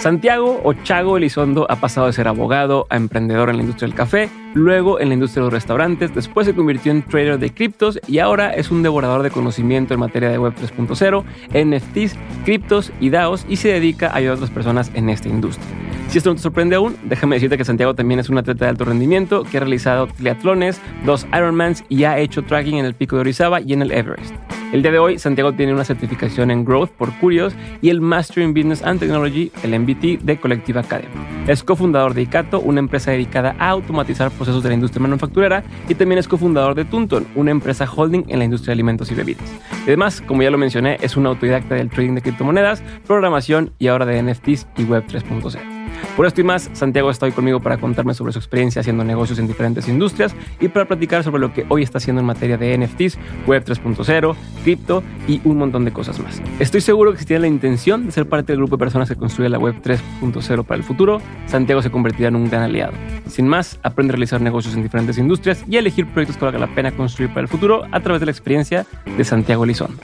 Santiago o Chago Elizondo ha pasado de ser abogado a emprendedor en la industria del café, luego en la industria de los restaurantes, después se convirtió en trader de criptos y ahora es un devorador de conocimiento en materia de Web 3.0, NFTs, criptos y DAOs y se dedica a ayudar a otras personas en esta industria. Si esto no te sorprende aún, déjame decirte que Santiago también es un atleta de alto rendimiento que ha realizado triatlones, dos Ironmans y ha hecho tracking en el pico de Orizaba y en el Everest. El día de hoy, Santiago tiene una certificación en Growth por Curios y el Master in Business and Technology, el MBT, de Collective Academy. Es cofundador de Icato, una empresa dedicada a automatizar procesos de la industria manufacturera, y también es cofundador de Tunton, una empresa holding en la industria de alimentos y bebidas. Y además, como ya lo mencioné, es un autodidacta del trading de criptomonedas, programación y ahora de NFTs y Web 3.0. Por esto y más, Santiago está hoy conmigo para contarme sobre su experiencia haciendo negocios en diferentes industrias y para platicar sobre lo que hoy está haciendo en materia de NFTs, Web 3.0, cripto y un montón de cosas más. Estoy seguro que si tiene la intención de ser parte del grupo de personas que construye la Web 3.0 para el futuro, Santiago se convertirá en un gran aliado. Sin más, aprende a realizar negocios en diferentes industrias y a elegir proyectos que valga la pena construir para el futuro a través de la experiencia de Santiago Lizón.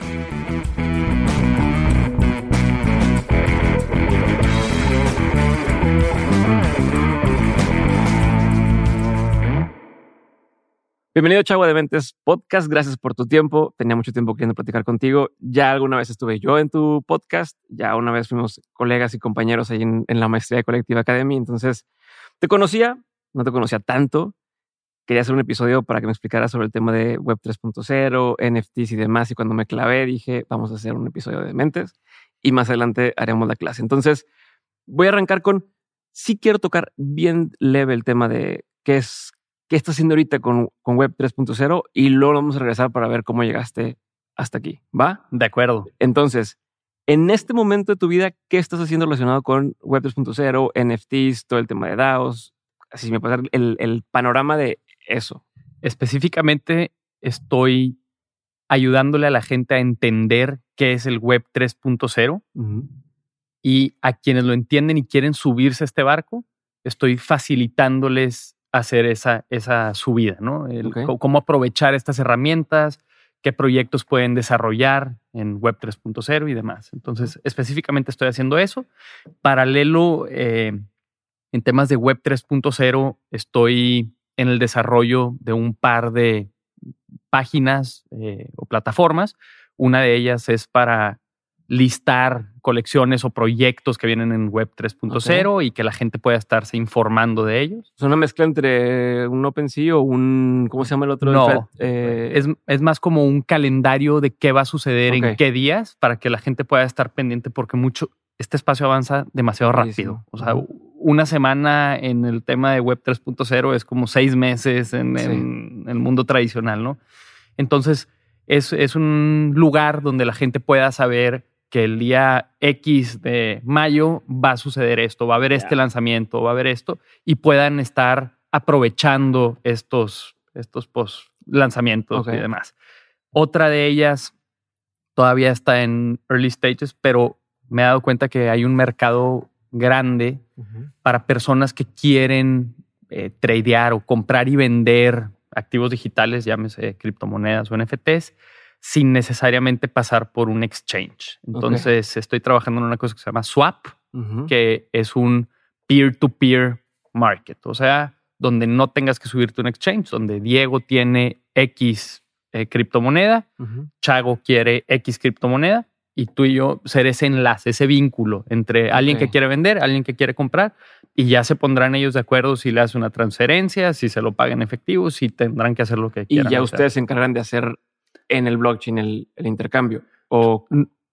Bienvenido, Chagua de Mentes Podcast. Gracias por tu tiempo. Tenía mucho tiempo queriendo platicar contigo. Ya alguna vez estuve yo en tu podcast. Ya una vez fuimos colegas y compañeros ahí en, la maestría de Colectiva Academy. Entonces, te conocía, no te conocía tanto. Quería hacer un episodio para que me explicaras sobre el tema de Web 3.0, NFTs y demás. Y cuando me clavé, dije, vamos a hacer un episodio de Mentes y más adelante haremos la clase. Entonces, voy a arrancar con, sí quiero tocar bien leve el tema de qué es qué estás haciendo ahorita con, con Web 3.0 y luego vamos a regresar para ver cómo llegaste hasta aquí. ¿Va? De acuerdo. Entonces, en este momento de tu vida, ¿qué estás haciendo relacionado con Web 3.0, NFTs, todo el tema de DAOs? Así me pasa el, el panorama de eso. Específicamente, estoy ayudándole a la gente a entender qué es el Web 3.0 y a quienes lo entienden y quieren subirse a este barco, estoy facilitándoles hacer esa, esa subida, ¿no? Cómo aprovechar estas herramientas, qué proyectos pueden desarrollar en Web 3.0 y demás. Entonces, específicamente estoy haciendo eso. Paralelo, eh, en temas de Web 3.0, estoy en el desarrollo de un par de páginas eh, o plataformas. Una de ellas es para listar colecciones o proyectos que vienen en Web 3.0 y que la gente pueda estarse informando de ellos. ¿Es una mezcla entre un OpenSea o un, ¿cómo se llama el otro? No, eh, es, más como un calendario de qué va a suceder en qué días para que la gente pueda estar pendiente porque mucho, este espacio avanza demasiado rápido. O sea, una semana en el tema de Web 3.0 es como seis meses en, en el mundo tradicional, ¿no? Entonces, es, es un lugar donde la gente pueda saber que el día X de mayo va a suceder esto, va a haber este lanzamiento, va a haber esto, y puedan estar aprovechando estos, estos post lanzamientos y demás. Otra de ellas todavía está en early stages, pero me he dado cuenta que hay un mercado grande para personas que quieren eh, tradear o comprar y vender activos digitales, llámese criptomonedas o NFTs, sin necesariamente pasar por un exchange. Entonces, estoy trabajando en una cosa que se llama Swap, que es un peer-to-peer market. O sea, donde no tengas que subirte un exchange, donde Diego tiene X eh, criptomoneda, Chago quiere X criptomoneda y tú y yo ser ese enlace, ese vínculo entre alguien que quiere vender, alguien que quiere comprar y ya se pondrán ellos de acuerdo si le hace una transferencia, si se lo paga en efectivo, si tendrán que hacer lo que quieran. Y ya ustedes se encargan de hacer en el blockchain el, intercambio? O...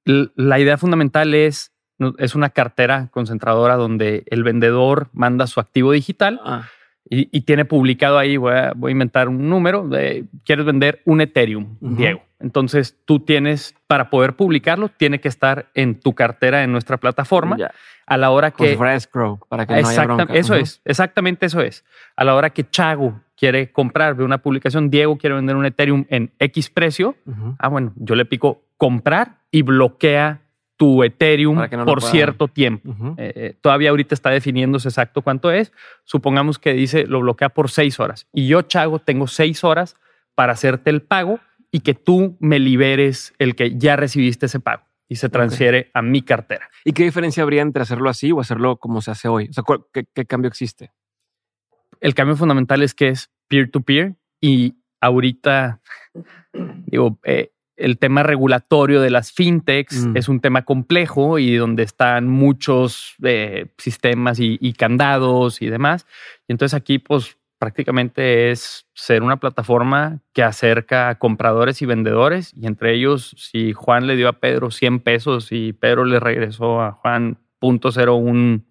La idea fundamental es, es una cartera concentradora donde el vendedor manda su activo digital ah. y, tiene publicado ahí, voy a, inventar un número, de, quieres vender un Ethereum, Diego. Entonces tú tienes, para poder publicarlo, tiene que estar en tu cartera en nuestra plataforma. A la hora que... para que no haya bronca. Eso es, exactamente eso es. A la hora que Chago quiere comprar de una publicación, Diego quiere vender un Ethereum en X precio, ah, bueno, yo le pico comprar y bloquea tu Ethereum por cierto tiempo. Eh, eh, todavía ahorita está definiéndose exacto cuánto es. Supongamos que dice lo bloquea por seis horas y yo, Chago, tengo seis horas para hacerte el pago y que tú me liberes el que ya recibiste ese pago. y se transfiere a mi cartera. ¿Y qué diferencia habría entre hacerlo así o hacerlo como se hace hoy? O sea, ¿qué, cambio existe? El cambio fundamental es que es peer-to-peer y ahorita, digo, eh, el tema regulatorio de las fintechs mm. es un tema complejo y donde están muchos eh, sistemas y, candados y demás. Y entonces aquí, pues prácticamente es ser una plataforma que acerca a compradores y vendedores. Y entre ellos, si Juan le dio a Pedro 100 pesos y Pedro le regresó a Juan .01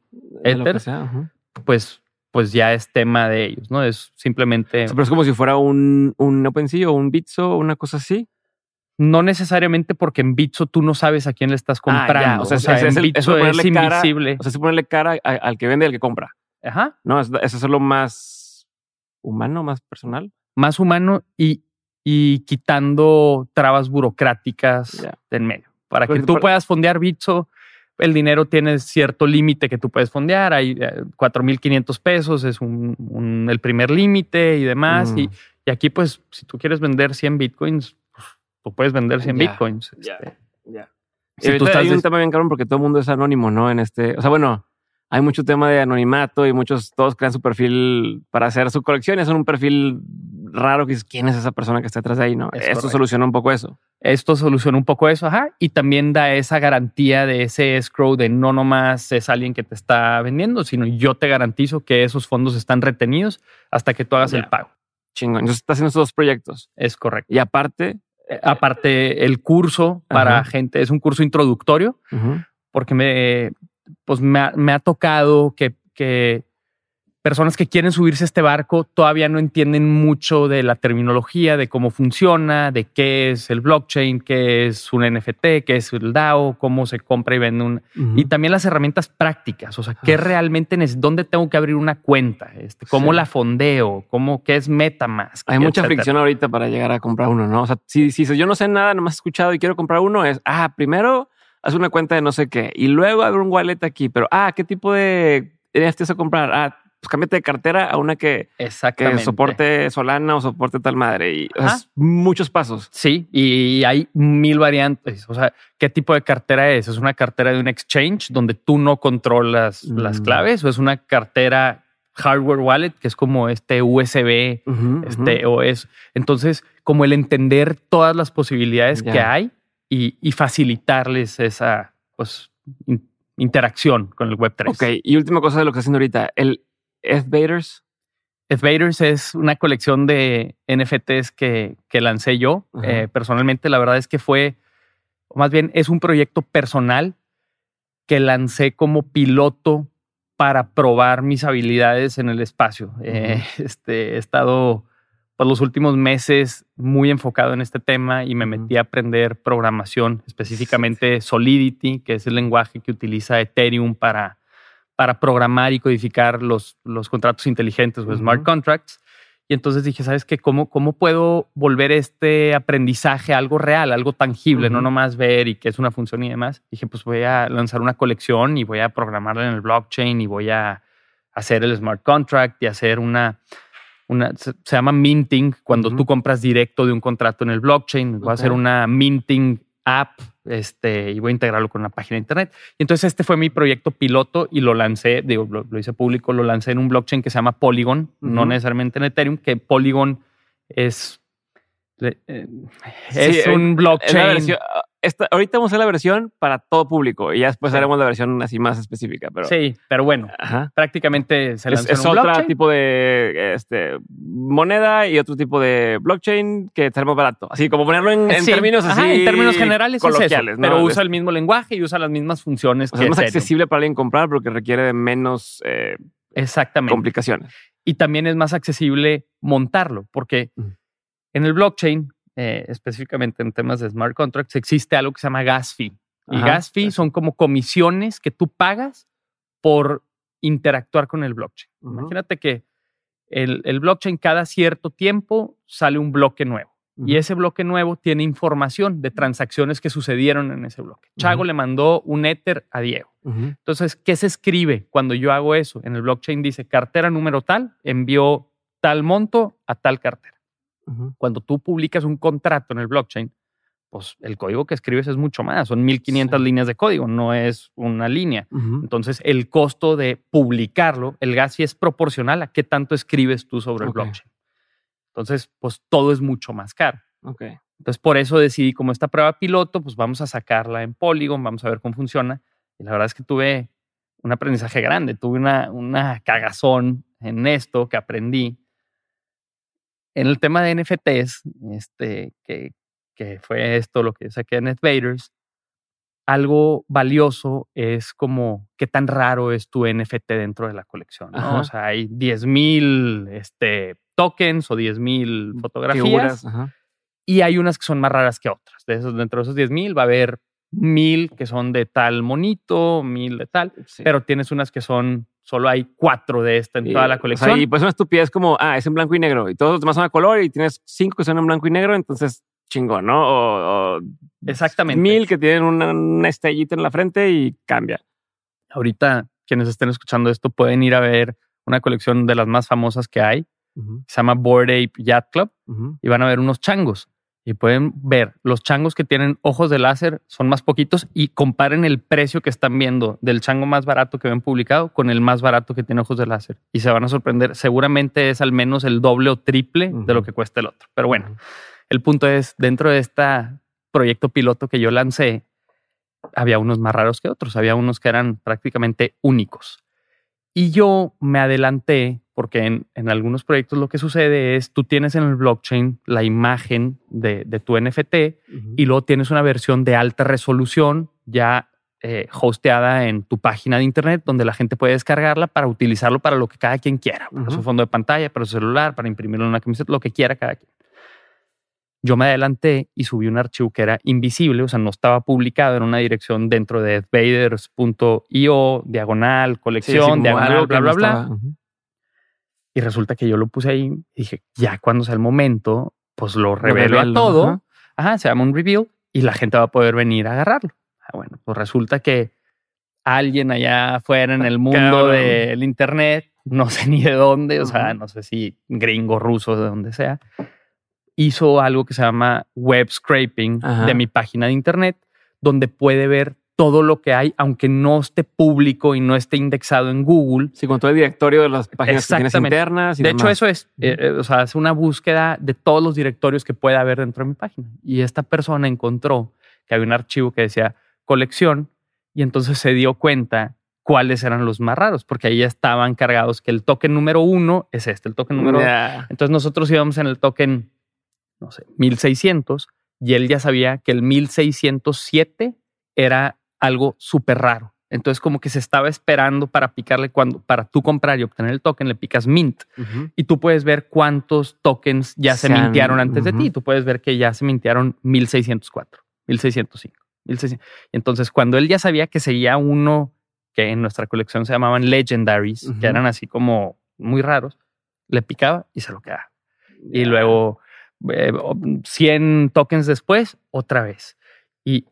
Ether, pues pues ya es tema de ellos, ¿no? Es simplemente... pero es como si fuera un, un OpenSea o un Bitso o una cosa así. No necesariamente porque en Bitso tú no sabes a quién le estás ah, comprando. O sea, en Bitso es, invisible. o sea, es ponerle cara al que vende y al que compra. Ajá. No, es, hacerlo más humano, más personal. Más humano y, y quitando trabas burocráticas del medio. Para que tú puedas fondear Bitso, el dinero tiene cierto límite que tú puedes fondear. Hay 4.500 eh, pesos, es un, el primer límite y demás. Y, mm. y, aquí, pues, si tú quieres vender 100 Bitcoins, tú puedes vender 100 bitcoins. Ya, este. ya. Si tú estás hay un tema bien caro porque todo el mundo es anónimo, ¿no? En este, o sea, bueno, hay mucho tema de anonimato y muchos, todos crean su perfil para hacer su colección y hacen un perfil raro que es quién es esa persona que está detrás de ahí, ¿no? Esto soluciona un poco eso. Esto soluciona un poco eso, ajá. Y también da esa garantía de ese escrow de no nomás es alguien que te está vendiendo, sino yo te garantizo que esos fondos están retenidos hasta que tú hagas el pago. Chingón. Entonces estás haciendo estos dos proyectos. Es correcto. Y aparte, eh, aparte el curso para gente, es un curso introductorio, porque me, pues me ha, tocado que, que, personas que quieren subirse a este barco todavía no entienden mucho de la terminología, de cómo funciona, de qué es el blockchain, qué es un NFT, qué es el DAO, cómo se compra y vende un... Y también las herramientas prácticas, o sea, qué realmente necesito, dónde tengo que abrir una cuenta, este, cómo la fondeo, cómo, qué es MetaMask. Hay mucha fricción ahorita para llegar a comprar uno, ¿no? O sea, si, si yo no sé nada, nomás he escuchado y quiero comprar uno, es, ah, primero haz una cuenta de no sé qué y luego abre un wallet aquí, pero, ah, ¿qué tipo de NFTs a comprar? Ah, pues cámbiate de cartera a una que, que soporte Solana o soporte tal madre. Y muchos pasos. Sí, y hay mil variantes. O sea, ¿qué tipo de cartera es? ¿Es una cartera de un exchange donde tú no controlas las mm. claves? ¿O es una cartera hardware wallet, que es como este USB, este o es. Entonces, como el entender todas las posibilidades que hay y, facilitarles esa pues, interacción con el Web3. Ok, y última cosa de lo que está haciendo ahorita, el F-Baders. F-Baders es una colección de NFTs que, que lancé yo. Eh, personalmente, la verdad es que fue, o más bien es un proyecto personal que lancé como piloto para probar mis habilidades en el espacio. Eh, este, he estado por los últimos meses muy enfocado en este tema y me metí a aprender programación, específicamente Solidity, que es el lenguaje que utiliza Ethereum para para programar y codificar los, los contratos inteligentes o smart contracts. Y entonces dije, ¿sabes qué? ¿Cómo, ¿Cómo puedo volver este aprendizaje algo real, algo tangible, no nomás ver y que es una función y demás? Dije, pues voy a lanzar una colección y voy a programarla en el blockchain y voy a hacer el smart contract y hacer una, una se, llama minting, cuando tú compras directo de un contrato en el blockchain. Voy a hacer una minting app este, y voy a integrarlo con una página de internet. Y entonces este fue mi proyecto piloto y lo lancé, digo, lo, hice público, lo lancé en un blockchain que se llama Polygon, no necesariamente en Ethereum, que Polygon es, eh, es un blockchain ahorita vamos a hacer la versión para todo público y ya después haremos la versión así más específica. Pero, sí, pero bueno, prácticamente se lanzó es, otro tipo de este, moneda y otro tipo de blockchain que está más barato. Así como ponerlo en, términos así. en términos generales coloquiales, pero usa el mismo lenguaje y usa las mismas funciones. es más accesible para alguien comprar porque requiere de menos eh, Exactamente. complicaciones. Y también es más accesible montarlo porque en el blockchain eh, específicamente en temas de smart contracts, existe algo que se llama gas fee. Y gas fee son como comisiones que tú pagas por interactuar con el blockchain. Imagínate que el, el, blockchain cada cierto tiempo sale un bloque nuevo. Y ese bloque nuevo tiene información de transacciones que sucedieron en ese bloque. Chago le mandó un Ether a Diego. Entonces, ¿qué se escribe cuando yo hago eso? En el blockchain dice cartera número tal, envió tal monto a tal cartera. Cuando tú publicas un contrato en el blockchain, pues el código que escribes es mucho más, son 1500 líneas de código, no es una línea. Entonces, el costo de publicarlo, el gas sí es proporcional a qué tanto escribes tú sobre el blockchain. Entonces, pues todo es mucho más caro. Okay. Entonces, por eso decidí, como esta prueba piloto, pues vamos a sacarla en Polygon, vamos a ver cómo funciona. Y la verdad es que tuve un aprendizaje grande, tuve una, una cagazón en esto que aprendí. En el tema de NFTs, este, que, que fue esto lo que saqué en NetVaders, algo valioso es como qué tan raro es tu NFT dentro de la colección. ¿no? O sea, hay 10.000 este, tokens o 10.000 fotografías. Y hay unas que son más raras que otras. De esos, dentro de esos 10.000 va a haber mil que son de tal monito, mil de tal, pero tienes unas que son, solo hay cuatro de esta en toda la colección. y pues una estupidez como, ah, es en blanco y negro y todos los demás son a color y tienes cinco que son en blanco y negro, entonces chingón, ¿no? O, Exactamente. Mil que tienen una, estrellita en la frente y cambia. Ahorita quienes estén escuchando esto pueden ir a ver una colección de las más famosas que hay. Se llama Board Ape Yacht Club y van a ver unos changos y pueden ver los changos que tienen ojos de láser son más poquitos y comparen el precio que están viendo del chango más barato que ven publicado con el más barato que tiene ojos de láser y se van a sorprender. Seguramente es al menos el doble o triple de lo que cuesta el otro. Pero bueno, el punto es dentro de este proyecto piloto que yo lancé, había unos más raros que otros, había unos que eran prácticamente únicos. Y yo me adelanté porque en, algunos proyectos lo que sucede es tú tienes en el blockchain la imagen de, tu NFT y luego tienes una versión de alta resolución ya eh, hosteada en tu página de internet donde la gente puede descargarla para utilizarlo para lo que cada quien quiera, para su fondo de pantalla, para su celular, para imprimirlo en una camiseta, lo que quiera cada quien. Yo me adelanté y subí un archivo que era invisible, o sea, no estaba publicado en una dirección dentro de vaders.io, diagonal, colección, diagonal, bla, bla, bla. Y resulta que yo lo puse ahí y dije, ya cuando sea el momento, pues lo revelo, a todo. Ajá. se llama un reveal y la gente va a poder venir a agarrarlo. Ah, bueno, pues resulta que alguien allá afuera en el mundo del internet, no sé ni de dónde, o sea, no sé si gringo, ruso, de donde sea, hizo algo que se llama web scraping de mi página de internet, donde puede ver todo lo que hay, aunque no esté público y no esté indexado en Google. Sí, con todo el directorio de las páginas internas. de hecho, eso es, eh, eh, o sea, es una búsqueda de todos los directorios que puede haber dentro de mi página. Y esta persona encontró que había un archivo que decía colección y entonces se dio cuenta cuáles eran los más raros, porque ahí estaban cargados que el token número uno es este, el token número... Entonces nosotros íbamos en el token, no sé, 1600 y él ya sabía que el 1607 era algo súper raro. Entonces, como que se estaba esperando para picarle cuando, para tú comprar y obtener el token, le picas mint y tú puedes ver cuántos tokens ya se, mintieron antes de ti. Tú puedes ver que ya se mintieron 1604, 1605, 1600. Entonces, cuando él ya sabía que seguía uno que en nuestra colección se llamaban legendaries, que eran así como muy raros, le picaba y se lo quedaba. Y luego 100 eh, tokens después, otra vez. Y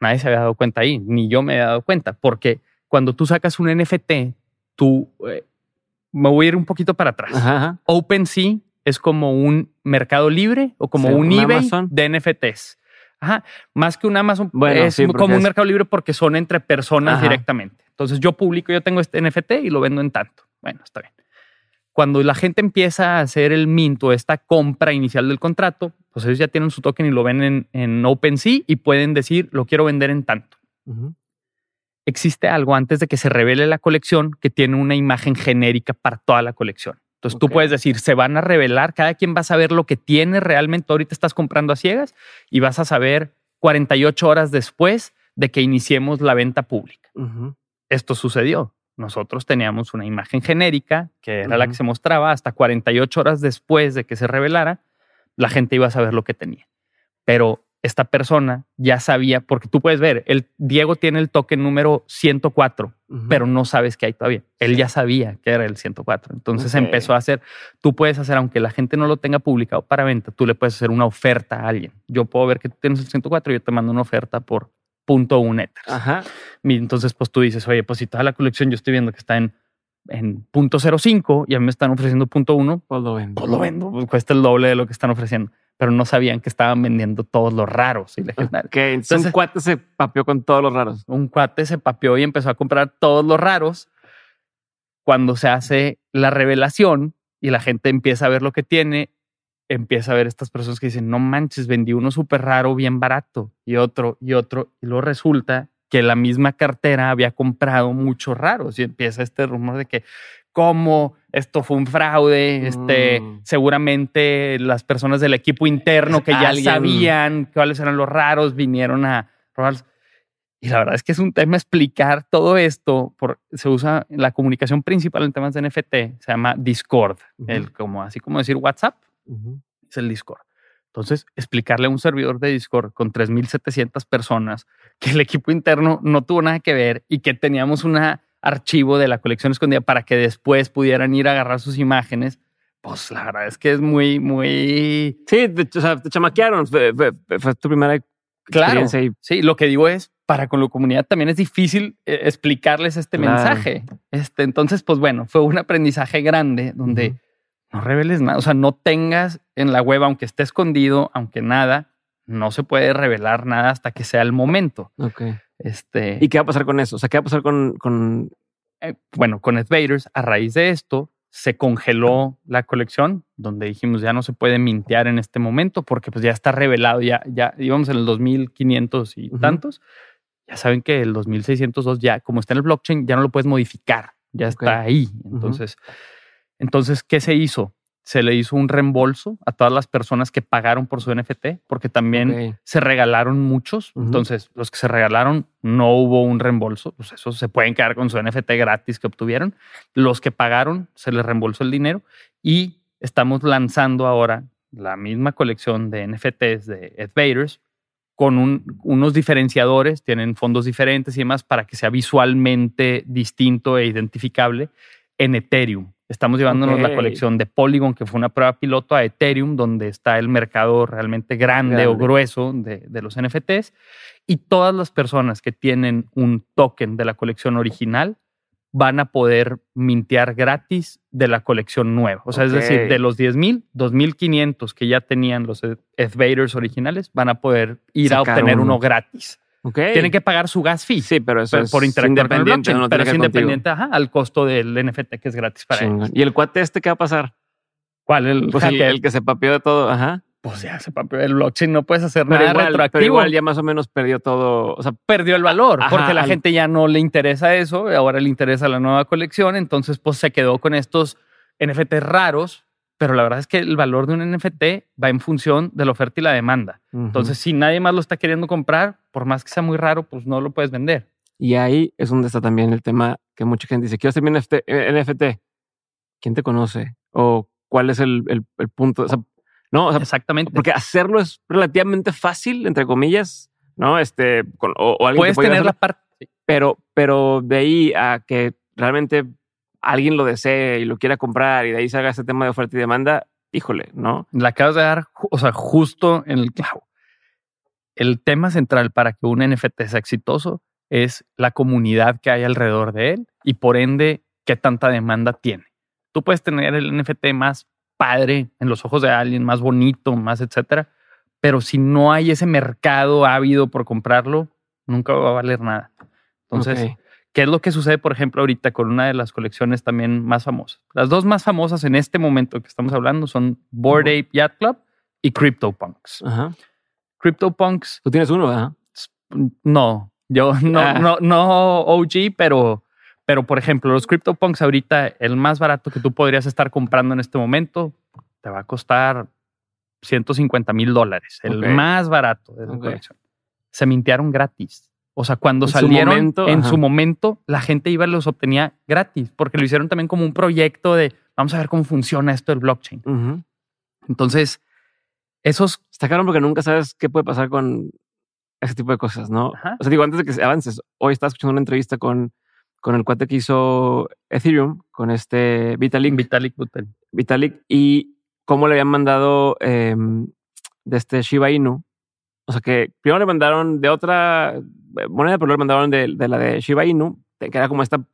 nadie se había dado cuenta ahí, ni yo me había dado cuenta, porque cuando tú sacas un NFT, tú, eh, me voy a ir un poquito para atrás. OpenSea es como un mercado libre o como un, eBay de NFTs. Ajá. Más que un Amazon, es como un mercado libre porque son entre personas directamente. Entonces yo publico, yo tengo este NFT y lo vendo en tanto. Bueno, está bien. Cuando la gente empieza a hacer el mint o esta compra inicial del contrato, pues ellos ya tienen su token y lo ven en, en OpenSea y pueden decir, lo quiero vender en tanto. Existe algo antes de que se revele la colección que tiene una imagen genérica para toda la colección. Entonces tú puedes decir, se van a revelar, cada quien va a saber lo que tiene realmente. Ahorita estás comprando a ciegas y vas a saber 48 horas después de que iniciemos la venta pública. Esto sucedió. Nosotros teníamos una imagen genérica, que era la que se mostraba hasta 48 horas después de que se revelara la gente iba a saber lo que tenía. Pero esta persona ya sabía, porque tú puedes ver, el Diego tiene el token número 104, pero no sabes qué hay todavía. Él ya sabía que era el 104. Entonces empezó a hacer, tú puedes hacer, aunque la gente no lo tenga publicado para venta, tú le puedes hacer una oferta a alguien. Yo puedo ver que tú tienes el 104 y yo te mando una oferta por punto un ether. Ajá. entonces, pues tú dices, oye, pues si toda la colección yo estoy viendo que está en en punto .05 y a mí me están ofreciendo punto .1, pues lo vendo. Pues lo vendo, pues cuesta el doble de lo que están ofreciendo. pero no sabían que estaban vendiendo todos los raros y legendarios. entonces un cuate se papeó con todos los raros. Un cuate se papeó y empezó a comprar todos los raros. Cuando se hace la revelación y la gente empieza a ver lo que tiene, empieza a ver estas personas que dicen, no manches, vendí uno súper raro, bien barato, y otro, y otro, y luego resulta que la misma cartera había comprado muchos raros y empieza este rumor de que cómo esto fue un fraude, este, mm. seguramente las personas del equipo interno que ya sabían cuáles eran los raros vinieron a robarlos. Y la verdad es que es un tema explicar todo esto. Por, se usa la comunicación principal en temas de NFT, se llama Discord, el, como, así como decir WhatsApp, es el Discord. Entonces, explicarle a un servidor de Discord con 3.700 personas que el equipo interno no tuvo nada que ver y que teníamos un archivo de la colección escondida para que después pudieran ir a agarrar sus imágenes, pues la verdad es que es muy, muy... Sí, o sea, te chamaquearon, fue, tu primera Claro, sí, lo que digo es, para con la comunidad también es difícil eh, explicarles este mensaje. Este, entonces, pues bueno, fue un aprendizaje grande donde no reveles nada, o sea, no tengas en la web, aunque esté escondido, aunque nada, no se puede revelar nada hasta que sea el momento. Ok. Este, ¿Y qué va a pasar con eso? O sea, ¿qué va a pasar con... con... Eh, bueno, con Advaders, a raíz de esto, se congeló la colección, donde dijimos ya no se puede mintear en este momento porque pues ya está revelado, ya, ya íbamos en el 2500 y tantos. Ya saben que el 2602 ya, como está en el blockchain, ya no lo puedes modificar, ya está ahí. Entonces, entonces, ¿qué se hizo? Se le hizo un reembolso a todas las personas que pagaron por su NFT, porque también se regalaron muchos. Entonces, los que se regalaron no hubo un reembolso, pues esos se pueden quedar con su NFT gratis que obtuvieron. Los que pagaron se les reembolsó el dinero y estamos lanzando ahora la misma colección de NFTs de Advaders con unos diferenciadores, tienen fondos diferentes y demás para que sea visualmente distinto e identificable en Ethereum. Estamos llevándonos la colección de Polygon, que fue una prueba piloto, a Ethereum, donde está el mercado realmente grande, o grueso de, de, los NFTs. Y todas las personas que tienen un token de la colección original van a poder mintear gratis de la colección nueva. O sea, es decir, de los 10.000, 2.500 que ya tenían los Advaders originales, van a poder ir a obtener uno gratis. Tienen que pagar su gas fee. Sí, pero eso es por independiente. pero es independiente al costo del NFT que es gratis para ellos. ¿Y el cuate este qué va a pasar? ¿Cuál? El, pues el, que se papió de todo. Ajá. Pues ya se papió el blockchain, no puedes hacer nada retroactivo. Pero igual ya más o menos perdió todo. O sea, perdió el valor porque la gente ya no le interesa eso. Ahora le interesa la nueva colección. Entonces, pues se quedó con estos NFT raros pero la verdad es que el valor de un NFT va en función de la oferta y la demanda. Entonces, si nadie más lo está queriendo comprar, por más que sea muy raro, pues no lo puedes vender. Y ahí es donde está también el tema que mucha gente dice, quiero hacer mi NFT. Eh, ¿Quién te conoce? ¿O cuál es el, el, punto? no, exactamente. Porque hacerlo es relativamente fácil, entre comillas, ¿no? Este, o, Puedes tener la parte. Pero, pero de ahí a que realmente alguien lo desee y lo quiera comprar y de ahí salga ese tema de oferta y demanda, híjole, ¿no? La acabas de dar, o sea, justo en el clavo. El tema central para que un NFT sea exitoso es la comunidad que hay alrededor de él y por ende qué tanta demanda tiene. Tú puedes tener el NFT más padre en los ojos de alguien, más bonito, más etcétera, pero si no hay ese mercado ávido por comprarlo, nunca va a valer nada. Entonces, ¿Qué es lo que sucede, por ejemplo, ahorita con una de las colecciones también más famosas? Las dos más famosas en este momento que estamos hablando son Bored Ape Yacht Club y CryptoPunks. Ajá. CryptoPunks. Tú tienes uno, ¿verdad? No, yo no, ah. no, no OG, pero, pero por ejemplo, los CryptoPunks ahorita, el más barato que tú podrías estar comprando en este momento, te va a costar 150 mil dólares. El más barato de la colección. Se mintearon gratis. O sea, cuando salieron en su momento, la gente iba y los obtenía gratis, porque lo hicieron también como un proyecto de vamos a ver cómo funciona esto del blockchain. Entonces, esos. Está claro porque nunca sabes qué puede pasar con ese tipo de cosas, ¿no? O sea, digo, antes de que avances, hoy estaba escuchando una entrevista con, con el cuate que hizo Ethereum, con este Vitalik. Vitalik Buterin. Vitalik, y cómo le habían mandado em, de este Shiba Inu. O sea, que primero le mandaron de otra moneda, pero lo mandaron de, la de Shiba Inu, que era como esta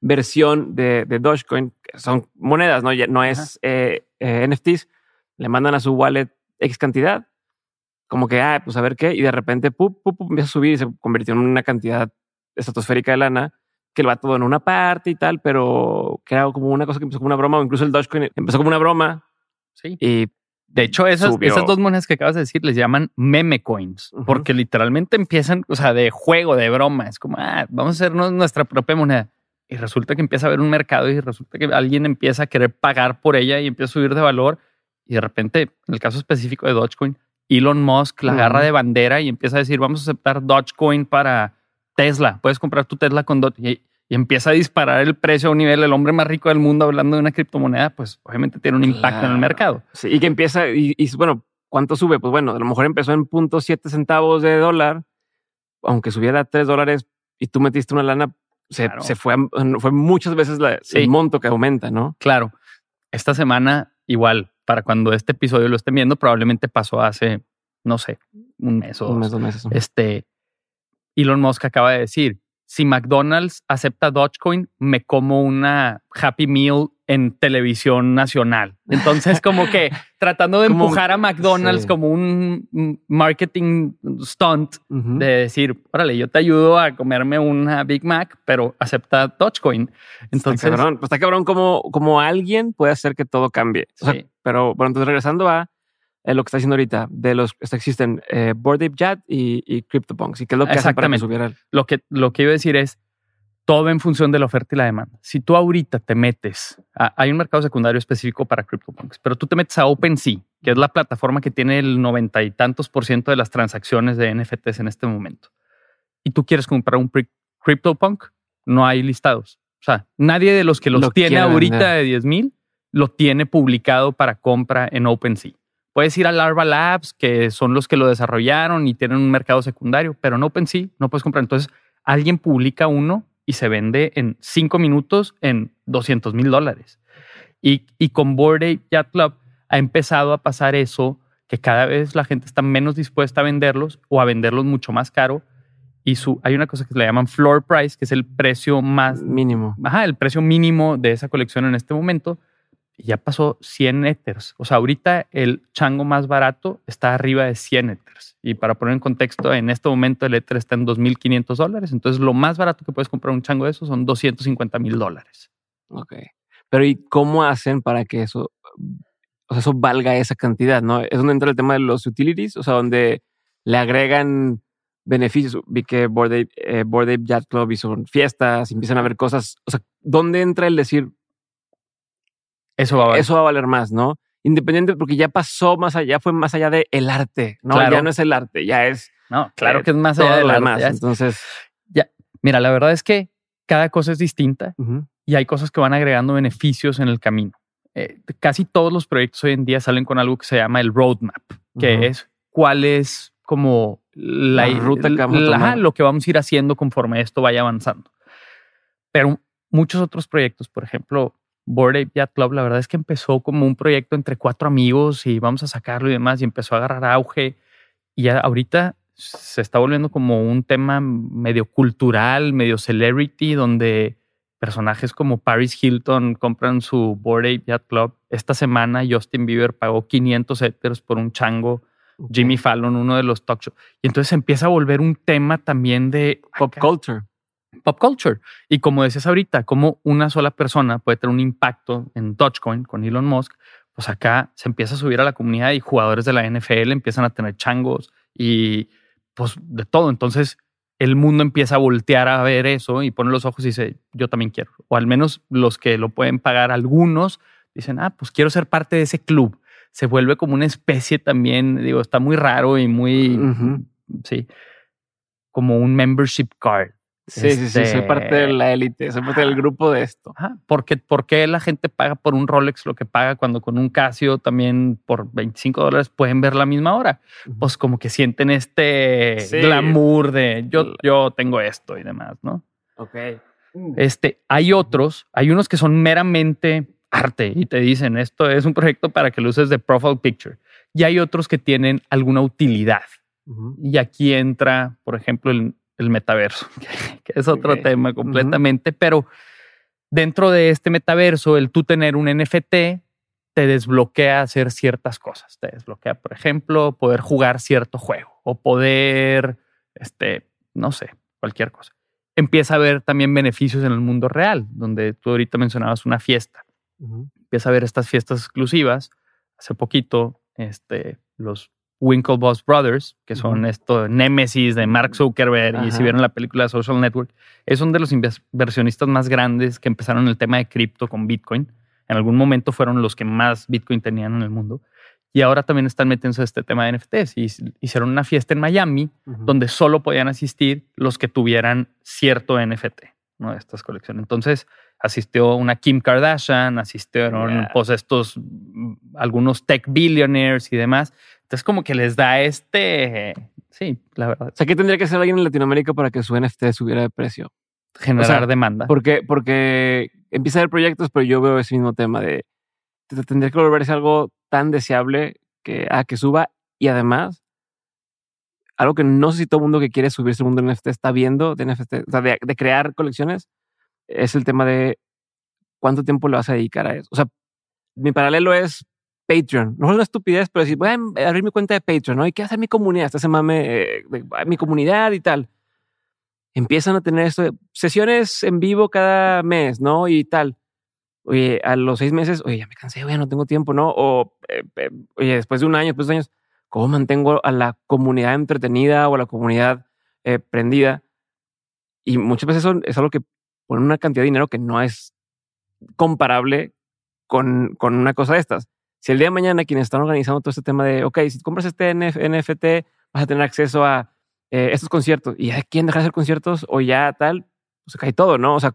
versión de, de Dogecoin, que son monedas, no, no es eh, eh, NFTs. Le mandan a su wallet X cantidad. Como que, ah, pues a ver qué. Y de repente, pup, empieza a subir y se convirtió en una cantidad estratosférica de lana que lo va todo en una parte y tal, pero que era como una cosa que empezó como una broma, o incluso el Dogecoin empezó como una broma. Sí. Y de hecho, esas, esas dos monedas que acabas de decir les llaman meme coins, porque literalmente empiezan, o sea, de juego, de broma. Es como, ah, vamos a hacernos nuestra propia moneda. Y resulta que empieza a haber un mercado y resulta que alguien empieza a querer pagar por ella y empieza a subir de valor. Y de repente, en el caso específico de Dogecoin, Elon Musk la agarra de bandera y empieza a decir, vamos a aceptar Dogecoin para Tesla. Puedes comprar tu Tesla con Dogecoin. Y, empieza a disparar el precio a un nivel, el hombre más rico del mundo hablando de una criptomoneda, pues obviamente tiene un impacto en el mercado. Sí, y que empieza, y, bueno, ¿cuánto sube? Pues bueno, a lo mejor empezó en punto siete centavos de dólar, aunque subiera a 3 dólares y tú metiste una lana, se, se fue, fue muchas veces el monto que aumenta, ¿no? Claro. Esta semana, igual, para cuando este episodio lo estén viendo, probablemente pasó hace, no sé, un mes o un mes, dos meses. Este, Elon Musk acaba de decir, si McDonald's acepta Dogecoin, me como una Happy Meal en televisión nacional. Entonces, como que tratando de empujar a McDonald's como un marketing stunt de decir, órale, yo te ayudo a comerme una Big Mac, pero acepta Dogecoin. Entonces, está cabrón, pues está cabrón como, como alguien puede hacer que todo cambie. pero bueno, entonces regresando a eh, lo que está haciendo ahorita, de los que existen eh, Bored Ape Chat y, y CryptoPunks, y qué es lo que hacen para que subiera Lo que, lo que iba a decir es, todo en función de la oferta y la demanda. Si tú ahorita te metes, hay un mercado secundario específico para CryptoPunks, pero tú te metes a OpenSea, que es la plataforma que tiene el noventa y tantos por ciento de las transacciones de NFTs en este momento, y tú quieres comprar un CryptoPunk, no hay listados. O sea, nadie de los que los tiene ahorita de 10 mil lo tiene publicado para compra en OpenSea. Puedes ir a Larva Labs, que son los que lo desarrollaron y tienen un mercado secundario, pero en OpenSea no puedes comprar. Entonces, alguien publica uno y se vende en cinco minutos en 200 mil dólares. Y, y con Board Ape Yacht Club ha empezado a pasar eso, que cada vez la gente está menos dispuesta a venderlos o a venderlos mucho más caro. Y su, hay una cosa que le llaman floor price, que es el precio más mínimo. Ajá, el precio mínimo de esa colección en este momento ya pasó 100 Ethers. O sea, ahorita el chango más barato está arriba de 100 Ethers. Y para poner en contexto, en este momento el Ether está en 2.500 dólares. Entonces, lo más barato que puedes comprar un chango de eso son 250 mil dólares. Ok. Pero ¿y cómo hacen para que eso, o sea, eso valga esa cantidad? ¿no? Es donde entra el tema de los utilities, o sea, donde le agregan beneficios. Vi que Board Ape, eh, Yacht Club hizo fiestas, empiezan a ver cosas. O sea, ¿dónde entra el decir, eso va a valer, eso va a valer más, ¿no? Independiente, porque ya pasó más allá, fue más allá de el arte, ¿no? Ya no es el arte, ya es. No, claro eh, que es más allá del arte. Entonces. Ya, mira, la verdad es que cada cosa es distinta y hay cosas que van agregando beneficios en el camino. Eh, casi todos los proyectos hoy en día salen con algo que se llama el roadmap, que es cuál es como la, ruta que vamos a lo que vamos a ir haciendo conforme esto vaya avanzando. Pero muchos otros proyectos, por ejemplo, Board Ape Yacht Club, la verdad es que empezó como un proyecto entre cuatro amigos y vamos a sacarlo y demás, y empezó a agarrar auge. Y ahorita se está volviendo como un tema medio cultural, medio celebrity, donde personajes como Paris Hilton compran su Board Ape Yacht Club. Esta semana Justin Bieber pagó 500 Ethers por un chango. Jimmy Fallon, uno de los talk shows. Y entonces empieza a volver un tema también de pop culture pop culture. Y como decías ahorita, como una sola persona puede tener un impacto en Dogecoin con Elon Musk, pues acá se empieza a subir a la comunidad y jugadores de la NFL empiezan a tener changos y pues de todo. Entonces el mundo empieza a voltear a ver eso y pone los ojos y dice, yo también quiero. O al menos los que lo pueden pagar algunos dicen, ah, pues quiero ser parte de ese club. Se vuelve como una especie también, digo, está muy raro y muy, sí, como un membership card. Sí, sí, sí, soy parte de este la élite, soy parte del grupo de esto. ¿Por qué, la gente paga por un Rolex lo que paga cuando con un Casio también por 25 dólares pueden ver la misma hora? Pues como que sienten este glamour de yo, yo tengo esto y demás, ¿no? Ok. Mm. Este, hay otros, hay unos que son meramente arte y te dicen esto es un proyecto para que lo uses de profile picture. Y hay otros que tienen alguna utilidad. Y aquí entra, por ejemplo, el, el metaverso, que es otro tema completamente, pero dentro de este metaverso, el tú tener un NFT te desbloquea hacer ciertas cosas. Te desbloquea, por ejemplo, poder jugar cierto juego o poder, este, no sé, cualquier cosa. Empieza a haber también beneficios en el mundo real, donde tú ahorita mencionabas una fiesta. Empieza a ver estas fiestas exclusivas. Hace poquito, este, los Winklevoss Brothers, que son esto, Nemesis de Mark Zuckerberg, y si vieron la película Social Network, es uno de los inversionistas más grandes que empezaron el tema de cripto con Bitcoin en algún momento fueron los que más Bitcoin tenían en el mundo. Y ahora también están metiéndose este tema de NFTs. Y hicieron una fiesta en Miami donde solo podían asistir los que tuvieran cierto NFT, ¿no? Estas colecciones. Entonces asistió una Kim Kardashian, asistieron pues estos, algunos tech billionaires y demás. Entonces como que les da este, sí, la verdad. O sea, ¿qué tendría que hacer alguien en Latinoamérica para que su NFT subiera de precio? Generar demanda. Porque, porque empieza a haber proyectos, pero yo veo ese mismo tema de tendría que volverse algo tan deseable que, a que suba y además algo que no sé si todo el mundo que quiere subirse al mundo de NFT está viendo de NFT, o sea, de, crear colecciones, es el tema de cuánto tiempo le vas a dedicar a eso. O sea, mi paralelo es Patreon. No es una estupidez, pero decir, voy a abrir mi cuenta de Patreon, ¿no? Y qué hacer mi comunidad, hasta se mame eh, mi comunidad y tal empiezan a tener esto, sesiones en vivo cada mes, ¿no? Y tal. Oye, a los seis meses, oye, ya me cansé, oye, no tengo tiempo, ¿no? O, eh, eh, oye, después de un año, después de años, ¿cómo mantengo a la comunidad entretenida o a la comunidad eh, prendida? Y muchas veces eso es algo que pone una cantidad de dinero que no es comparable con, con una cosa de estas. Si el día de mañana quienes están organizando todo este tema de, ok, si compras este NFT, vas a tener acceso a eh, estos conciertos y ya quieren dejar de hacer conciertos o ya tal, pues se cae todo, ¿no? O sea,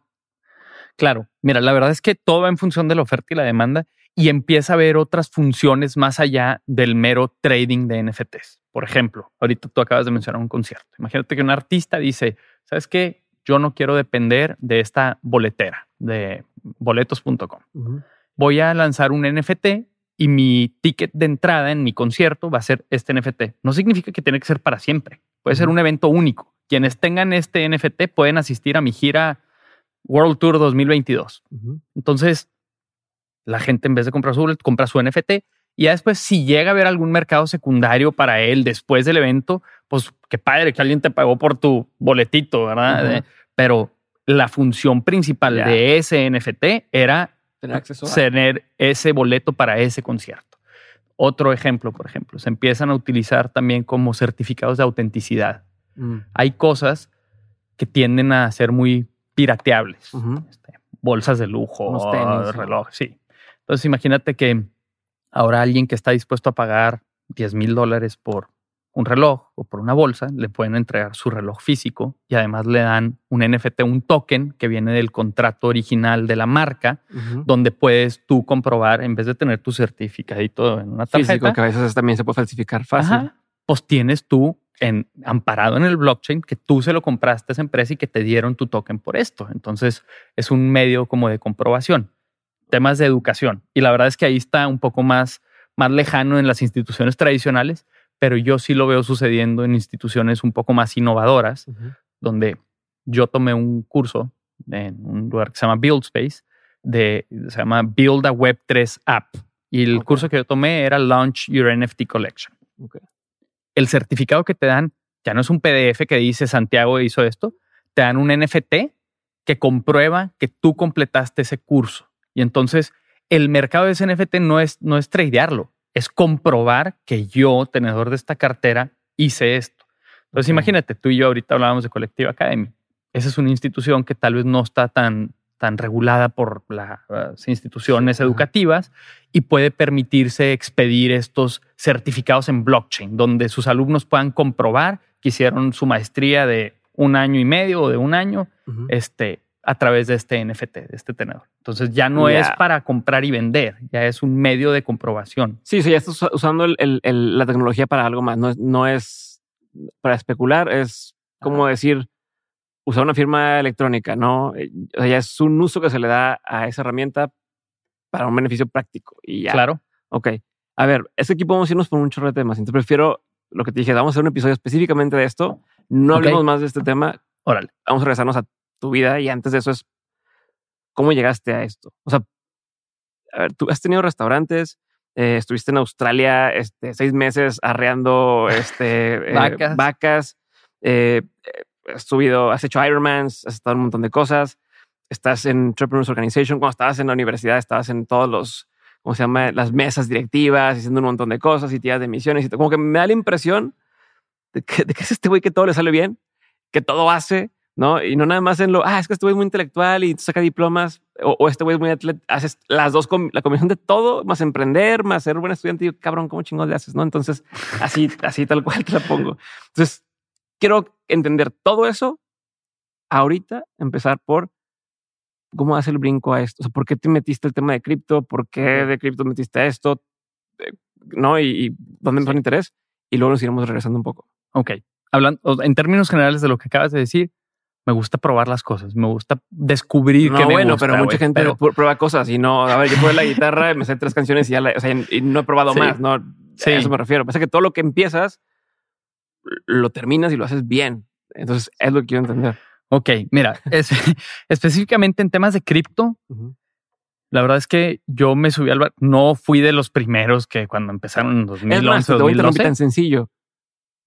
claro, mira, la verdad es que todo va en función de la oferta y la demanda y empieza a haber otras funciones más allá del mero trading de NFTs. Por ejemplo, ahorita tú acabas de mencionar un concierto. Imagínate que un artista dice, ¿sabes qué? Yo no quiero depender de esta boletera de boletos.com. Voy a lanzar un NFT y mi ticket de entrada en mi concierto va a ser este NFT. No significa que tiene que ser para siempre. Puede ser un evento único. Quienes tengan este NFT pueden asistir a mi gira World Tour 2022. Entonces, la gente en vez de comprar su boleto, compra su NFT y ya después, si llega a haber algún mercado secundario para él después del evento, pues qué padre que alguien te pagó por tu boletito, ¿verdad? Eh, pero la función principal de ese NFT era tener, tener ese boleto para ese concierto. Otro ejemplo, por ejemplo, se empiezan a utilizar también como certificados de autenticidad. Mm. Hay cosas que tienden a ser muy pirateables. Este, bolsas de lujo, tenis, reloj, sí. Entonces imagínate que ahora alguien que está dispuesto a pagar 10 mil dólares por un reloj o por una bolsa, le pueden entregar su reloj físico y además le dan un NFT, un token que viene del contrato original de la marca, donde puedes tú comprobar, en vez de tener tu certificadito en una tarjeta. Físico, que a veces también se puede falsificar fácil. pues tienes tú en, amparado en el blockchain que tú se lo compraste a esa empresa y que te dieron tu token por esto. Entonces es un medio como de comprobación. Temas de educación. Y la verdad es que ahí está un poco más, más lejano en las instituciones tradicionales pero yo sí lo veo sucediendo en instituciones un poco más innovadoras, donde yo tomé un curso en un lugar que se llama Build Space, de, se llama Build a Web 3 App. Y el curso que yo tomé era Launch Your NFT Collection. El certificado que te dan ya no es un PDF que dice Santiago hizo esto, te dan un NFT que comprueba que tú completaste ese curso. Y entonces el mercado de ese NFT no es, no es tradearlo, es comprobar que yo, tenedor de esta cartera, hice esto. Entonces, imagínate, tú y yo ahorita hablábamos de Collective Academy. Esa es una institución que tal vez no está tan, tan regulada por las instituciones educativas y puede permitirse expedir estos certificados en blockchain, donde sus alumnos puedan comprobar que hicieron su maestría de un año y medio o de un año, este, a través de este NFT, de este tenedor. Entonces ya no es para comprar y vender, ya es un medio de comprobación. Sí, sí, ya estás usando la tecnología para algo más, no es, no es para especular, es como decir, usar una firma electrónica, ¿no? Eh, o sea, ya es un uso que se le da a esa herramienta para un beneficio práctico y ya. Claro. Ok. A ver, este equipo vamos a irnos por un chorro de temas, entonces prefiero lo que te dije, vamos a hacer un episodio específicamente de esto, no hablemos más de este tema. Órale. Vamos a regresarnos a tu vida y antes de eso es cómo llegaste a esto. O sea, a ver, tú has tenido restaurantes, eh, estuviste en Australia este, seis meses arreando este, eh, vacas, eh, has subido, has hecho Ironmans, has estado en un montón de cosas, estás en Entrepreneurs Organization, cuando estabas en la universidad estabas en todos los, ¿cómo se llama? Las mesas directivas, haciendo un montón de cosas y tiras de misiones y como que me da la impresión de que, de que es este güey que todo le sale bien, que todo hace, ¿no? Y no nada más en lo, ah, es que este güey es muy intelectual y saca diplomas, o, este güey es muy atleta, haces las dos, la combinación de todo, más emprender, más ser buen estudiante, y cabrón, ¿cómo chingón le haces? ¿No? Entonces, así, así tal cual te la pongo. Entonces, quiero entender todo eso ahorita, empezar por cómo hace el brinco a esto. O sea, ¿por qué te metiste el tema de cripto? ¿Por qué de cripto metiste a esto? Eh, ¿No? ¿Y, dónde me sí. interés? Y luego nos iremos regresando un poco. Ok. Hablando en términos generales de lo que acabas de decir, me gusta probar las cosas, me gusta descubrir no, que me bueno, gusta, pero mucha gente prueba cosas y no, a ver, yo probé la guitarra, me sé tres canciones y ya la, o sea, y no he probado sí. más, no, sí. a eso me refiero. Pasa que todo lo que empiezas lo terminas y lo haces bien. Entonces es lo que quiero entender. Ok, mira, es, específicamente en temas de cripto, uh -huh. la verdad es que yo me subí al bar, no fui de los primeros que cuando empezaron en 2011, es más, te voy 2012. a tan sencillo.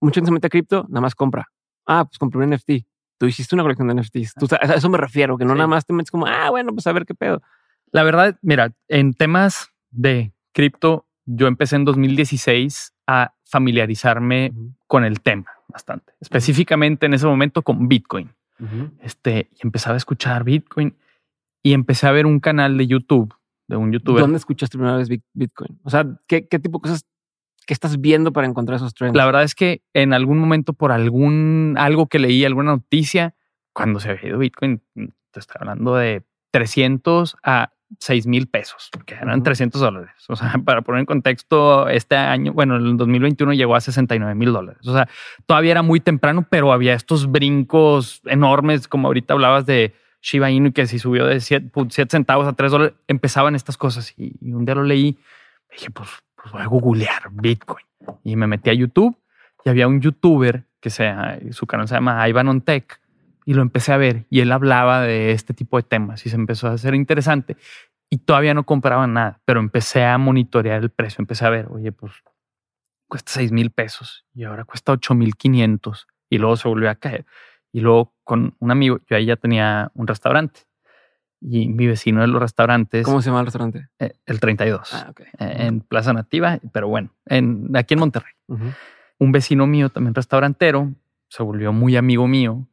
Mucha gente se mete a cripto, nada más compra. Ah, pues compré un NFT tú hiciste una colección de NFTs. Tú, a eso me refiero, que no sí. nada más te metes como, ah, bueno, pues a ver qué pedo. La verdad, mira, en temas de cripto, yo empecé en 2016 a familiarizarme uh -huh. con el tema bastante, específicamente en ese momento con Bitcoin. Uh -huh. Este, y empezaba a escuchar Bitcoin y empecé a ver un canal de YouTube de un youtuber. ¿Dónde escuchaste primera vez Bitcoin? O sea, ¿qué, qué tipo de cosas ¿Qué estás viendo para encontrar esos trends? La verdad es que en algún momento, por algún algo que leí, alguna noticia, cuando se había ido Bitcoin, te estoy hablando de 300 a 6 mil pesos, que eran uh -huh. 300 dólares. O sea, para poner en contexto, este año, bueno, en el 2021 llegó a 69 mil dólares. O sea, todavía era muy temprano, pero había estos brincos enormes, como ahorita hablabas de Shiba Inu, que si subió de 7, 7 centavos a 3 dólares, empezaban estas cosas. Y, y un día lo leí, dije, pues pues voy a googlear Bitcoin. Y me metí a YouTube y había un youtuber que se, su canal se llama Ivan on Tech y lo empecé a ver y él hablaba de este tipo de temas y se empezó a hacer interesante y todavía no compraba nada, pero empecé a monitorear el precio, empecé a ver, oye, pues cuesta 6 mil pesos y ahora cuesta 8 mil 500 y luego se volvió a caer. Y luego con un amigo, yo ahí ya tenía un restaurante y mi vecino de los restaurantes. ¿Cómo se llama el restaurante? Eh, el 32. Ah, okay. eh, en Plaza Nativa, pero bueno, en, aquí en Monterrey. Uh -huh. Un vecino mío, también restaurantero, se volvió muy amigo mío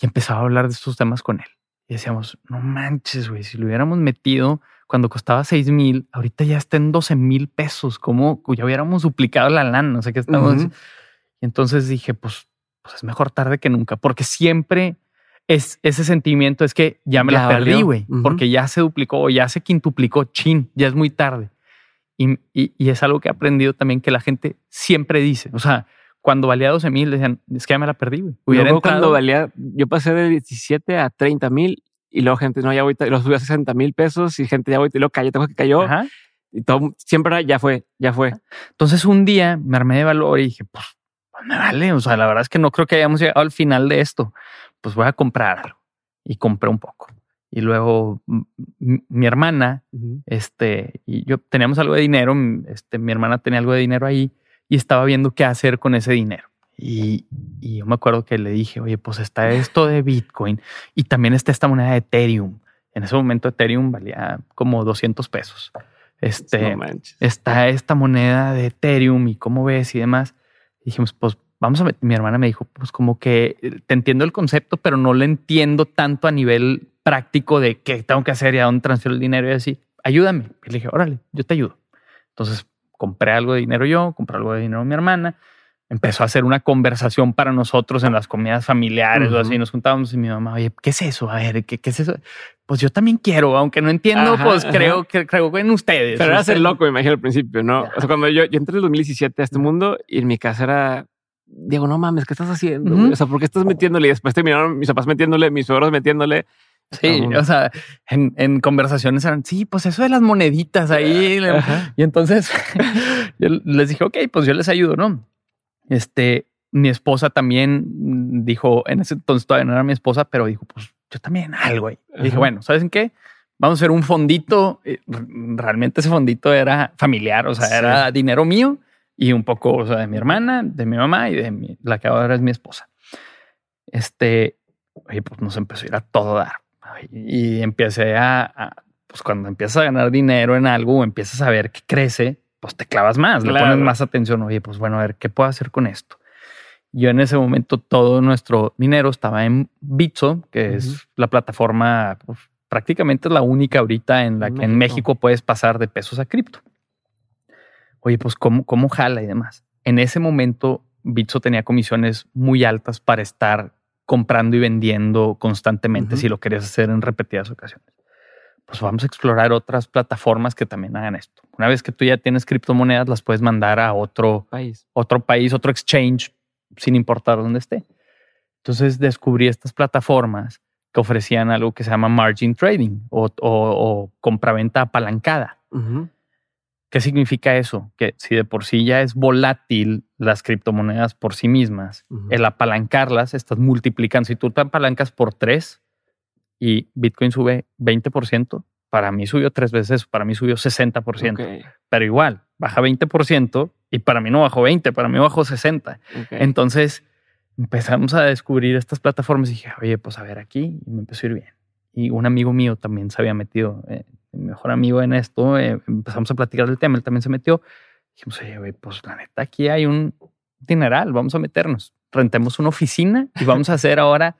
y empezaba a hablar de estos temas con él. Y decíamos, no manches, güey, si lo hubiéramos metido cuando costaba 6 mil, ahorita ya está en 12 mil pesos, como ya hubiéramos duplicado la lana, no sé qué estamos. Uh -huh. Y entonces dije, pues, pues es mejor tarde que nunca, porque siempre es ese sentimiento es que ya me ya la perdí, güey, uh -huh. porque ya se duplicó, ya se quintuplicó, chin, ya es muy tarde. Y, y, y, es algo que he aprendido también que la gente siempre dice, o sea, cuando valía 12 mil, decían, es que ya me la perdí, güey. Entrado, cuando valía, yo pasé de 17 a 30 mil y luego gente, no, ya ahorita lo subí a 60 mil pesos y gente ya ahorita y luego cayó, tengo que cayó. Ajá. Y todo, siempre ya fue, ya fue. Entonces un día me armé de valor y dije, pues, me vale, o sea, la verdad es que no creo que hayamos llegado al final de esto pues voy a comprar algo. Y compré un poco. Y luego mi hermana, uh -huh. este, y yo teníamos algo de dinero, este, mi hermana tenía algo de dinero ahí y estaba viendo qué hacer con ese dinero. Y, y yo me acuerdo que le dije, oye, pues está esto de Bitcoin y también está esta moneda de Ethereum. En ese momento Ethereum valía como 200 pesos. Este, no está esta moneda de Ethereum y cómo ves y demás. Y dijimos, pues vamos a ver, mi hermana me dijo, pues como que eh, te entiendo el concepto, pero no lo entiendo tanto a nivel práctico de qué tengo que hacer y a dónde transfiero el dinero y así. Ayúdame. Y le dije, órale, yo te ayudo. Entonces compré algo de dinero yo, compré algo de dinero mi hermana. Empezó a hacer una conversación para nosotros en las comidas familiares uh -huh. o así. Nos juntábamos y mi mamá, oye, ¿qué es eso? A ver, ¿qué, qué es eso? Pues yo también quiero, aunque no entiendo, ajá, pues ajá. creo que creo en ustedes. Pero era ser loco, me imagino al principio, ¿no? O sea, cuando yo, yo entré en el 2017 a este mundo y en mi casa era Diego, no mames, ¿qué estás haciendo? Uh -huh. O sea, ¿por qué estás metiéndole? Y después terminaron mis papás metiéndole, mis suegros metiéndole. Sí, um, o sea, en, en, conversaciones eran, sí, pues eso de las moneditas ahí. Ajá. Y entonces yo les dije, ok, pues yo les ayudo, ¿no? Este, mi esposa también dijo, en ese entonces todavía no era mi esposa, pero dijo, pues yo también algo ahí. Dije, bueno, ¿sabes en qué? vamos a hacer un fondito. Eh, realmente ese fondito era familiar, o sea, era dinero mío y un poco o sea, de mi hermana, de mi mamá y de la que ahora es mi esposa. Este, oye, pues nos empezó a ir a todo dar. Y empecé a, pues cuando empiezas a ganar dinero en algo o empiezas a ver que crece, pues te clavas más, le pones más atención. Oye, pues bueno, a ver, ¿qué puedo hacer con esto? Yo en ese momento todo nuestro dinero estaba en Bitso, que es la plataforma, pues, prácticamente es la única ahorita en la que en México puedes pasar de pesos a cripto. Oye, pues ¿cómo, cómo jala y demás. En ese momento Bitso tenía comisiones muy altas para estar comprando y vendiendo constantemente si lo querías hacer en repetidas ocasiones. Pues vamos a explorar otras plataformas que también hagan esto. Una vez que tú ya tienes criptomonedas, las puedes mandar a otro país, otro país, otro exchange sin importar dónde esté. Entonces descubrí estas plataformas que ofrecían algo que se llama margin trading o, o, compraventa apalancada. ¿Qué significa eso? Que si de por sí ya es volátil las criptomonedas por sí mismas, el apalancarlas, estás multiplicando. Si tú te apalancas por tres y Bitcoin sube 20%, para mí subió tres veces, para mí subió 60%. Pero igual, baja 20% y para mí no bajó 20, para mí bajó 60. Entonces empezamos a descubrir estas plataformas y dije, oye, pues a ver aquí, y me empezó a ir bien. Y un amigo mío también se había metido, eh, mi mejor amigo en esto, eh, empezamos a platicar del tema, él también se metió. Dijimos, oye, pues la neta, aquí hay un dineral, vamos a meternos. Rentemos una oficina y vamos a hacer ahora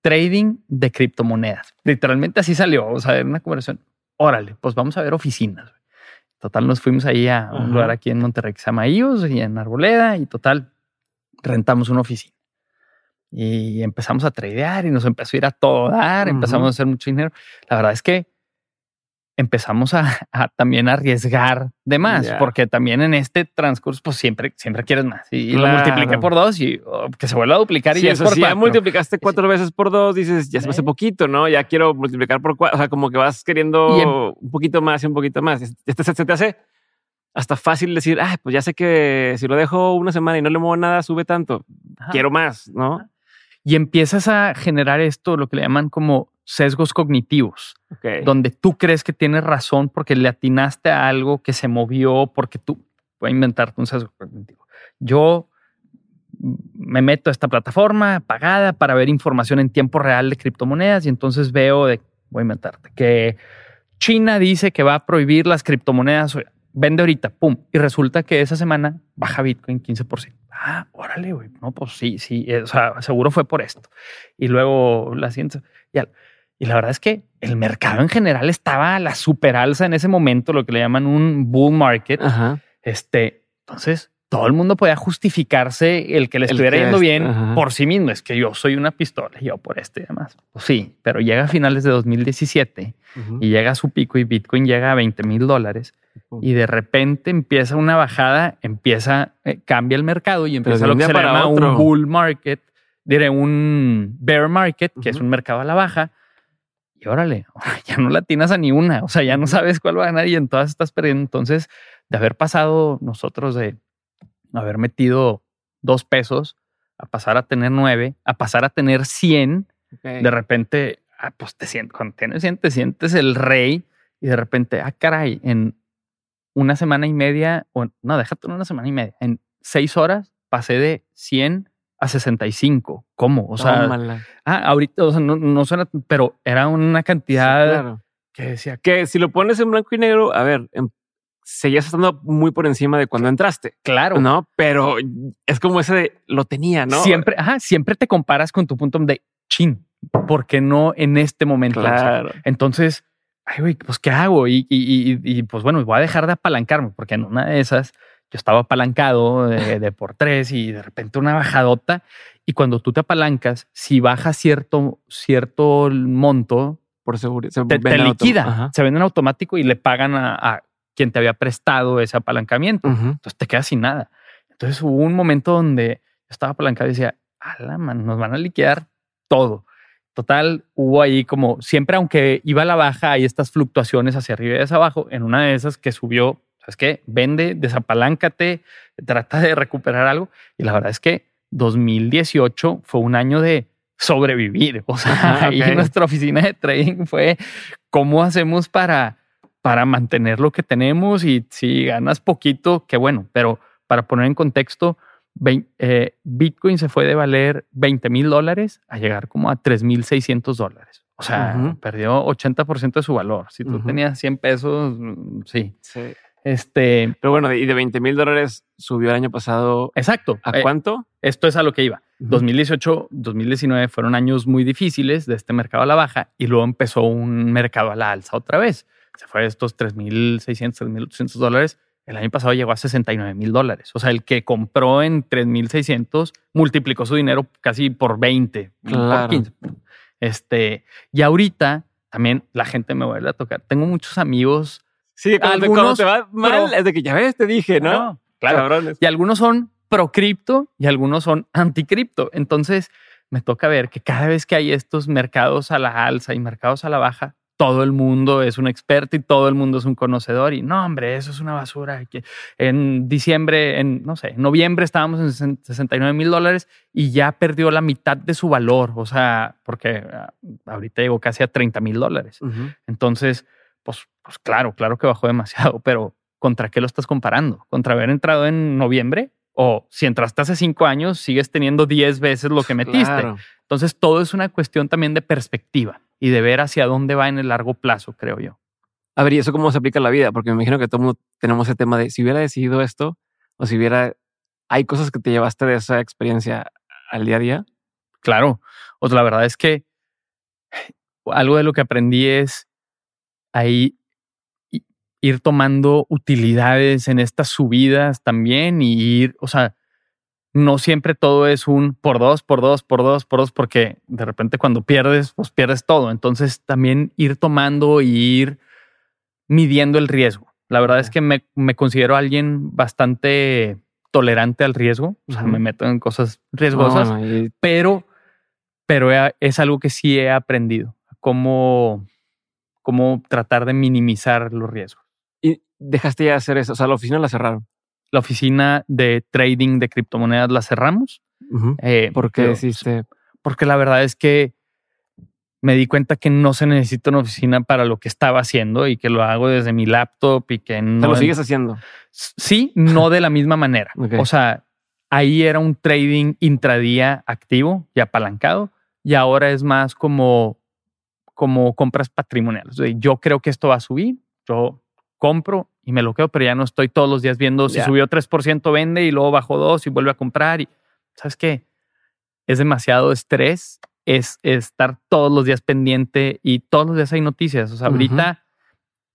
trading de criptomonedas. Literalmente así salió, o sea, una conversación. Órale, pues vamos a ver oficinas. Total, nos fuimos ahí a un lugar aquí en Monterrey que se llama IOS y en Arboleda y total, rentamos una oficina. Y empezamos a tradear y nos empezó a ir a todo dar, empezamos a hacer mucho dinero. La verdad es que empezamos a, también arriesgar de más, porque también en este transcurso, pues siempre, siempre quieres más. Y, lo multipliqué por dos y oh, que se vuelva a duplicar y ya es por si ya multiplicaste cuatro veces por dos, dices, ya se me hace poquito, ¿no? Ya quiero multiplicar por cuatro. O sea, como que vas queriendo un poquito más y un poquito más. Este se, te hace hasta fácil decir, ah, pues ya sé que si lo dejo una semana y no le muevo nada, sube tanto. Quiero más, ¿no? Y empiezas a generar esto, lo que le llaman como sesgos cognitivos, donde tú crees que tienes razón porque le atinaste a algo que se movió, porque tú, voy a inventarte un sesgo cognitivo. Yo me meto a esta plataforma pagada para ver información en tiempo real de criptomonedas y entonces veo, de, voy a inventarte, que China dice que va a prohibir las criptomonedas, vende ahorita, pum, y resulta que esa semana baja Bitcoin 15%. Ah, órale, güey, no, pues sí, sí, o sea, seguro fue por esto. Y luego la ciencia, ya. Y la verdad es que el mercado en general estaba a la super alza en ese momento, lo que le llaman un bull market. Este, entonces todo el mundo podía justificarse el que le estuviera yendo bien por sí mismo. Es que yo soy una pistola, yo por este y demás. Pues sí, pero llega a finales de 2017 y llega a su pico y Bitcoin llega a 20 mil dólares y de repente empieza una bajada, empieza, eh, cambia el mercado y empieza lo que se llama un bull market, diré un bear market, que es un mercado a la baja y órale, ya no latinas a ni una, o sea, ya no sabes cuál va a ganar y en todas estás perdiendo. Entonces, de haber pasado nosotros de haber metido dos pesos a pasar a tener nueve, a pasar a tener cien, de repente, ah, pues te sientes, cuando tienes cien, te sientes el rey y de repente, ah, caray, en una semana y media, o no, déjate una semana y media, en seis horas pasé de 100 a 65. ¿Cómo? O sea, ah, ahorita, o sea, no, no, suena, pero era una cantidad que decía que si lo pones en blanco y negro, a ver, en, seguías estando muy por encima de cuando entraste. Claro. No, pero es como ese de lo tenía, ¿no? Siempre, ajá, siempre te comparas con tu punto de chin, porque no en este momento? Claro. entonces, ay, güey, pues ¿qué hago? Y, y, y, y, pues bueno, voy a dejar de apalancarme, porque en una de esas yo estaba apalancado de, por tres y de repente una bajadota. Y cuando tú te apalancas, si baja cierto, cierto monto, por seguridad, se te, liquida, se vende en automático y le pagan a, quien te había prestado ese apalancamiento. Entonces te quedas sin nada. Entonces hubo un momento donde yo estaba apalancado y decía, ala, man, nos van a liquidar todo. Total, hubo ahí como siempre, aunque iba a la baja, hay estas fluctuaciones hacia arriba y hacia abajo. En una de esas que subió ¿Sabes qué? Vende, desapaláncate, trata de recuperar algo. Y la verdad es que 2018 fue un año de sobrevivir. O sea, ahí nuestra oficina de trading fue ¿cómo hacemos para, para mantener lo que tenemos? Y si ganas poquito, qué bueno, pero para poner en contexto, eh, Bitcoin se fue de valer 20 mil dólares a llegar como a 3 mil 600 dólares. O sea, perdió 80% de su valor. Si tú tenías 100 pesos, mm, sí. Sí. Este. Pero bueno, y de 20 mil dólares subió el año pasado. Exacto. ¿A eh, cuánto? Esto es a lo que iba. 2018, 2019 fueron años muy difíciles de este mercado a la baja y luego empezó un mercado a la alza otra vez. Se fue de estos 3.600, 3.800 dólares. El año pasado llegó a 69 mil dólares. O sea, el que compró en 3.600 multiplicó su dinero casi por 20. Claro. Este, y ahorita también la gente me vuelve a tocar. Tengo muchos amigos. Sí, cuando, algunos, te va mal, es de que ya ves, te dije, ¿no? claro. Y algunos son pro cripto y algunos son anti cripto. Entonces me toca ver que cada vez que hay estos mercados a la alza y mercados a la baja, todo el mundo es un experto y todo el mundo es un conocedor. Y no, hombre, eso es una basura. En diciembre, en no sé, en noviembre estábamos en 69 mil dólares y ya perdió la mitad de su valor. O sea, porque ah, ahorita llegó casi a 30 mil dólares. Entonces, pues, pues claro, claro que bajó demasiado, pero ¿contra qué lo estás comparando? ¿Contra haber entrado en noviembre? O si entraste hace cinco años, sigues teniendo 10 veces lo que metiste. Entonces, todo es una cuestión también de perspectiva y de ver hacia dónde va en el largo plazo, creo yo. A ver, ¿y eso cómo se aplica a la vida? Porque me imagino que todo mundo tenemos ese tema de si hubiera decidido esto o si hubiera... ¿Hay cosas que te llevaste de esa experiencia al día a día? Claro. O la verdad es que algo de lo que aprendí es ahí ir tomando utilidades en estas subidas también y ir, o sea, no siempre todo es un por dos, por dos, por dos, por dos, porque de repente cuando pierdes, pues pierdes todo. Entonces también ir tomando y ir midiendo el riesgo. La verdad es que me, considero alguien bastante tolerante al riesgo. O sea, me meto en cosas riesgosas, pero, pero es algo que sí he aprendido. Cómo, cómo tratar de minimizar los riesgos. ¿Y dejaste ya hacer eso? O sea, la oficina la cerraron la oficina de trading de criptomonedas la cerramos. Eh, ¿Por qué deciste? Porque la verdad es que me di cuenta que no se necesita una oficina para lo que estaba haciendo y que lo hago desde mi laptop y que no. lo sigues haciendo? Sí, no de la misma manera. O sea, ahí era un trading intradía activo y apalancado y ahora es más como, como compras patrimoniales. Yo creo que esto va a subir. Yo compro y me lo quedo, pero ya no estoy todos los días viendo si subió 3%, vende y luego bajó 2 y vuelve a comprar. Y, ¿Sabes qué? Es demasiado estrés, es, estar todos los días pendiente y todos los días hay noticias. O sea, ahorita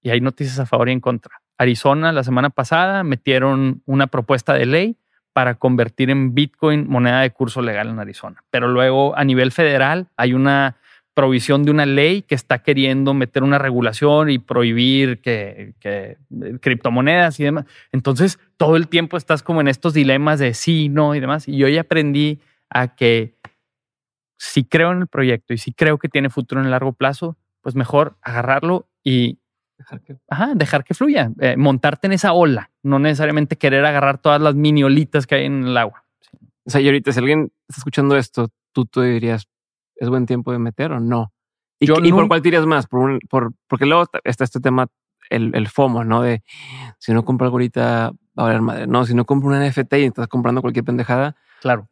y hay noticias a favor y en contra. Arizona la semana pasada metieron una propuesta de ley para convertir en Bitcoin moneda de curso legal en Arizona. Pero luego a nivel federal hay una provisión de una ley que está queriendo meter una regulación y prohibir que, eh, criptomonedas y demás. Entonces, todo el tiempo estás como en estos dilemas de sí, no y demás. Y yo ya aprendí a que si creo en el proyecto y si creo que tiene futuro en el largo plazo, pues mejor agarrarlo y dejar que, dejar que fluya, eh, montarte en esa ola, no necesariamente querer agarrar todas las mini olitas que hay en el agua. O sea, y ahorita si alguien está escuchando esto, tú, tú dirías, ¿es buen tiempo de meter o no? ¿Y, por cuál tiras más? Por, por, porque luego está este tema, el, el, FOMO, ¿no? De si no compro algo ahorita va a valer madre. No, si no compro un NFT y estás comprando cualquier pendejada. Claro.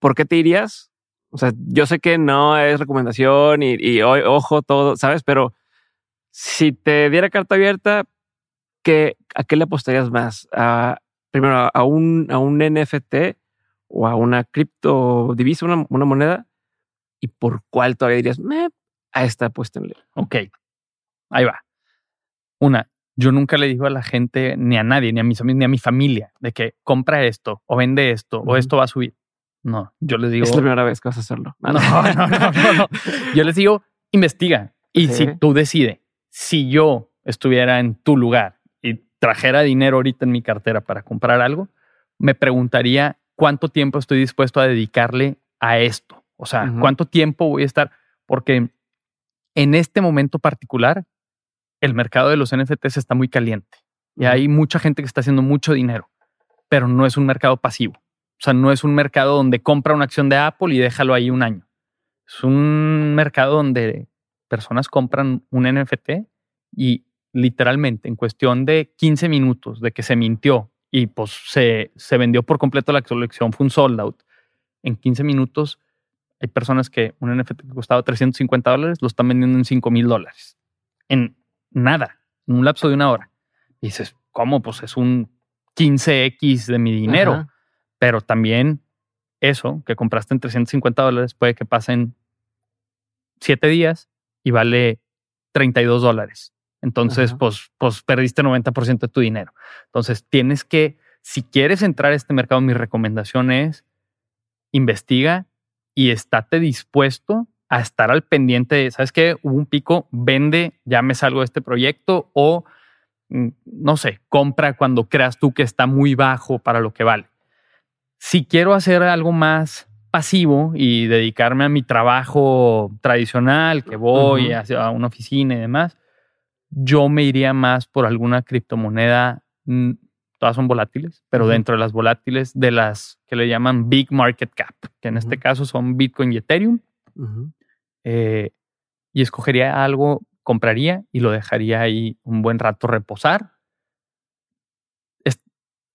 ¿Por qué te irías? O sea, yo sé que no es recomendación y, y ojo, todo, ¿sabes? Pero si te diera carta abierta, ¿qué, ¿a qué le apostarías más? ¿A, primero, a un, a un NFT o a una cripto divisa, una, una moneda? Y por cuál todavía dirías, me, a esta en ley. Ok, ahí va. Una, yo nunca le digo a la gente, ni a nadie, ni a mis amigos, ni a mi familia, de que compra esto o vende esto o esto va a subir. No, yo les digo. Es la primera vez que vas a hacerlo. No, no, no, no. Yo les digo, investiga. Y si tú decides, si yo estuviera en tu lugar y trajera dinero ahorita en mi cartera para comprar algo, me preguntaría cuánto tiempo estoy dispuesto a dedicarle a esto. O sea, ¿cuánto tiempo voy a estar? Porque en este momento particular, el mercado de los NFTs está muy caliente y hay mucha gente que está haciendo mucho dinero, pero no es un mercado pasivo. O sea, no es un mercado donde compra una acción de Apple y déjalo ahí un año. Es un mercado donde personas compran un NFT y literalmente en cuestión de 15 minutos de que se mintió y pues se, se vendió por completo la colección, fue un sold out. En 15 minutos hay personas que un NFT que costaba 350 dólares lo están vendiendo en 5 mil dólares. En nada, en un lapso de una hora. Y dices, ¿cómo? Pues es un 15x de mi dinero. Pero también eso que compraste en 350 dólares puede que pasen 7 días y vale 32 dólares. Entonces, pues, pues perdiste 90% de tu dinero. Entonces, tienes que, si quieres entrar a este mercado, mi recomendación es investiga y estate dispuesto a estar al pendiente de, ¿sabes qué? Hubo un pico, vende, ya me salgo de este proyecto o, mm, no sé, compra cuando creas tú que está muy bajo para lo que vale. Si quiero hacer algo más pasivo y dedicarme a mi trabajo tradicional, que voy a una oficina y demás, yo me iría más por alguna criptomoneda mm, todas son volátiles, pero dentro de las volátiles de las que le llaman Big Market Cap, que en este caso son Bitcoin y Ethereum. Eh, y escogería algo, compraría y lo dejaría ahí un buen rato reposar.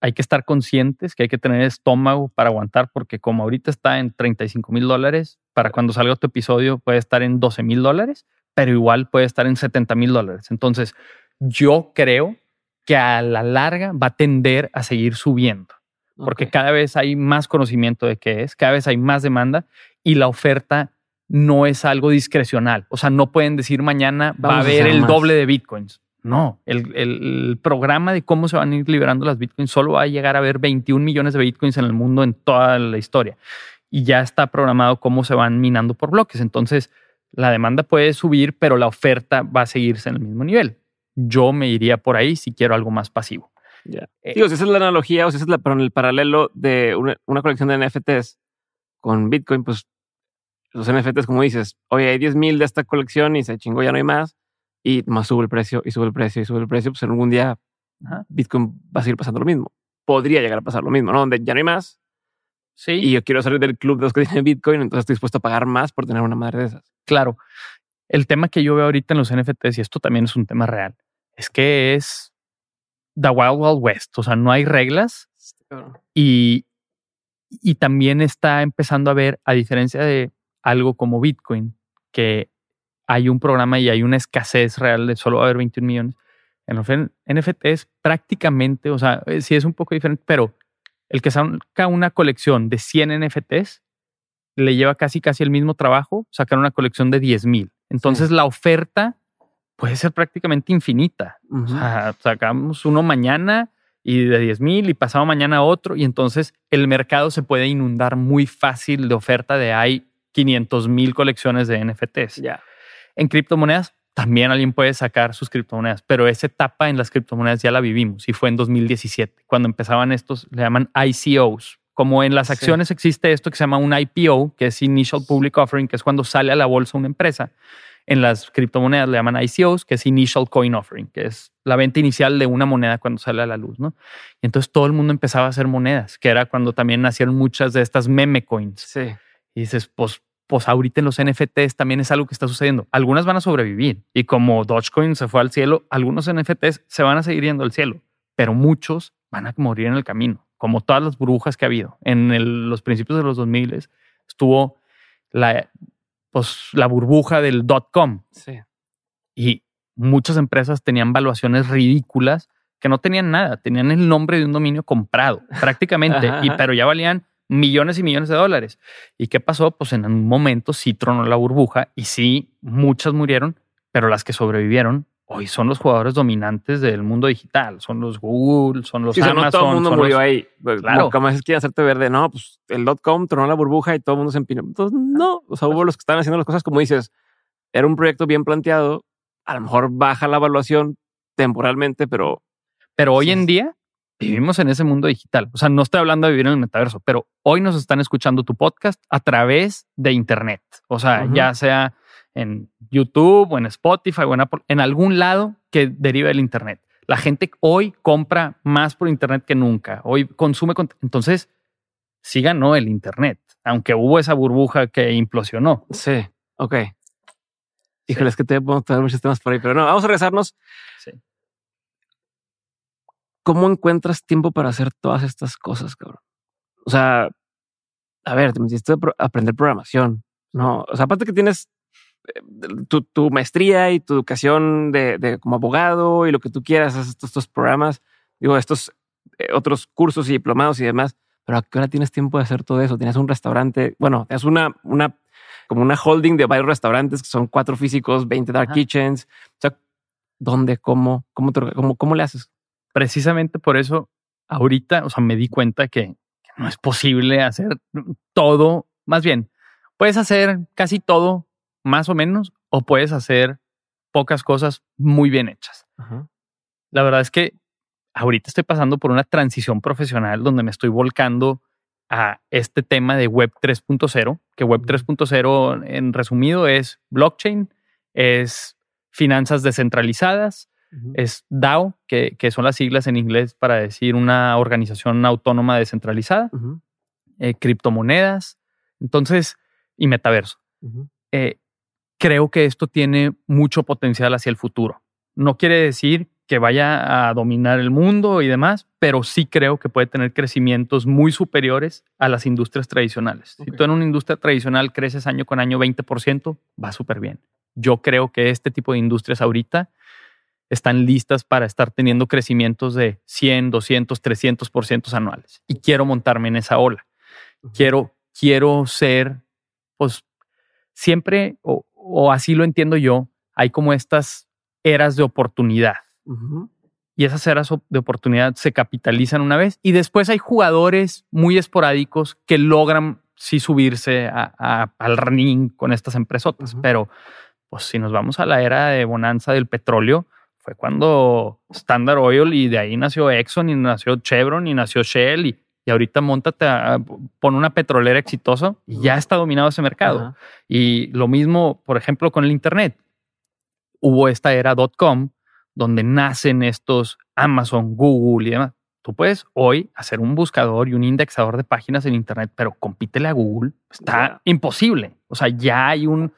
hay que estar conscientes que hay que tener estómago para aguantar, porque como ahorita está en 35 mil dólares, para cuando salga otro episodio puede estar en 12 mil dólares, pero igual puede estar en 70 mil dólares. Entonces, yo creo que a la larga va a tender a seguir subiendo, porque cada vez hay más conocimiento de qué es, cada vez hay más demanda y la oferta no es algo discrecional. O sea, no pueden decir mañana va a haber el doble de bitcoins. No, el, programa de cómo se van a ir liberando las bitcoins solo va a llegar a haber 21 millones de bitcoins en el mundo en toda la historia. Y ya está programado cómo se van minando por bloques. Entonces, la demanda puede subir, pero la oferta va a seguirse en el mismo nivel yo me iría por ahí si quiero algo más pasivo. Eh, si esa es la analogía o si es la, el paralelo de una, colección de NFTs con Bitcoin, pues los NFTs, como dices, oye, hay 10 mil de esta colección y se chingó, ya no hay más, y más sube el precio y sube el precio y sube el precio, pues en algún día Bitcoin va a seguir pasando lo mismo. Podría llegar a pasar lo mismo, ¿no? Donde ya no hay más. Sí. Y yo quiero salir del club de los que tienen Bitcoin, entonces estoy dispuesto a pagar más por tener una madre de esas. Claro. El tema que yo veo ahorita en los NFTs, y esto también es un tema real, es que es The Wild Wild West, o sea, no hay reglas y, y también está empezando a ver, a diferencia de algo como Bitcoin, que hay un programa y hay una escasez real de solo haber 21 millones. En los NFTs prácticamente, o sea, eh, sí es un poco diferente, pero el que saca una colección de 100 NFTs le lleva casi casi el mismo trabajo sacar una colección de 10 mil. Entonces la oferta puede ser prácticamente infinita. O sea, sacamos uno mañana y de 10 mil y pasado mañana otro y entonces el mercado se puede inundar muy fácil de oferta de hay 500 mil colecciones de NFTs. Ya. En criptomonedas también alguien puede sacar sus criptomonedas, pero esa etapa en las criptomonedas ya la vivimos y fue en 2017, cuando empezaban estos, le llaman ICOs. Como en las acciones existe esto que se llama un IPO, que es Initial Public Offering, que es cuando sale a la bolsa una empresa en las criptomonedas le llaman ICOs, que es Initial Coin Offering, que es la venta inicial de una moneda cuando sale a la luz, ¿no? Y entonces todo el mundo empezaba a hacer monedas, que era cuando también nacieron muchas de estas meme coins. Sí. Y dices, pues, pues ahorita en los NFTs también es algo que está sucediendo. Algunas van a sobrevivir y como Dogecoin se fue al cielo, algunos NFTs se van a seguir yendo al cielo, pero muchos van a morir en el camino, como todas las burbujas que ha habido. En los principios de los 2000 estuvo la pues, la burbuja del dot com. Sí. Y muchas empresas tenían valuaciones ridículas que no tenían nada, tenían el nombre de un dominio comprado prácticamente, y, pero ya valían millones y millones de dólares. ¿Y qué pasó? Pues en un momento sí tronó la burbuja y sí, muchas murieron, pero las que sobrevivieron hoy son los jugadores dominantes del mundo digital. Son los Google, son los Amazon. no todo el mundo murió ahí. Pues, claro. Como es que hacerte verde, no, pues el dot com tronó la burbuja y todo el mundo se empinó. Entonces, no, o sea, hubo los que estaban haciendo las cosas como dices. Era un proyecto bien planteado. A lo mejor baja la evaluación temporalmente, pero. Pero hoy en día vivimos en ese mundo digital. O sea, no estoy hablando de vivir en el metaverso, pero hoy nos están escuchando tu podcast a través de Internet. O sea, ya sea en YouTube o en Spotify o en Apple, en algún lado que derive del Internet. La gente hoy compra más por Internet que nunca. Hoy consume. Entonces, sí ganó el Internet, aunque hubo esa burbuja que implosionó. Sí, ok. Híjole, es que te podemos tener muchos temas por ahí, pero no, vamos a regresarnos. Sí. ¿Cómo encuentras tiempo para hacer todas estas cosas, cabrón? O sea, a ver, te metiste a aprender programación, ¿no? O sea, aparte que tienes eh, tu, maestría y tu educación de, como abogado y lo que tú quieras, estos, estos programas, digo, estos eh, otros cursos y diplomados y demás, pero ¿a qué hora tienes tiempo de hacer todo eso? Tienes un restaurante, bueno, tienes una, una como una holding de varios restaurantes que son cuatro físicos, 20 dark kitchens. O sea, ¿dónde, cómo, cómo, cómo, cómo le haces? Precisamente por eso, ahorita, o sea, me di cuenta que, no es posible hacer todo. Más bien, puedes hacer casi todo, más o menos, o puedes hacer pocas cosas muy bien hechas. La verdad es que ahorita estoy pasando por una transición profesional donde me estoy volcando a este tema de Web 3.0, que Web 3.0 en resumido es blockchain, es finanzas descentralizadas, es DAO, que, son las siglas en inglés para decir una organización autónoma descentralizada, eh, criptomonedas, entonces, y metaverso. Eh, creo que esto tiene mucho potencial hacia el futuro. No quiere decir que vaya a dominar el mundo y demás, pero sí creo que puede tener crecimientos muy superiores a las industrias tradicionales. Si tú en una industria tradicional creces año con año 20%, va súper bien. Yo creo que este tipo de industrias ahorita están listas para estar teniendo crecimientos de 100, 200, 300% anuales. Y quiero montarme en esa ola. Quiero, quiero ser, pues, siempre, o, o así lo entiendo yo, hay como estas eras de oportunidad. Y esas eras de oportunidad se capitalizan una vez. Y después hay jugadores muy esporádicos que logran sí subirse al running con estas empresotas. Pero pues si nos vamos a la era de bonanza del petróleo, fue cuando Standard Oil y de ahí nació Exxon y nació Chevron y nació Shell y, y ahorita montate a, pon una petrolera exitosa y ya está dominado ese mercado. Y lo mismo, por ejemplo, con el Internet. Hubo esta era .com donde nacen estos Amazon, Google y demás. Tú puedes hoy hacer un buscador y un indexador de páginas en Internet, pero compítele a Google. Está imposible. O sea, ya hay un,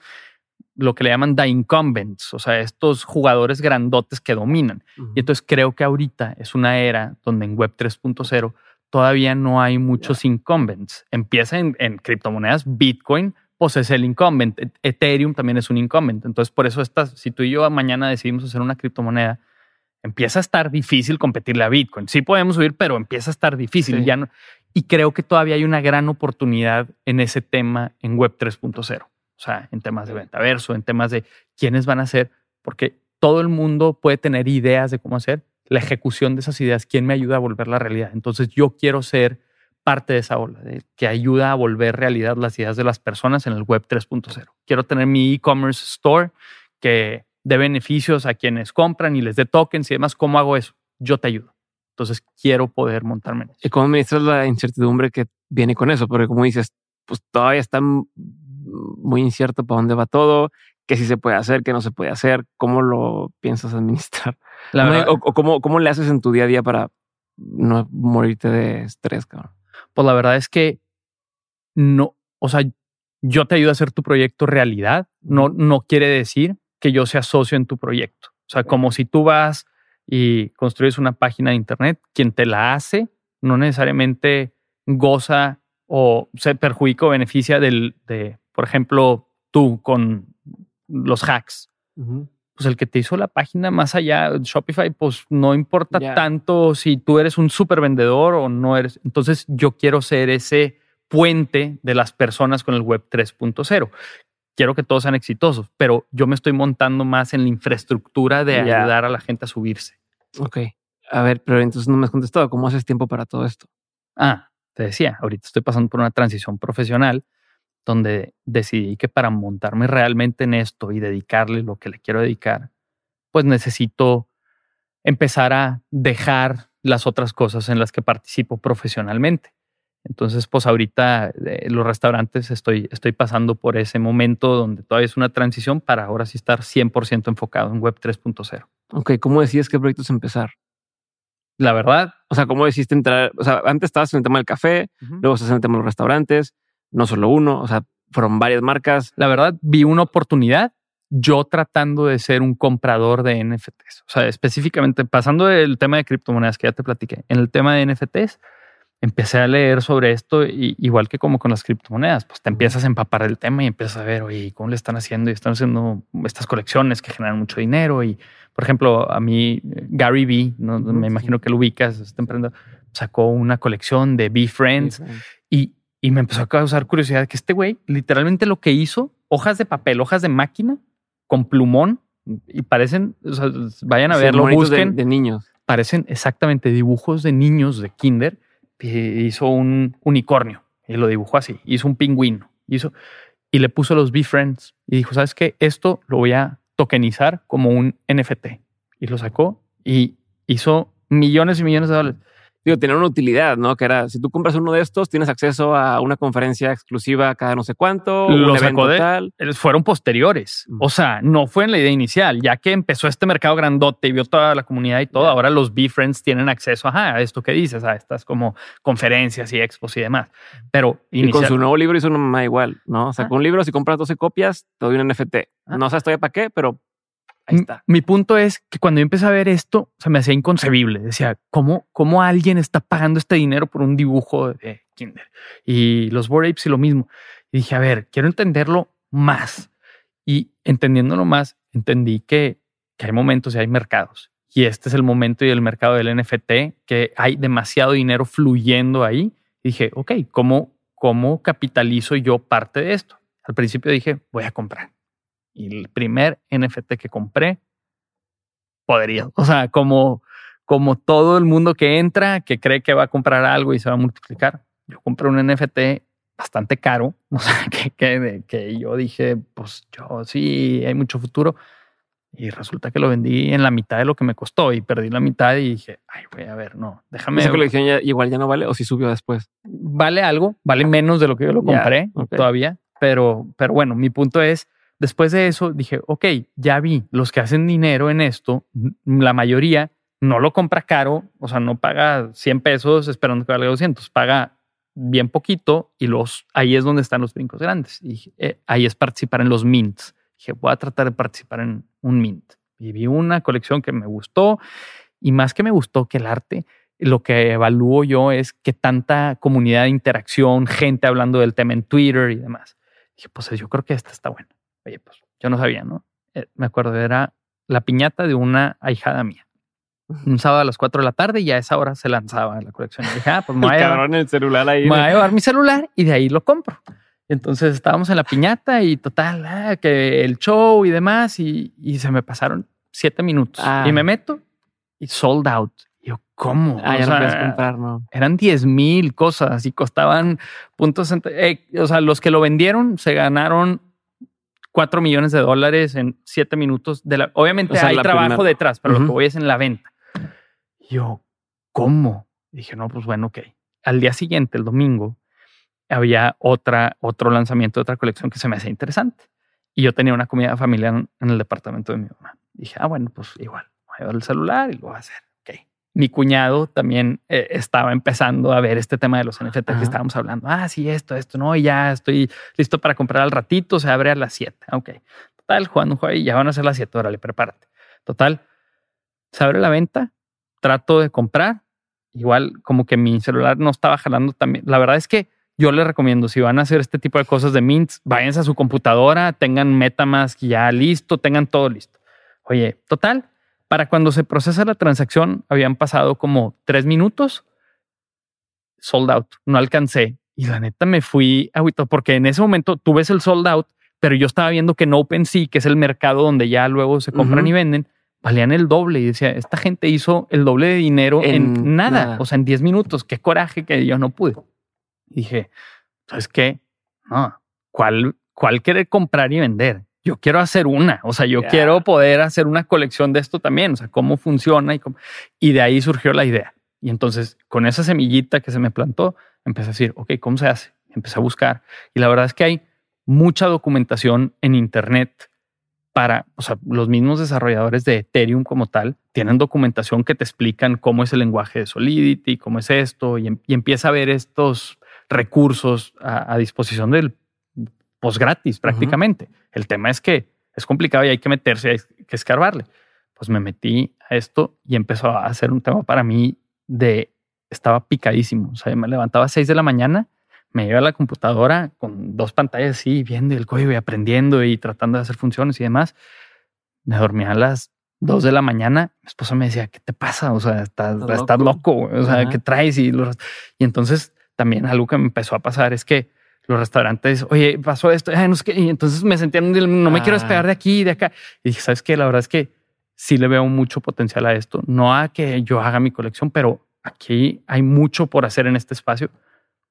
lo que le llaman the incumbents, o sea, estos jugadores grandotes que dominan. Y entonces creo que ahorita es una era donde en Web 3.0 todavía no hay muchos incumbents. Empieza en, en criptomonedas, Bitcoin, pues es el incumbent. E-, Ethereum también es un incumbent. Entonces, por eso estás, si tú y yo mañana decidimos hacer una criptomoneda, empieza a estar difícil competirle a Bitcoin. Sí podemos subir, pero empieza a estar difícil. Ya no, y creo que todavía hay una gran oportunidad en ese tema en Web 3.0. O sea, en temas de venta verso, en temas de quiénes van a ser, porque todo el mundo puede tener ideas de cómo hacer la ejecución de esas ideas. ¿Quién me ayuda a volver la realidad? Entonces, yo quiero ser parte de esa ola, que ayuda a volver realidad las ideas de las personas en el web 3.0. Quiero tener mi e-commerce store que dé beneficios a quienes compran y les dé tokens y demás. ¿Cómo hago eso? Yo te ayudo. Entonces quiero poder montarme en eso. ¿Y cómo administras la incertidumbre que viene con eso? Porque como dices, pues todavía está muy incierto para dónde va todo, qué sí se puede hacer, qué no se puede hacer, cómo lo piensas administrar. o, cómo, cómo le haces en tu día a día para no morirte de estrés, cabrón. Pues la verdad es que no, o sea, yo te ayudo a hacer tu proyecto realidad. No, no quiere decir que yo sea socio en tu proyecto. O sea, como si tú vas y construyes una página de internet, quien te la hace no necesariamente goza o se perjudica o beneficia del, de, por ejemplo, tú con los hacks pues el que te hizo la página más allá, Shopify, pues no importa tanto si tú eres un super vendedor o no eres. Entonces yo quiero ser ese puente de las personas con el web 3.0. Quiero que todos sean exitosos, pero yo me estoy montando más en la infraestructura de ayudar a la gente a subirse. Ok. A ver, pero entonces no me has contestado. ¿Cómo haces tiempo para todo esto? Ah, te decía, ahorita estoy pasando por una transición profesional donde decidí que para montarme realmente en esto y dedicarle lo que le quiero dedicar, pues necesito empezar a dejar las otras cosas en las que participo profesionalmente. Entonces, pues ahorita eh, los restaurantes estoy, estoy pasando por ese momento donde todavía es una transición para ahora sí estar 100% enfocado en Web 3.0. Ok, ¿cómo decías qué proyectos empezar? La verdad. O sea, ¿cómo decidiste entrar? O sea, antes estabas en el tema del café, luego estás en el tema de los restaurantes, no solo uno, o sea, fueron varias marcas. La verdad, vi una oportunidad yo tratando de ser un comprador de NFTs. O sea, específicamente pasando del tema de criptomonedas que ya te platiqué, en el tema de NFTs, empecé a leer sobre esto, y, igual que como con las criptomonedas, pues te empiezas a empapar el tema y empiezas a ver, oye, ¿cómo le están haciendo? Y están haciendo estas colecciones que generan mucho dinero. Y, por ejemplo, a mí, Gary Vee, ¿no? me imagino que lo ubicas, este emprendedor, sacó una colección de Be Friends y, y me empezó a causar curiosidad que este güey literalmente lo que hizo, hojas de papel, hojas de máquina con plumón y parecen, o sea, vayan a verlo, busquen. De, niños. Parecen exactamente dibujos de niños de kinder hizo un unicornio y lo dibujó así. Hizo un pingüino. Hizo, y le puso los B-Friends y dijo, ¿sabes qué? Esto lo voy a tokenizar como un NFT. Y lo sacó y hizo millones y millones de dólares digo, tener una utilidad, ¿no? Que era, si tú compras uno de estos, tienes acceso a una conferencia exclusiva cada no sé cuánto, Los un evento tal. Fueron posteriores. O sea, no fue en la idea inicial. Ya que empezó este mercado grandote y vio toda la comunidad y todo, ahora los B-Friends tienen acceso a esto que dices, a estas como conferencias y expos y demás. Pero y con su nuevo libro hizo una igual, ¿no? O sea, con un libro, si compras 12 copias, te doy un NFT. Ah. No sabes todavía para qué, pero mi punto es que cuando yo empecé a ver esto, se me hacía inconcebible. Decía, ¿cómo, ¿cómo alguien está pagando este dinero por un dibujo de Kinder? Y los Bored Apes y lo mismo. Y dije, a ver, quiero entenderlo más. Y entendiéndolo más, entendí que, que hay momentos y hay mercados. Y este es el momento y el mercado del NFT, que hay demasiado dinero fluyendo ahí. Y dije, ok, ¿cómo, ¿cómo capitalizo yo parte de esto? Al principio dije, voy a comprar y el primer NFT que compré, podría. O sea, como, como todo el mundo que entra, que cree que va a comprar algo y se va a multiplicar. Yo compré un NFT bastante caro, o sea, que, que, yo dije, pues yo sí, hay mucho futuro. Y resulta que lo vendí en la mitad de lo que me costó y perdí la mitad y dije, ay, voy a ver, no, déjame. ¿Esa colección ya, igual ya no vale o si subió después? Vale algo, vale menos de lo que yo lo compré todavía, pero, pero bueno, mi punto es, Después de eso dije, ok, ya vi, los que hacen dinero en esto, la mayoría no lo compra caro, o sea, no paga 100 pesos esperando que valga 200, paga bien poquito y los, ahí es donde están los brincos grandes. Y eh, ahí es participar en los mints. Dije, voy a tratar de participar en un mint. Y vi una colección que me gustó y más que me gustó que el arte, lo que evalúo yo es que tanta comunidad de interacción, gente hablando del tema en Twitter y demás. Dije, pues yo creo que esta está buena. Oye, pues yo no sabía, ¿no? Eh, me acuerdo, era la piñata de una ahijada mía. Un sábado a las 4 de la tarde y a esa hora se lanzaba la colección. Y dije, ah, pues me voy, a llevar, el celular ahí, me voy a llevar mi celular y de ahí lo compro. Entonces estábamos en la piñata y total, ah, que el show y demás, y, y, se me pasaron siete minutos. Ah. Y me meto y sold out. Y yo, ¿cómo? Ah, ya no puedes comprar, ¿no? Eran 10 mil cosas y costaban puntos. Eh, o sea, los que lo vendieron se ganaron 4 millones de dólares en 7 minutos. De la, obviamente hay trabajo detrás, pero lo que voy es en la venta. yo, ¿cómo? dije, no, pues bueno, ok. Al día siguiente, el domingo, había otra, otro lanzamiento de otra colección que se me hacía interesante. Y yo tenía una comida familiar en el departamento de mi mamá. Dije, ah, bueno, pues igual, voy a llevar el celular y lo voy a hacer mi cuñado también eh, estaba empezando a ver este tema de los NFT que estábamos hablando. Ah, sí, esto, esto, no, ya estoy listo para comprar al ratito, se abre a las 7. Ok. Total, juego y ya van a ser las 7, órale, prepárate. Total, se abre la venta, trato de comprar. Igual, como que mi celular no estaba jalando también. La verdad es que yo les recomiendo, si van a hacer este tipo de cosas de mints, váyanse a su computadora, tengan Metamask ya listo, tengan todo listo. Oye, total, para cuando se procesa la transacción, habían pasado como tres minutos. Sold out. No alcancé. Y la neta me fui agüito porque en ese momento tú ves el sold out, pero yo estaba viendo que en OpenSea, que es el mercado donde ya luego se compran y venden, valían el doble. Y decía, esta gente hizo el doble de dinero en, nada, o sea, en 10 minutos. Qué coraje que yo no pude. dije, ¿sabes qué? No, ¿cuál, cuál querer comprar y vender? Yo quiero hacer una, o sea, yo quiero poder hacer una colección de esto también, o sea, cómo funciona y, cómo... y de ahí surgió la idea. Y entonces, con esa semillita que se me plantó, empecé a decir, ok, ¿cómo se hace? Empecé a buscar. Y la verdad es que hay mucha documentación en Internet para, o sea, los mismos desarrolladores de Ethereum como tal, tienen documentación que te explican cómo es el lenguaje de Solidity, cómo es esto, y, em, empieza a ver estos recursos a, a disposición del pues gratis prácticamente. El tema es que es complicado y hay que meterse, hay que escarbarle. Pues me metí a esto y empezó a hacer un tema para mí de, estaba picadísimo. O sea, me levantaba a 6 de la mañana, me iba a la computadora con dos pantallas así, viendo el código y aprendiendo y tratando de hacer funciones y demás. Me dormía a las 2 de la mañana. Mi esposa me decía, ¿qué te pasa? O sea, estás, estás loco. O sea, ¿qué traes? Y, y entonces también algo que me empezó a pasar es que los restaurantes, oye, pasó esto, no sé qué. y entonces me sentía, no me quiero despegar de aquí, de acá. Y dije, ¿sabes qué? La verdad es que sí le veo mucho potencial a esto. No a que yo haga mi colección, pero aquí hay mucho por hacer en este espacio.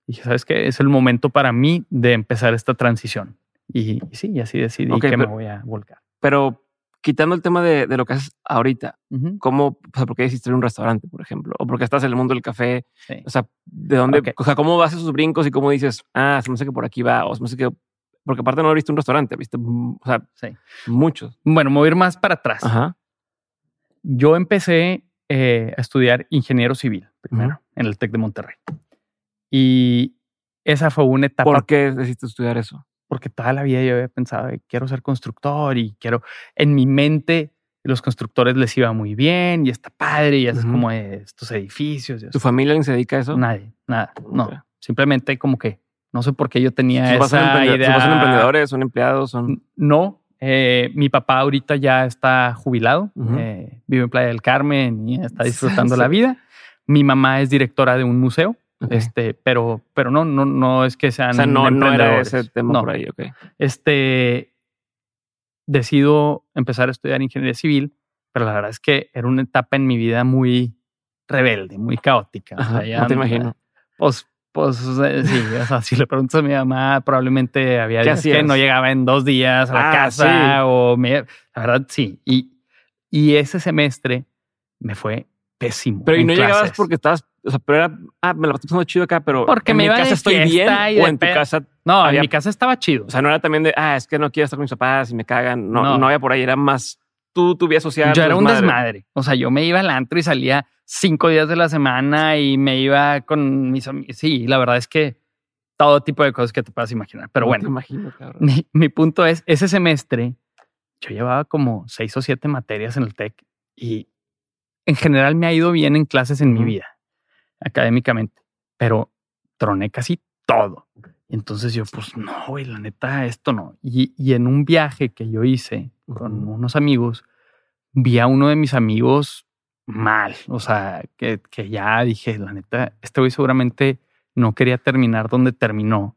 Y dije, ¿sabes qué? Es el momento para mí de empezar esta transición. Y, sí, y así decidí que me voy a volcar. Pero quitando el tema de, lo que haces ahorita, ¿cómo, o sea, por qué hiciste un restaurante, por ejemplo? O porque estás en el mundo del café. O sea, ¿de dónde, o sea, cómo vas a esos brincos y cómo dices, ah, me hace que por aquí va, o me hace que, porque aparte no he visto un restaurante, viste, o sea, muchos. Bueno, mover más para atrás. Yo empecé eh, a estudiar ingeniero civil primero en el TEC de Monterrey. Y esa fue una etapa. ¿Por qué decidiste estudiar eso? Porque toda la vida yo había pensado, quiero ser constructor y quiero, en mi mente, los constructores les iba muy bien y está padre y haces como estos edificios. ¿Tu familia se dedica a eso? Nadie, nada, no. Simplemente como que no sé por qué yo tenía esa idea. ¿Son emprendedores? ¿Son empleados? Son... No, eh, mi papá ahorita ya está jubilado, eh, vive en Playa del Carmen y está disfrutando la vida. Mi mamá es directora de un museo. Este, pero, pero no, no, no es que sean. O sea, no, no era ese tema por ahí, ok. Este decido empezar a estudiar ingeniería civil, pero la verdad es que era una etapa en mi vida muy rebelde, muy caótica. no te imagino. Pues, pues sí, o sea, si le preguntas a mi mamá, probablemente había días que no llegaba en dos días a la ah, casa o me, la verdad sí. Y, y ese semestre me fue pésimo. Pero y no llegabas porque estabas o sea, pero era, ah, me lo estoy pasando chido acá, pero porque en mi casa estoy bien o en tu casa. No, en mi casa estaba chido. O sea, no era también de, ah, es que no quiero estar con mis papás y me cagan. No, no, había por ahí, era más tú, tu vida social. Yo era un desmadre. O sea, yo me iba al antro y salía cinco días de la semana y me iba con mis amigos. Sí, la verdad es que todo tipo de cosas que te puedas imaginar. Pero bueno, imagino, mi, mi punto es, ese semestre yo llevaba como seis o siete materias en el TEC y en general me ha ido bien en clases en mi vida académicamente, pero troné casi todo. Entonces yo, pues no, güey, la neta, esto no. Y, y, en un viaje que yo hice con unos amigos, vi a uno de mis amigos mal. O sea, que, que ya dije, la neta, este güey seguramente no quería terminar donde terminó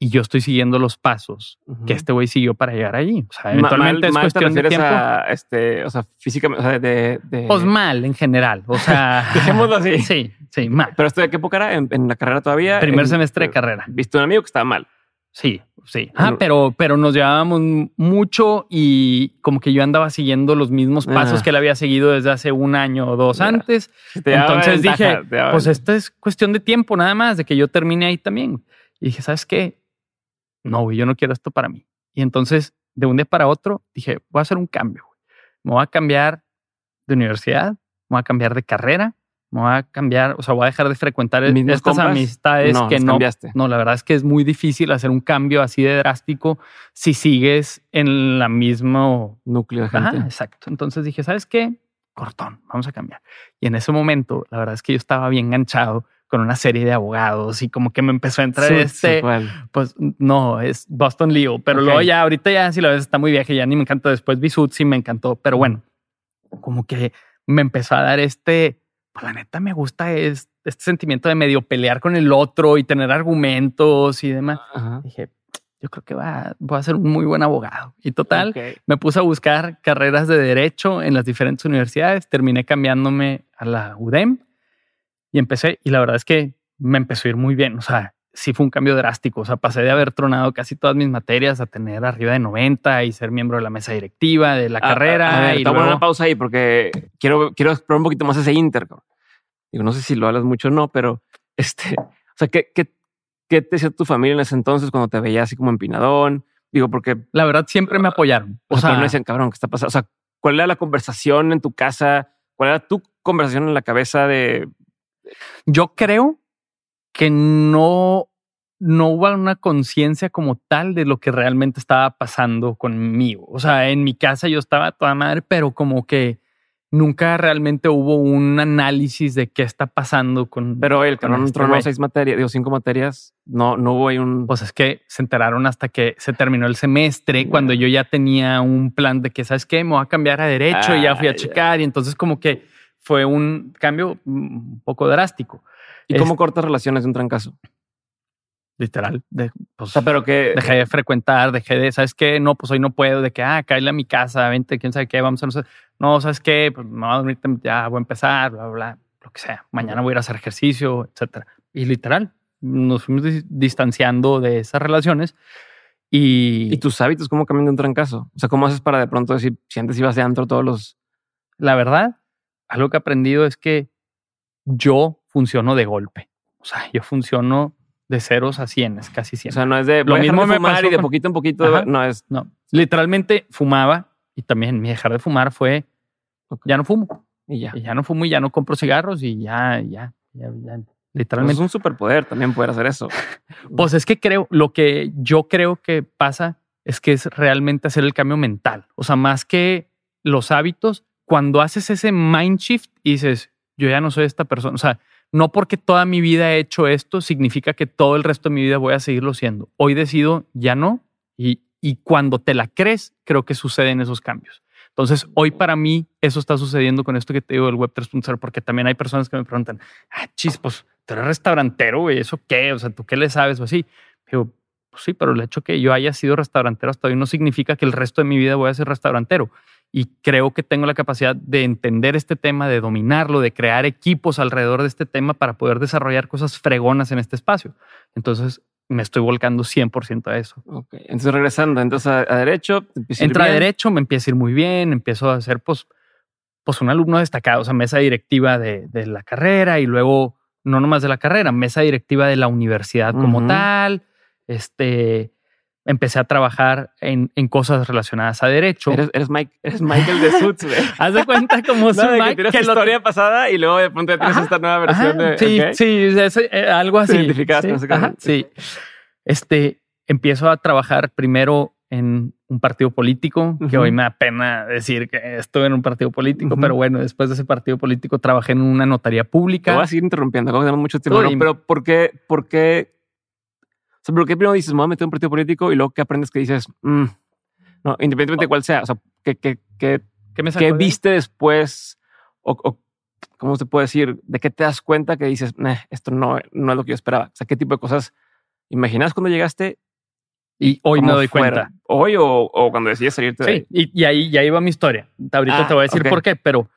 y yo estoy siguiendo los pasos que este güey siguió para llegar allí. O sea, eventualmente es cuestión de tiempo. este, o sea, físicamente, o sea, de, de, Pues mal en general. O sea, dejémoslo así. Sí, sí, mal. Pero esto de qué época era en, la carrera todavía. Primer semestre de carrera. Viste un amigo que estaba mal. Sí, sí. Ah, pero, pero nos llevábamos mucho y como que yo andaba siguiendo los mismos pasos ah. que él había seguido desde hace un año o dos antes. Entonces dije, pues esta es cuestión de tiempo nada más, de que yo termine ahí también. Y dije, ¿sabes qué? No, yo no quiero esto para mí. Y entonces, de un día para otro, dije, voy a hacer un cambio. Me voy a cambiar de universidad, me voy a cambiar de carrera, me voy a cambiar, o sea, voy a dejar de frecuentar estas amistades que no. No, la verdad es que es muy difícil hacer un cambio así de drástico si sigues en la mismo núcleo de gente. exacto. Entonces dije, ¿sabes qué? Cortón, vamos a cambiar. Y en ese momento, la verdad es que yo estaba bien enganchado con una serie de abogados y como que me empezó a entrar este, pues no, es Boston Leo, pero luego ya, ahorita ya si lo ves está muy vieja, ya ni me encantó, después Bisut sí me encantó, pero bueno, como que me empezó a dar este, pues la neta me gusta es, este sentimiento de medio pelear con el otro y tener argumentos y demás. Dije, yo creo que va, voy a ser un muy buen abogado. Y total, me puse a buscar carreras de derecho en las diferentes universidades, terminé cambiándome a la UDEM y empecé, y la verdad es que me empezó a ir muy bien. O sea, sí fue un cambio drástico. O sea, pasé de haber tronado casi todas mis materias a tener arriba de 90 y ser miembro de la mesa directiva de la carrera. y luego... una pausa ahí porque quiero, quiero explorar un poquito más ese Inter. Digo, no sé si lo hablas mucho o no, pero este, o sea, ¿qué, qué, qué te decía tu familia en ese entonces cuando te veía así como empinadón? Digo, porque la verdad siempre me apoyaron. O, sea, no decían, cabrón, ¿qué está pasando? O sea, ¿cuál era la conversación en tu casa? ¿Cuál era tu conversación en la cabeza de yo creo que no no hubo una conciencia como tal de lo que realmente estaba pasando conmigo. O sea, en mi casa yo estaba toda madre, pero como que nunca realmente hubo un análisis de qué está pasando con. Pero el cabrón entró seis materias, digo, cinco materias. No, no hubo ahí un. Pues es que se enteraron hasta que se terminó el semestre, cuando yo ya tenía un plan de que, ¿sabes qué? Me voy a cambiar a derecho y ya fui a checar. Y entonces, como que fue un cambio un poco drástico. ¿Y cómo cortas relaciones de un trancazo? Literal. De, pues, o sea, pero que dejé de frecuentar, dejé de, ¿sabes qué? No, pues hoy no puedo, de que, ah, caerle a mi casa, vente, quién sabe qué, vamos a no sé. No, ¿sabes qué? Pues me voy a dormir, ya voy a empezar, bla, bla, lo que sea. Mañana voy a ir a hacer ejercicio, etcétera. Y literal, nos fuimos distanciando de esas relaciones. Y, ¿Y tus hábitos cómo cambian de un trancazo? O sea, ¿cómo haces para de pronto decir, si antes ibas de antro todos los... La verdad, algo que he aprendido es que yo funciono de golpe. O sea, yo funciono de ceros a cienes, casi siempre. O sea, no es de lo mismo me fumar y de poquito en poquito. no es. No, literalmente fumaba y también mi dejar de fumar fue ya no fumo y ya. Y ya no fumo y ya no compro cigarros y ya, ya, ya, ya. Literalmente. es un superpoder también poder hacer eso. pues es que creo, lo que yo creo que pasa es que es realmente hacer el cambio mental. O sea, más que los hábitos, cuando haces ese mind shift y dices, yo ya no soy esta persona. O sea, no porque toda mi vida he hecho esto, significa que todo el resto de mi vida voy a seguirlo siendo. Hoy decido ya no y, y cuando te la crees, creo que suceden esos cambios. Entonces, hoy para mí eso está sucediendo con esto que te digo del Web 3.0, porque también hay personas que me preguntan, ah, chis, pues, tú eres restaurantero, güey, ¿eso qué? O sea, ¿tú qué le sabes o así? Digo, pues sí, pero el hecho que yo haya sido restaurantero hasta hoy no significa que el resto de mi vida voy a ser restaurantero y creo que tengo la capacidad de entender este tema, de dominarlo, de crear equipos alrededor de este tema para poder desarrollar cosas fregonas en este espacio. Entonces, me estoy volcando 100% a eso. Okay. Entonces, regresando, entonces a, derecho. Entra a derecho, me empieza a ir muy bien, empiezo a ser pues, pues un alumno destacado, o sea, mesa directiva de, de la carrera y luego, no nomás de la carrera, mesa directiva de la universidad como tal. Este, empecé a trabajar en, en cosas relacionadas a derecho. Eres, eres, Mike, eres Michael de Suits, güey. Haz de cuenta como no, Mike. Que tienes que historia pasada y luego de pronto tienes esta nueva versión de... Sí, sí, eh, algo así. sí, no sé sí. Este, empiezo a trabajar primero en un partido político, que hoy me da pena decir que estuve en un partido político, pero bueno, después de ese partido político trabajé en una notaría pública. Te voy a seguir interrumpiendo, como tenemos mucho tiempo. pero ¿por qué, por qué sea, pero ¿qué primero dices, me voy a meter un partido político y luego que aprendes que dices, mm, no, independientemente de oh. cuál sea, o sea, ¿qué, qué, qué, ¿Qué, me ¿qué viste después o, cómo se puede decir, de qué te das cuenta que dices, esto no, no es lo que yo esperaba? O sea, ¿qué tipo de cosas imaginas cuando llegaste? Y hoy me doy cuenta. ¿Hoy o, o cuando decides salirte de ahí? Y, y ahí ya iba mi historia. Ahorita te voy a decir ah, por qué, pero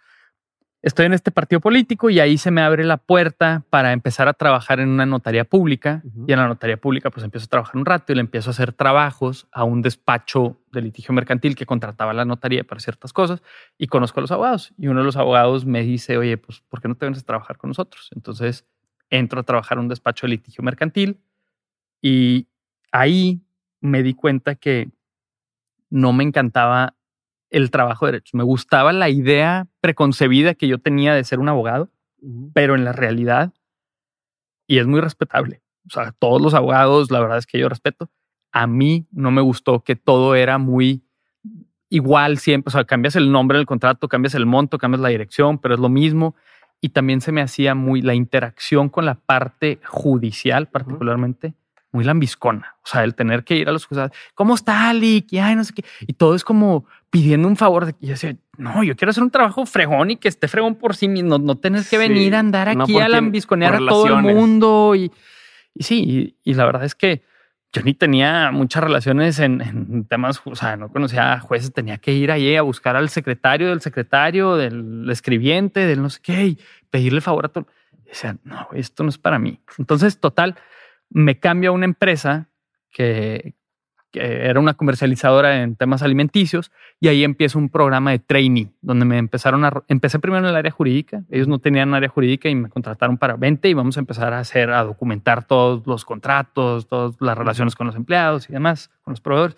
estoy en este partido político y ahí se me abre la puerta para empezar a trabajar en una notaría pública. Y en la notaría pública, pues empiezo a trabajar un rato y le empiezo a hacer trabajos a un despacho de litigio mercantil que contrataba la notaría para ciertas cosas y conozco a los abogados. Y uno de los abogados me dice, oye, pues, ¿por qué no te vienes a trabajar con nosotros? Entonces entro a trabajar en un despacho de litigio mercantil y ahí me di cuenta que no me encantaba el trabajo de derecho. Me gustaba la idea preconcebida que yo tenía de ser un abogado, pero en la realidad, y es muy respetable. O sea, todos los abogados, la verdad es que yo respeto. A mí no me gustó que todo era muy igual siempre. O sea, cambias el nombre del contrato, cambias el monto, cambias la dirección, pero es lo mismo. Y también se me hacía muy la interacción con la parte judicial, particularmente, muy lambiscona. O sea, el tener que ir a los juzgados, ¿cómo está Ali? Y, no sé qué. Y todo es como pidiendo un favor. Y yo decía, no, yo quiero hacer un trabajo fregón y que esté fregón por sí mismo. No, tener que venir a andar aquí a lambisconear a todo el mundo. Y, y sí, y, la verdad es que yo ni tenía muchas relaciones en, temas, o sea, no conocía a jueces, tenía que ir allí a buscar al secretario del secretario, del escribiente, del no sé qué, y pedirle favor a todo. Y decía, no, esto no es para mí. Entonces, total, me cambio a una empresa que, era una comercializadora en temas alimenticios y ahí empiezo un programa de training donde me empezaron a empecé primero en el área jurídica. Ellos no tenían área jurídica y me contrataron para 20 y vamos a empezar a hacer a documentar todos los contratos todas las relaciones con los empleados y demás con los proveedores.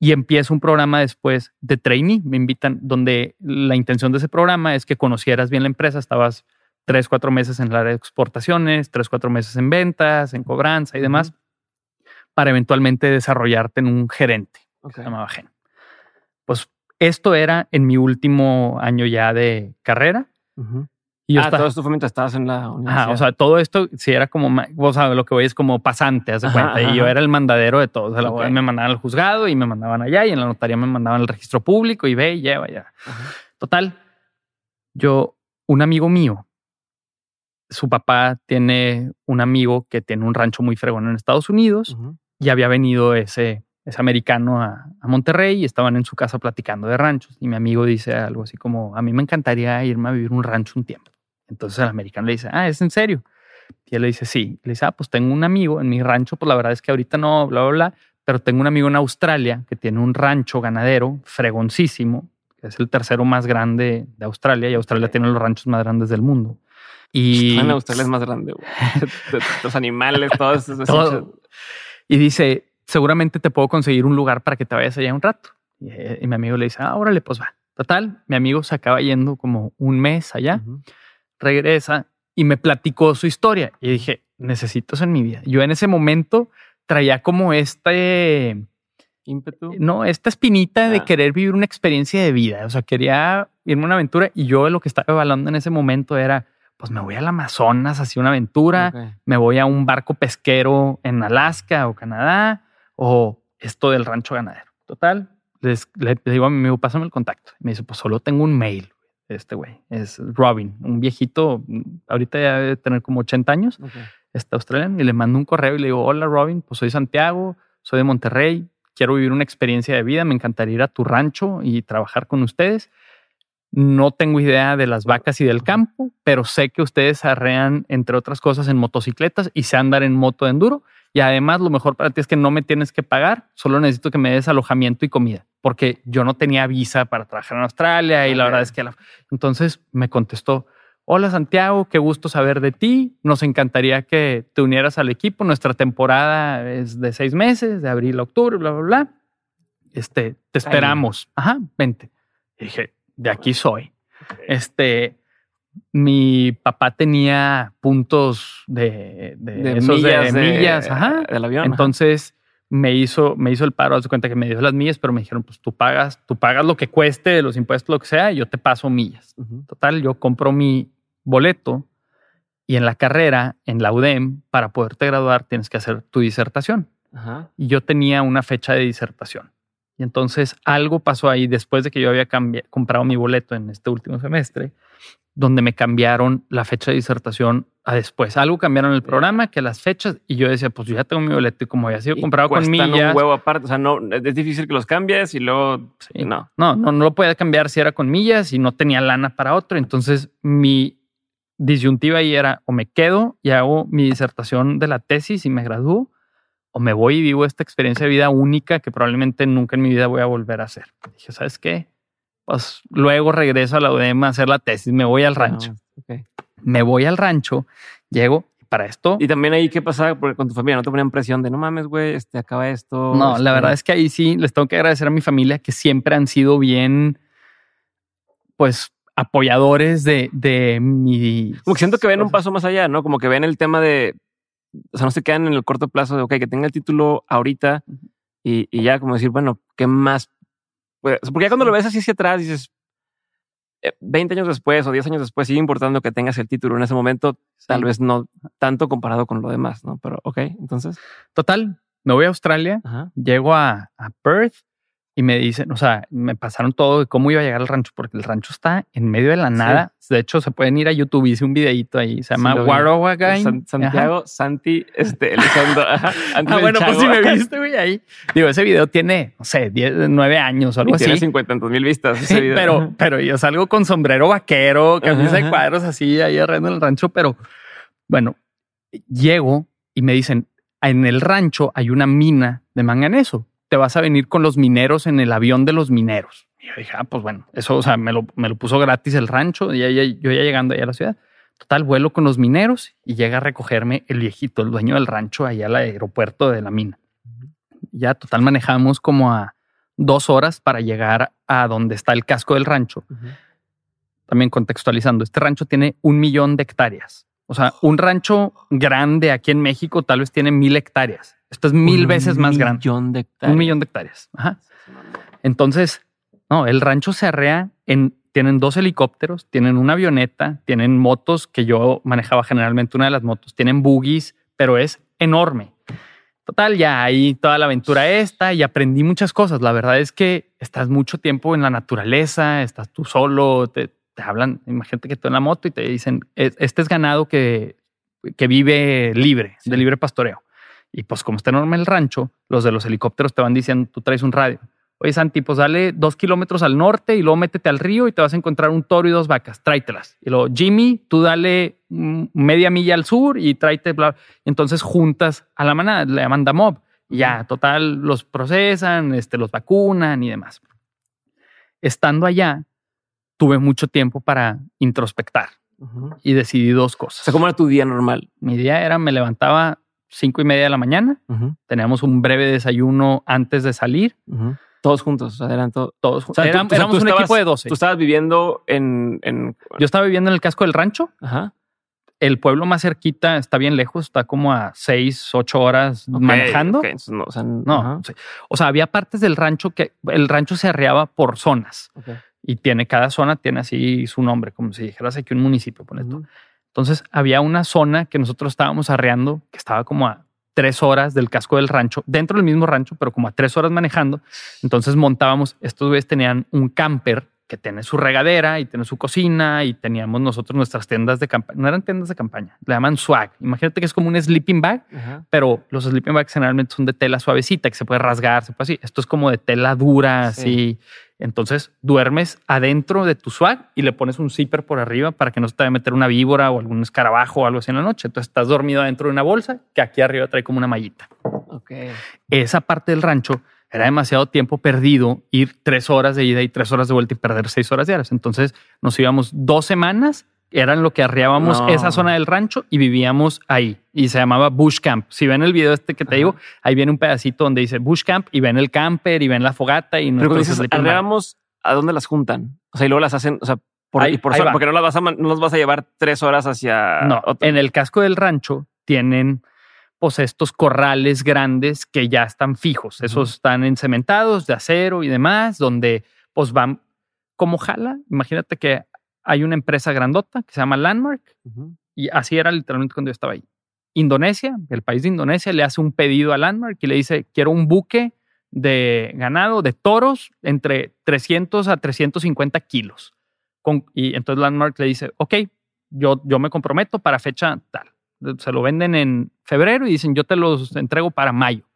Y empiezo un programa después de training me invitan donde la intención de ese programa es que conocieras bien la empresa estabas tres, cuatro meses en el área de exportaciones, tres, cuatro meses en ventas, en cobranza y demás. para eventualmente desarrollarte en un gerente. se llamaba Gen. Pues esto era en mi último año ya de carrera. Y ah, todo esto fue mientras estabas en la universidad. o sea, todo esto sí era como, o sea, lo que voy es como pasante, haz de cuenta. Y yo era el mandadero de todo. O sea, me mandaban al juzgado y me mandaban allá y en la notaría me mandaban al registro público y ve y lleva ya. Total, yo, un amigo mío, su papá tiene un amigo que tiene un rancho muy fregón en Estados Unidos y había venido ese es americano a, Monterrey y estaban en su casa platicando de ranchos. Y mi amigo dice algo así como, a mí me encantaría irme a vivir un rancho un tiempo. Entonces el americano le dice, ah, ¿es en serio? Y él le dice, sí. Le dice, ah, pues tengo un amigo en mi rancho, pues la verdad es que ahorita no, bla, bla, bla, pero tengo un amigo en Australia que tiene un rancho ganadero fregoncísimo, que es el tercero más grande de Australia y Australia tiene los ranchos más grandes del mundo. Y en Australia es más grande, los animales, todos esos. Y dice, seguramente te puedo conseguir un lugar para que te vayas allá un rato. Y, mi amigo le dice, ah, órale, pues va. Total, mi amigo se acaba yendo como un mes allá, regresa y me platicó su historia. Y dije, necesito eso en mi vida. Yo en ese momento traía como este ímpetu. No, esta espinita de ah. querer vivir una experiencia de vida. O sea, quería irme a una aventura y yo lo que estaba evaluando en ese momento era, pues me voy al Amazonas, así una aventura, me voy a un barco pesquero en Alaska o Canadá, o esto del rancho ganadero. Total, les, le, digo a mi amigo, pásame el contacto. me dice, pues solo tengo un mail. Este güey es Robin, un viejito, ahorita ya debe tener como 80 años, está australiano, y le mando un correo y le digo, hola Robin, pues soy Santiago, soy de Monterrey, quiero vivir una experiencia de vida, me encantaría ir a tu rancho y trabajar con ustedes. No tengo idea de las vacas y del campo, pero sé que ustedes arrean, entre otras cosas, en motocicletas y sé andar en moto de enduro. Y además lo mejor para ti es que no me tienes que pagar, solo necesito que me des alojamiento y comida, porque yo no tenía visa para trabajar en Australia y la verdad es que... Entonces me contestó, hola Santiago, qué gusto saber de ti, nos encantaría que te unieras al equipo, nuestra temporada es de seis meses, de abril a octubre, bla, bla, bla. Este, te esperamos. Ajá, vente. Y dije, de aquí soy. Este, mi papá tenía puntos de, de, esos millas, de, millas ajá. del avión. Entonces me hizo, me hizo el paro, haz cuenta que me dio las millas, pero me dijeron, pues tú pagas, tú pagas lo que cueste, los impuestos, lo que sea, y yo te paso millas. Total, yo compro mi boleto y en la carrera, en la UDEM, para poderte graduar, tienes que hacer tu disertación. Y yo tenía una fecha de disertación. Y entonces algo pasó ahí después de que yo había comprado mi boleto en este último semestre donde me cambiaron la fecha de disertación a después. Algo cambiaron el programa, que las fechas, y yo decía, pues yo ya tengo mi boleto y como había sido comprado con millas. un huevo aparte, o sea, no, es difícil que los cambies y luego, no. No, no, no lo podía cambiar si era con millas y no tenía lana para otro. Entonces mi disyuntiva ahí era o me quedo y hago mi disertación de la tesis y me gradúo, o me voy y vivo esta experiencia de vida única que probablemente nunca en mi vida voy a volver a hacer. Dije, ¿sabes qué? pues luego regreso a la UDM a hacer la tesis, me voy al ah, rancho. Me voy al rancho, llego para esto. Y también ahí, ¿qué pasa con tu familia? ¿No te ponían presión de no mames, güey, este, acaba esto? No, la este verdad es que ahí sí les tengo que agradecer a mi familia que siempre han sido bien, pues, apoyadores de, de mi. Como que siento que ven un paso más allá, ¿no? Como que ven el tema de. O sea, no se quedan en el corto plazo de, ok, que tenga el título ahorita y, y ya como decir, bueno, ¿qué más pues, porque ya cuando lo ves así hacia atrás dices, 20 eh, años después o 10 años después sigue importando que tengas el título en ese momento, tal vez no tanto comparado con lo demás, ¿no? Pero ok, entonces. Total, me voy a Australia, llego a, a Perth y me dicen, o sea, me pasaron todo de cómo iba a llegar al rancho, porque el rancho está en medio de la nada. De hecho, se pueden ir a YouTube, hice un videito ahí, se llama sí, Santiago, Santi, este, Elizondo. ah, bueno, pues si me viste, güey, ahí. Digo, ese video tiene, no sé, 10, 9 años o algo y así. Tiene 50 mil vistas ese video. Pero, pero yo salgo con sombrero vaquero, camisa de cuadros así, ahí arrendo en el rancho, pero bueno, llego y me dicen, en el rancho hay una mina de manganeso te vas a venir con los mineros en el avión de los mineros. Y yo dije, ah, pues bueno, eso, o sea, me lo, me lo puso gratis el rancho, y yo ya llegando ahí a la ciudad. Total, vuelo con los mineros y llega a recogerme el viejito, el dueño del rancho, allá al aeropuerto de la mina. Ya total manejamos como a dos horas para llegar a donde está el casco del rancho. También contextualizando, este rancho tiene un millón de hectáreas. O sea, un rancho grande aquí en México tal vez tiene mil hectáreas. Esto es mil veces más grande. millón de hectáreas. Un millón de hectáreas. Ajá. Entonces, no, el rancho se arrea en. Tienen dos helicópteros, tienen una avioneta, tienen motos que yo manejaba generalmente una de las motos, tienen buggies, pero es enorme. Total, ya ahí toda la aventura esta y aprendí muchas cosas. La verdad es que estás mucho tiempo en la naturaleza, estás tú solo, te, hablan, imagínate que tú en la moto y te dicen, este es ganado que, que vive libre, de libre pastoreo. Y pues como está enorme el rancho, los de los helicópteros te van diciendo, tú traes un radio Oye, Santi, pues dale dos kilómetros al norte y luego métete al río y te vas a encontrar un toro y dos vacas. Tráetelas. Y luego, Jimmy, tú dale media milla al sur y tráete. Bla. Entonces juntas a la manada, le llaman mob. Y ya, total, los procesan, este, los vacunan y demás. Estando allá, tuve mucho tiempo para introspectar y decidí dos cosas. O sea, ¿cómo era tu día normal? Mi día era, me levantaba cinco y media de la mañana, teníamos un breve desayuno antes de salir. Todos juntos, o sea, eran todos juntos. éramos un equipo de 12. Tú estabas viviendo en, Yo estaba viviendo en el casco del rancho. Ajá. El pueblo más cerquita está bien lejos, está como a seis, ocho horas manejando. no, o sea, no o sea, había partes del rancho que el rancho se arreaba por zonas y tiene cada zona tiene así su nombre, como si dijeras aquí un municipio, por esto. Entonces había una zona que nosotros estábamos arreando que estaba como a tres horas del casco del rancho, dentro del mismo rancho, pero como a tres horas manejando. Entonces montábamos, estos güeyes tenían un camper que tiene su regadera y tiene su cocina y teníamos nosotros nuestras tiendas de campaña. No eran tiendas de campaña, le llaman swag. Imagínate que es como un sleeping bag, pero los sleeping bags generalmente son de tela suavecita que se puede rasgar, se puede así. Esto es como de tela dura, así. Entonces duermes adentro de tu swag y le pones un zipper por arriba para que no se te vaya a meter una víbora o algún escarabajo o algo así en la noche. Entonces estás dormido adentro de una bolsa que aquí arriba trae como una mallita. Okay. Esa parte del rancho era demasiado tiempo perdido ir tres horas de ida y tres horas de vuelta y perder seis horas diarias. Entonces nos íbamos dos semanas eran lo que arriábamos esa zona del rancho y vivíamos ahí. Y se llamaba Bush Camp. Si ven el video este que te digo, ahí viene un pedacito donde dice Bush Camp y ven el camper y ven la fogata. Y Pero dices arriábamos, ¿a dónde las juntan? O sea, y luego las hacen, o sea, por, ahí, por porque no las vas a, no las vas a llevar tres horas hacia. No, en el casco del rancho tienen pues estos corrales grandes que ya están fijos. Esos están encementados de acero y demás, donde pues van como jala. Imagínate que hay una empresa grandota que se llama Landmark y así era literalmente cuando yo estaba ahí. Indonesia, el país de Indonesia, le hace un pedido a Landmark y le dice, quiero un buque de ganado, de toros, entre 300 a 350 kilos. y entonces Landmark le dice, ok, yo, yo me comprometo para fecha tal. Se lo venden en febrero y dicen, yo te los entrego para mayo.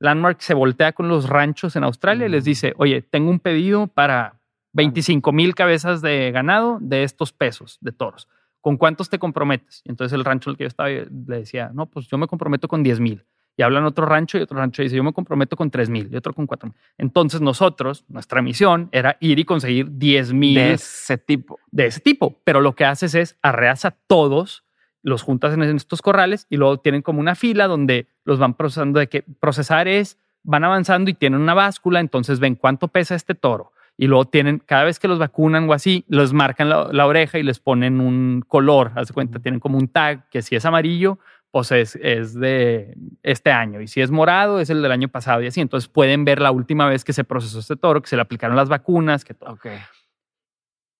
Landmark se voltea con los ranchos en Australia y les dice, oye, tengo un pedido para 25 mil cabezas de ganado de estos pesos de toros. ¿Con cuántos te comprometes? Entonces el rancho el que yo estaba le decía, no, pues yo me comprometo con 10 mil. Y hablan otro rancho y otro rancho dice, yo me comprometo con 3 mil y otro con 4 mil. Entonces nosotros, nuestra misión era ir y conseguir 10 mil. De ese tipo. De ese tipo. Pero lo que haces es arreas a todos, los juntas en estos corrales y luego tienen como una fila donde los van procesando de que procesar es, van avanzando y tienen una báscula, entonces ven cuánto pesa este toro y luego tienen, cada vez que los vacunan o así, los marcan la, oreja y les ponen un color, haz de cuenta, tienen como un tag que si es amarillo, pues es, es, de este año y si es morado es el del año pasado y así. Entonces pueden ver la última vez que se procesó este toro, que se le aplicaron las vacunas, que todo.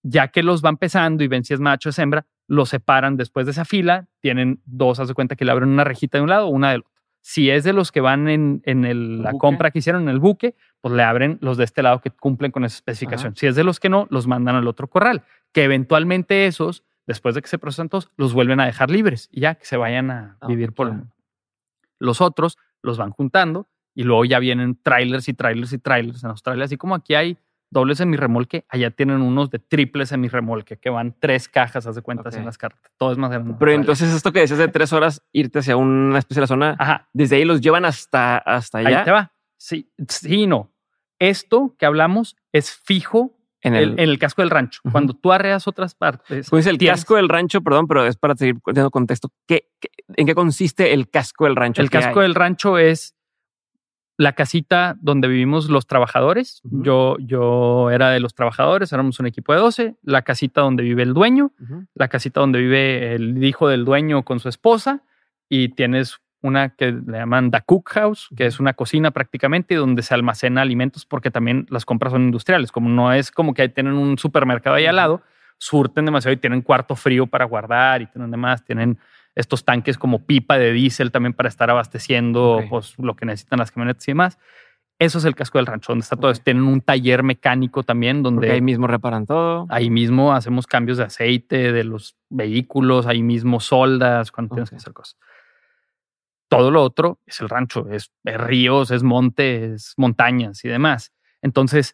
Ya que los van pesando y ven si es macho o es hembra, los separan después de esa fila, tienen dos, haz de cuenta que le abren una rejita de un lado, una del otro. Si es de los que van en, en la compra que hicieron en el buque, pues le abren los de este lado que cumplen con esa especificación. Si es de los que no, los mandan al otro corral, que eventualmente esos, después de que se procesan todos, los vuelven a dejar libres y ya que se vayan a ah, vivir por el mundo. Los otros los van juntando y luego ya vienen trailers y trailers y trailers en Australia, así como aquí hay dobles en mi remolque, allá tienen unos de triples en mi remolque que van tres cajas, haz de cuentas en las cartas. Todo es más grande. Pero entonces esto que decías de tres horas irte hacia una especie de zona, Ajá. desde ahí los llevan hasta, hasta allá. Ahí te va. Sí, sí, no. Esto que hablamos es fijo en el, en el casco del rancho. Cuando tú arreas otras partes. Pues el casco del rancho, perdón, pero es para seguir dando contexto. ¿Qué, en qué consiste el casco del rancho? El casco del rancho es la casita donde vivimos los trabajadores. yo, yo era de los trabajadores, éramos un equipo de 12. La casita donde vive el dueño, la casita donde vive el hijo del dueño con su esposa y tienes una que le llaman The Cook House, que es una cocina prácticamente donde se almacena alimentos porque también las compras son industriales. Como no es como que tienen un supermercado ahí al lado, surten demasiado y tienen cuarto frío para guardar y tienen demás, tienen estos tanques como pipa de diésel también para estar abasteciendo pues, lo que necesitan las camionetas y demás. Eso es el casco del rancho, donde está todo. Tienen un taller mecánico también, donde ahí mismo reparan todo. Ahí mismo hacemos cambios de aceite de los vehículos, ahí mismo soldas cuando tienes que hacer cosas. Todo lo otro es el rancho, es, ríos, es montes, montañas y demás. Entonces,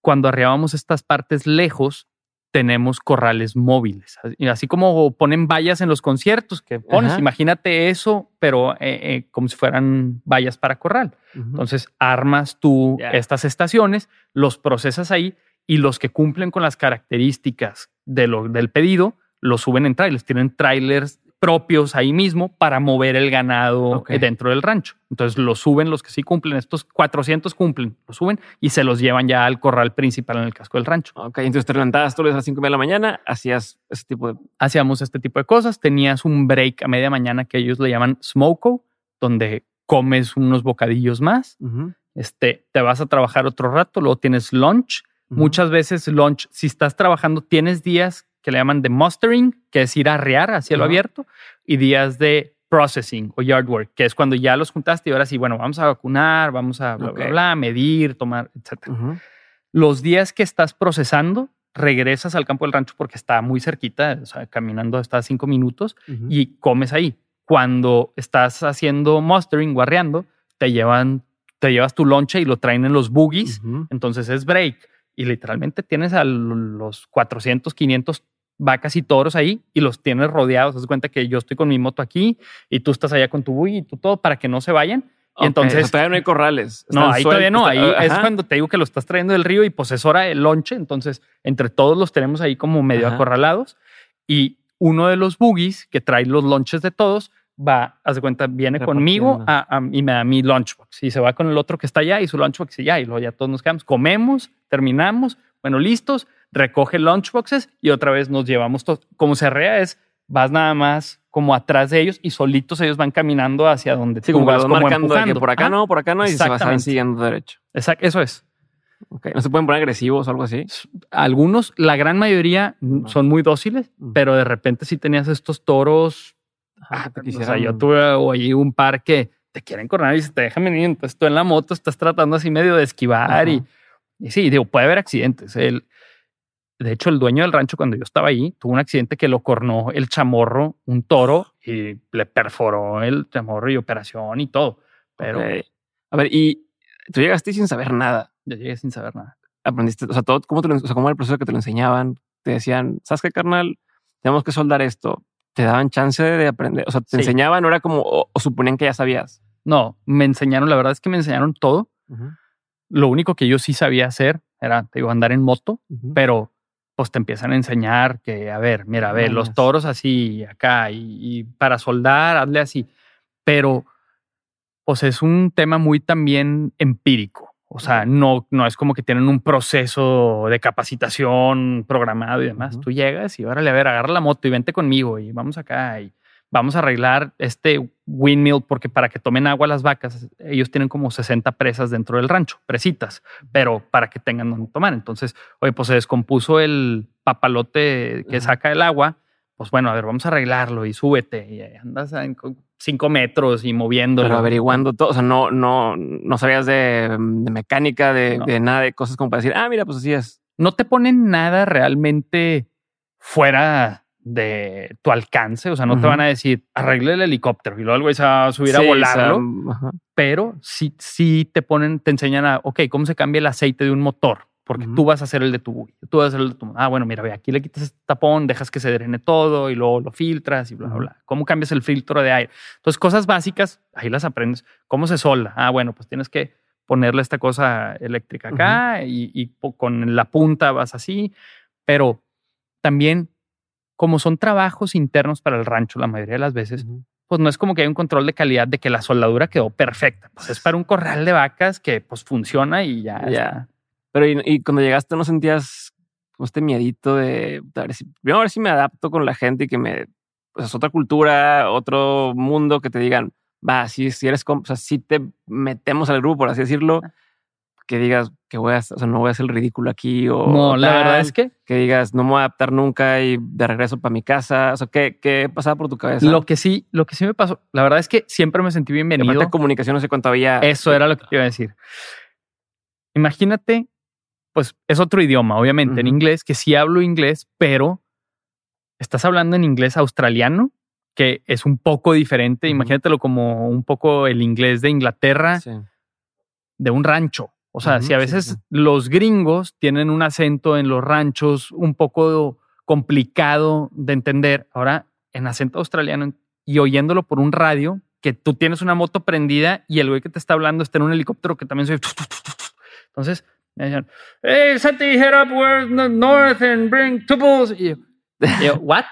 cuando arribamos estas partes lejos, tenemos corrales móviles. Así como ponen vallas en los conciertos que pones, imagínate eso, pero eh, eh, como si fueran vallas para corral. Entonces armas tú estas estaciones, los procesas ahí y los que cumplen con las características de lo, del pedido, los suben en trailers. Tienen trailers propios ahí mismo para mover el ganado dentro del rancho. Entonces lo suben los que sí cumplen, estos 400 cumplen, lo suben y se los llevan ya al corral principal en el casco del rancho. Ok, entonces te levantabas todos a las 5 de la mañana, hacías ese tipo de... Hacíamos este tipo de cosas, tenías un break a media mañana que ellos le llaman smoko, donde comes unos bocadillos más, este, te vas a trabajar otro rato, luego tienes lunch. Muchas veces lunch, si estás trabajando, tienes días que le llaman de mustering, que es ir a arrear a cielo abierto, y días de processing o yard work, que es cuando ya los juntaste y ahora sí, bueno, vamos a vacunar, vamos a bla, bla, bla, medir, tomar, etc. Los días que estás procesando, regresas al campo del rancho porque está muy cerquita, o sea, caminando hasta cinco minutos y comes ahí. Cuando estás haciendo mustering o arreando, te llevan, te llevas tu lonche y lo traen en los boogies, entonces es break y literalmente tienes a los 400, 500 vacas y toros ahí y los tienes rodeados. Haz cuenta que yo estoy con mi moto aquí y tú estás allá con tu buggy y tú todo para que no se vayan. Entonces. todavía no hay corrales. No, ahí todavía no. Ahí es cuando te digo que lo estás trayendo del río y pues es hora del lonche. Entonces, entre todos los tenemos ahí como medio acorralados. Y uno de los buggies que trae los lonches de todos va, haz de cuenta, viene conmigo y me da mi lunchbox. Y se va con el otro que está allá y su lunchbox y ya. Y luego ya todos nos quedamos. Comemos, terminamos, bueno, listos, recoge lunchboxes y otra vez nos llevamos todo. Como se arrea es, vas nada más como atrás de ellos y solitos ellos van caminando hacia donde sí, como vas como marcando que por acá no, por acá no y se van siguiendo derecho. Exacto, eso es. ¿No se pueden poner agresivos o algo así? Algunos, la gran mayoría son muy dóciles, pero de repente si tenías estos toros Ah, o sea, yo tuve ahí un par que te quieren coronar y se te dejan venir. Entonces tú en la moto estás tratando así medio de esquivar y, sí, digo, puede haber accidentes. El, de hecho, el dueño del rancho, cuando yo estaba ahí, tuvo un accidente que lo cornó el chamorro, un toro, y le perforó el chamorro y operación y todo. Pero. A ver, y tú llegaste sin saber nada. Yo llegué sin saber nada. Aprendiste, o sea, todo, ¿cómo, te o sea, cómo era el proceso que te lo enseñaban? Te decían, ¿sabes qué, carnal? Tenemos que soldar esto te daban chance de aprender. O sea, te enseñaban, no era como, o, suponían que ya sabías. No, me enseñaron, la verdad es que me enseñaron todo. Lo único que yo sí sabía hacer era, te digo, andar en moto, pero pues te empiezan a enseñar que, a ver, mira, a ver, los toros así acá y, para soldar, hazle así. Pero, pues es un tema muy también empírico. O sea, no, no es como que tienen un proceso de capacitación programado y demás. Tú llegas y órale, a ver, agarra la moto y vente conmigo y vamos acá y vamos a arreglar este windmill porque para que tomen agua las vacas, ellos tienen como 60 presas dentro del rancho, presitas, pero para que tengan donde tomar. Entonces, oye, pues se descompuso el papalote que saca el agua. Pues bueno, a ver, vamos a arreglarlo y súbete y andas en cinco metros y moviéndolo. Pero averiguando todo, o sea, no, no, no sabías de, mecánica, de, nada, de cosas como para decir, ah, mira, pues así es. No te ponen nada realmente fuera de tu alcance, o sea, no te van a decir, arregle el helicóptero y luego algo se va a subir a volarlo, pero sí, sí te ponen, te enseñan a, ok, cómo se cambia el aceite de un motor porque tú vas a hacer el de tu tú vas a hacer el de tu. Ah, bueno, mira, ve, aquí le quitas este tapón, dejas que se drene todo y luego lo filtras y bla, bla, bla. ¿Cómo cambias el filtro de aire? Entonces, cosas básicas, ahí las aprendes. ¿Cómo se solda? Ah, bueno, pues tienes que ponerle esta cosa eléctrica acá y, con la punta vas así, pero también como son trabajos internos para el rancho la mayoría de las veces, pues no es como que hay un control de calidad de que la soldadura quedó perfecta. Pues es para un corral de vacas que pues funciona y ya. ya. Pero y, cuando llegaste no sentías como este miedito de a ver si, primero a ver si me adapto con la gente y que me, pues es otra cultura, otro mundo que te digan, va, si, si eres, o sea, si te metemos al grupo, por así decirlo, ah. Que digas que voy a, o sea, no voy a hacer el ridículo aquí o. No, la verdad es que. Que digas, no me voy a adaptar nunca y de regreso para mi casa. O sea, ¿qué, qué pasaba por tu cabeza? Lo que sí, lo que sí me pasó, la verdad es que siempre me sentí bienvenido. de comunicación, no sé cuánto había. Eso era lo que te iba a decir. Imagínate, pues es otro idioma, obviamente, en inglés, que sí hablo inglés, pero estás hablando en inglés australiano que es un poco diferente. Imagínatelo como un poco el inglés de Inglaterra, de un rancho. O sea, si a veces los gringos tienen un acento en los ranchos un poco complicado de entender, ahora en acento australiano y oyéndolo por un radio, que tú tienes una moto prendida y el güey que te está hablando está en un helicóptero que también soy. Entonces me decían, hey, Santi, head up north and bring tuples. Y yo, ¿what?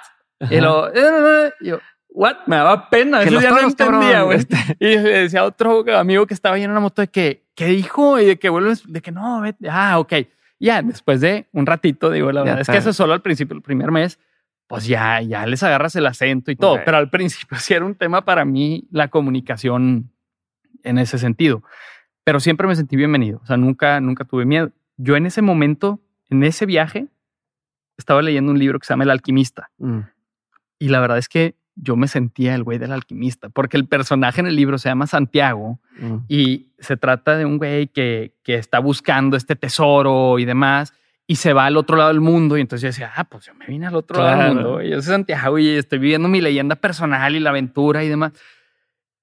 Y lo, eh, yo, what? Me daba pena. Eso ya no entendía, güey. Este. Y le decía a otro amigo que estaba ahí en una moto de que, ¿qué dijo? Y de que vuelves, de que no, vete. Ah, ok. Ya, después de un ratito, digo, la verdad es que eso es solo al principio, el primer mes, pues ya, ya les agarras el acento y todo. Pero al principio sí era un tema para mí la comunicación en ese sentido. Pero siempre me sentí bienvenido. O sea, nunca, nunca tuve miedo. Yo en ese momento, en ese viaje, estaba leyendo un libro que se llama El Alquimista. Mm. Y la verdad es que yo me sentía el güey del alquimista, porque el personaje en el libro se llama Santiago mm. y se trata de un güey que, que, está buscando este tesoro y demás y se va al otro lado del mundo y entonces yo decía, ah, pues yo me vine al otro lado del mundo y yo soy Santiago y estoy viviendo mi leyenda personal y la aventura y demás.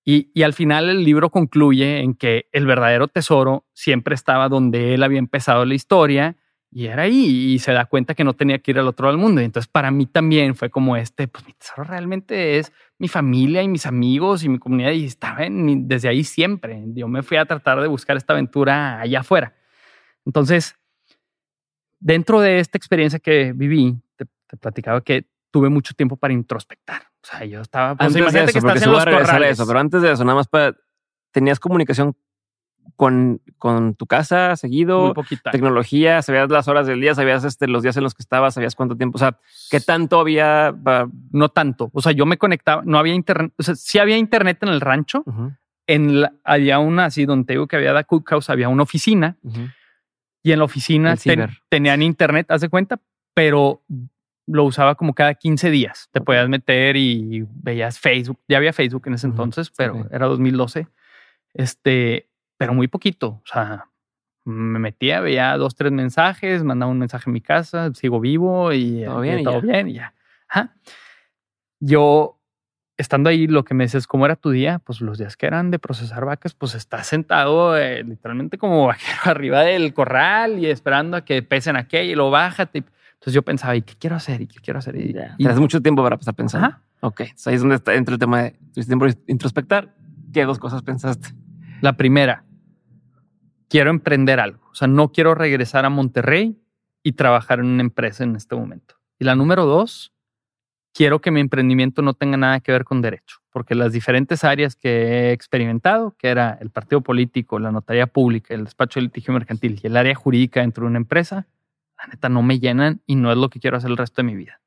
Y, y al final el libro concluye en que el verdadero tesoro siempre estaba donde él había empezado la historia y era ahí y se da cuenta que no tenía que ir al otro lado del mundo. Y entonces para mí también fue como este, pues mi tesoro realmente es mi familia y mis amigos y mi comunidad y estaba en, desde ahí siempre. Yo me fui a tratar de buscar esta aventura allá afuera. Entonces, dentro de esta experiencia que viví, te, platicaba que tuve mucho tiempo para introspectar. O sea, yo estaba... Pues, antes de eso, que estás en los eso, pero antes de eso, nada más para... ¿Tenías comunicación con, con tu casa seguido, tecnología, sabías las horas del día, sabías este, los días en los que estabas, sabías cuánto tiempo, o sea, qué tanto había. No tanto. O sea, yo me conectaba, no había internet, o sea, sí había internet en el rancho. En la, había una, así donde te digo que había la cookhouse, había una oficina y en la oficina tenían internet, haz de cuenta, pero lo usaba como cada 15 días. Te podías meter y veías Facebook. Ya había Facebook en ese entonces, pero era 2012. Este, pero muy poquito. O sea, me metía, veía dos, tres mensajes, mandaba un mensaje en mi casa, sigo vivo y todo bien, y, todo bien y ya. Yo, estando ahí, lo que me dices, ¿cómo era tu día? Pues los días que eran de procesar vacas, pues estás sentado eh, literalmente como vaquero arriba del corral y esperando a que pesen aquello y lo bájate. Entonces yo pensaba, ¿y qué quiero hacer? ¿Y qué quiero hacer? Y, Tienes mucho tiempo para estar pensando. Ok, ahí es donde está, entra el tema de tiempo introspectar. ¿Qué dos cosas pensaste? La primera, quiero emprender algo. O sea, no quiero regresar a Monterrey y trabajar en una empresa en este momento. Y la número dos, quiero que mi emprendimiento no tenga nada que ver con derecho, porque las diferentes áreas que he experimentado, que era el partido político, la notaría pública, el despacho de litigio mercantil y el área jurídica dentro de una empresa, la neta no me llenan y no es lo que quiero hacer el resto de mi vida.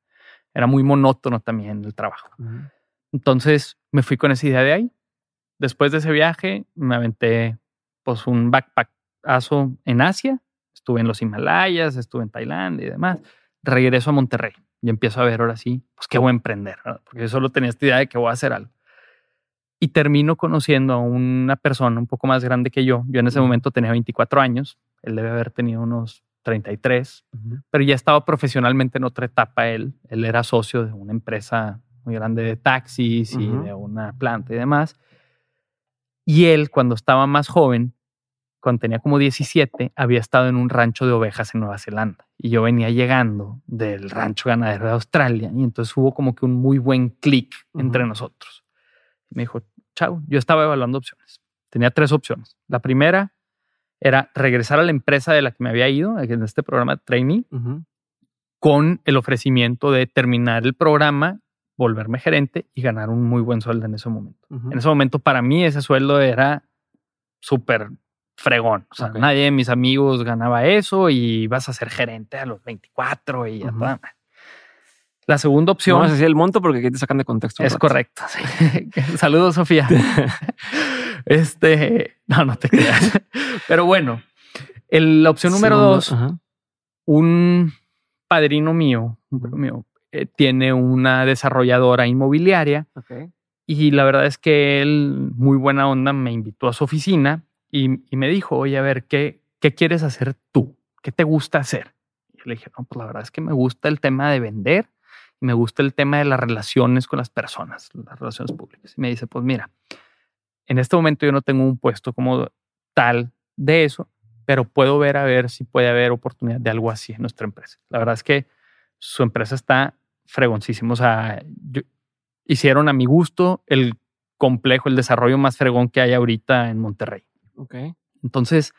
Era muy monótono también el trabajo. Entonces me fui con esa idea de ahí. Después de ese viaje me aventé pues un backpack en Asia, estuve en los Himalayas, estuve en Tailandia y demás. Regreso a Monterrey y empiezo a ver ahora sí, pues qué voy a emprender, porque yo solo tenía esta idea de que voy a hacer algo. Y termino conociendo a una persona un poco más grande que yo. Yo en ese momento tenía 24 años, él debe haber tenido unos 33, pero ya estaba profesionalmente en otra etapa él. Él era socio de una empresa muy grande de taxis y de una planta y demás. Y él, cuando estaba más joven, cuando tenía como 17, había estado en un rancho de ovejas en Nueva Zelanda. Y yo venía llegando del rancho ganadero de Australia. Y entonces hubo como que un muy buen clic entre nosotros. me dijo, chao, yo estaba evaluando opciones. Tenía tres opciones. La primera era regresar a la empresa de la que me había ido, en este programa de trainee, con el ofrecimiento de terminar el programa, volverme gerente y ganar un muy buen sueldo en ese momento. En ese momento, para mí, ese sueldo era súper fregón. O sea, nadie de mis amigos ganaba eso y vas a ser gerente a los 24 y La segunda opción. No, es el monto porque aquí te sacan de contexto. Es correcto. Saludos, Sofía. este, no, no te creas. Pero bueno, la opción número dos, un padrino mío, un mío, eh, tiene una desarrolladora inmobiliaria. Y la verdad es que él, muy buena onda, me invitó a su oficina y, me dijo, oye, a ver, ¿qué, ¿qué quieres hacer tú? ¿Qué te gusta hacer? Y le dije, no, pues la verdad es que me gusta el tema de vender y me gusta el tema de las relaciones con las personas, las relaciones públicas. Y me dice, pues mira, en este momento yo no tengo un puesto como tal de eso, pero puedo ver a ver si puede haber oportunidad de algo así en nuestra empresa. La verdad es que su empresa está fregoncísimo. O sea, hicieron a mi gusto el complejo, el desarrollo más fregón que hay ahorita en Monterrey. Ok. Entonces.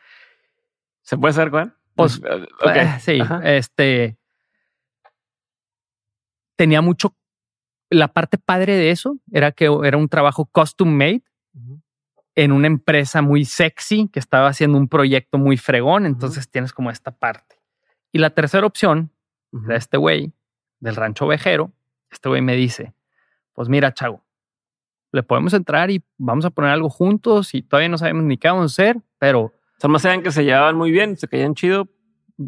¿Se puede saber cuál? Pues, eh, sí, este. Tenía mucho. La parte padre de eso era que era un trabajo custom made en una empresa muy sexy que estaba haciendo un proyecto muy fregón. Entonces tienes como esta parte. Y la tercera opción de este güey del rancho ovejero. Este güey me dice: Pues mira, chavo, le podemos entrar y vamos a poner algo juntos y todavía no sabemos ni qué vamos a hacer, pero. O sea, más saben que se llevaban muy bien, se caían chido.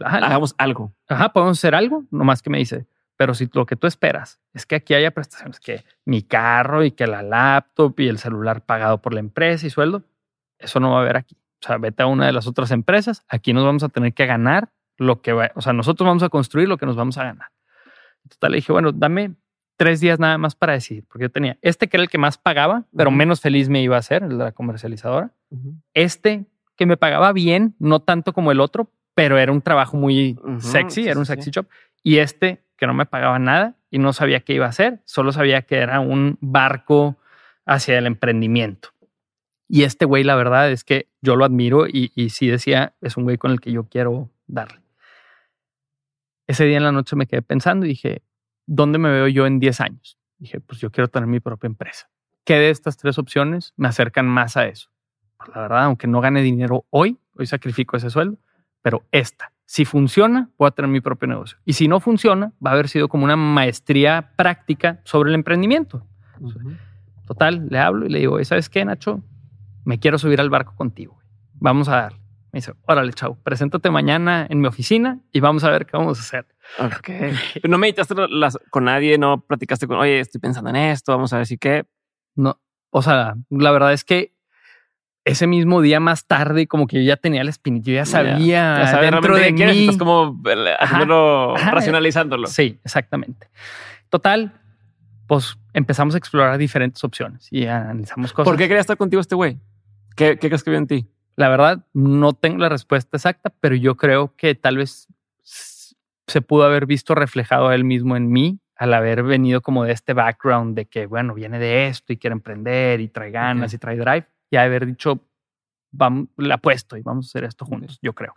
hagamos algo. Ajá, podemos hacer algo. Nomás que me dice, pero si lo que tú esperas es que aquí haya prestaciones, que mi carro y que la laptop y el celular pagado por la empresa y sueldo, eso no va a haber aquí. O sea, vete a una de las otras empresas, aquí nos vamos a tener que ganar lo que va, o sea, nosotros vamos a construir lo que nos vamos a ganar. Total, le dije, bueno, dame tres días nada más para decidir, porque yo tenía este que era el que más pagaba, pero menos feliz me iba a hacer, el de la comercializadora. Este que me pagaba bien, no tanto como el otro, pero era un trabajo muy sexy, era un sexy job. Y este que no me pagaba nada y no sabía qué iba a hacer, solo sabía que era un barco hacia el emprendimiento. Y este güey, la verdad es que yo lo admiro y, y sí decía, es un güey con el que yo quiero darle. Ese día en la noche me quedé pensando y dije, ¿dónde me veo yo en 10 años? Dije, pues yo quiero tener mi propia empresa. ¿Qué de estas tres opciones me acercan más a eso? Pues la verdad, aunque no gane dinero hoy, hoy sacrifico ese sueldo, pero esta, si funciona, voy a tener mi propio negocio. Y si no funciona, va a haber sido como una maestría práctica sobre el emprendimiento. Total, le hablo y le digo, ¿sabes qué, Nacho? Me quiero subir al barco contigo. Vamos a darle. Me dice, órale, chao, preséntate mañana en mi oficina y vamos a ver qué vamos a hacer. Ok. ¿No meditaste con nadie? ¿No platicaste con, oye, estoy pensando en esto, vamos a ver si qué? No, o sea, la verdad es que ese mismo día más tarde, como que yo ya tenía el espíritu, yo ya sabía, ya dentro de mí. Estás como eh, haciéndolo, racionalizándolo. Sí, exactamente. Total, pues empezamos a explorar diferentes opciones y analizamos cosas. ¿Por qué quería estar contigo este güey? ¿Qué, ¿Qué crees que vio en ti? La verdad, no tengo la respuesta exacta, pero yo creo que tal vez se pudo haber visto reflejado a él mismo en mí al haber venido como de este background de que, bueno, viene de esto y quiere emprender y trae ganas y trae drive y haber dicho, vamos, la apuesto y vamos a hacer esto juntos, yo creo.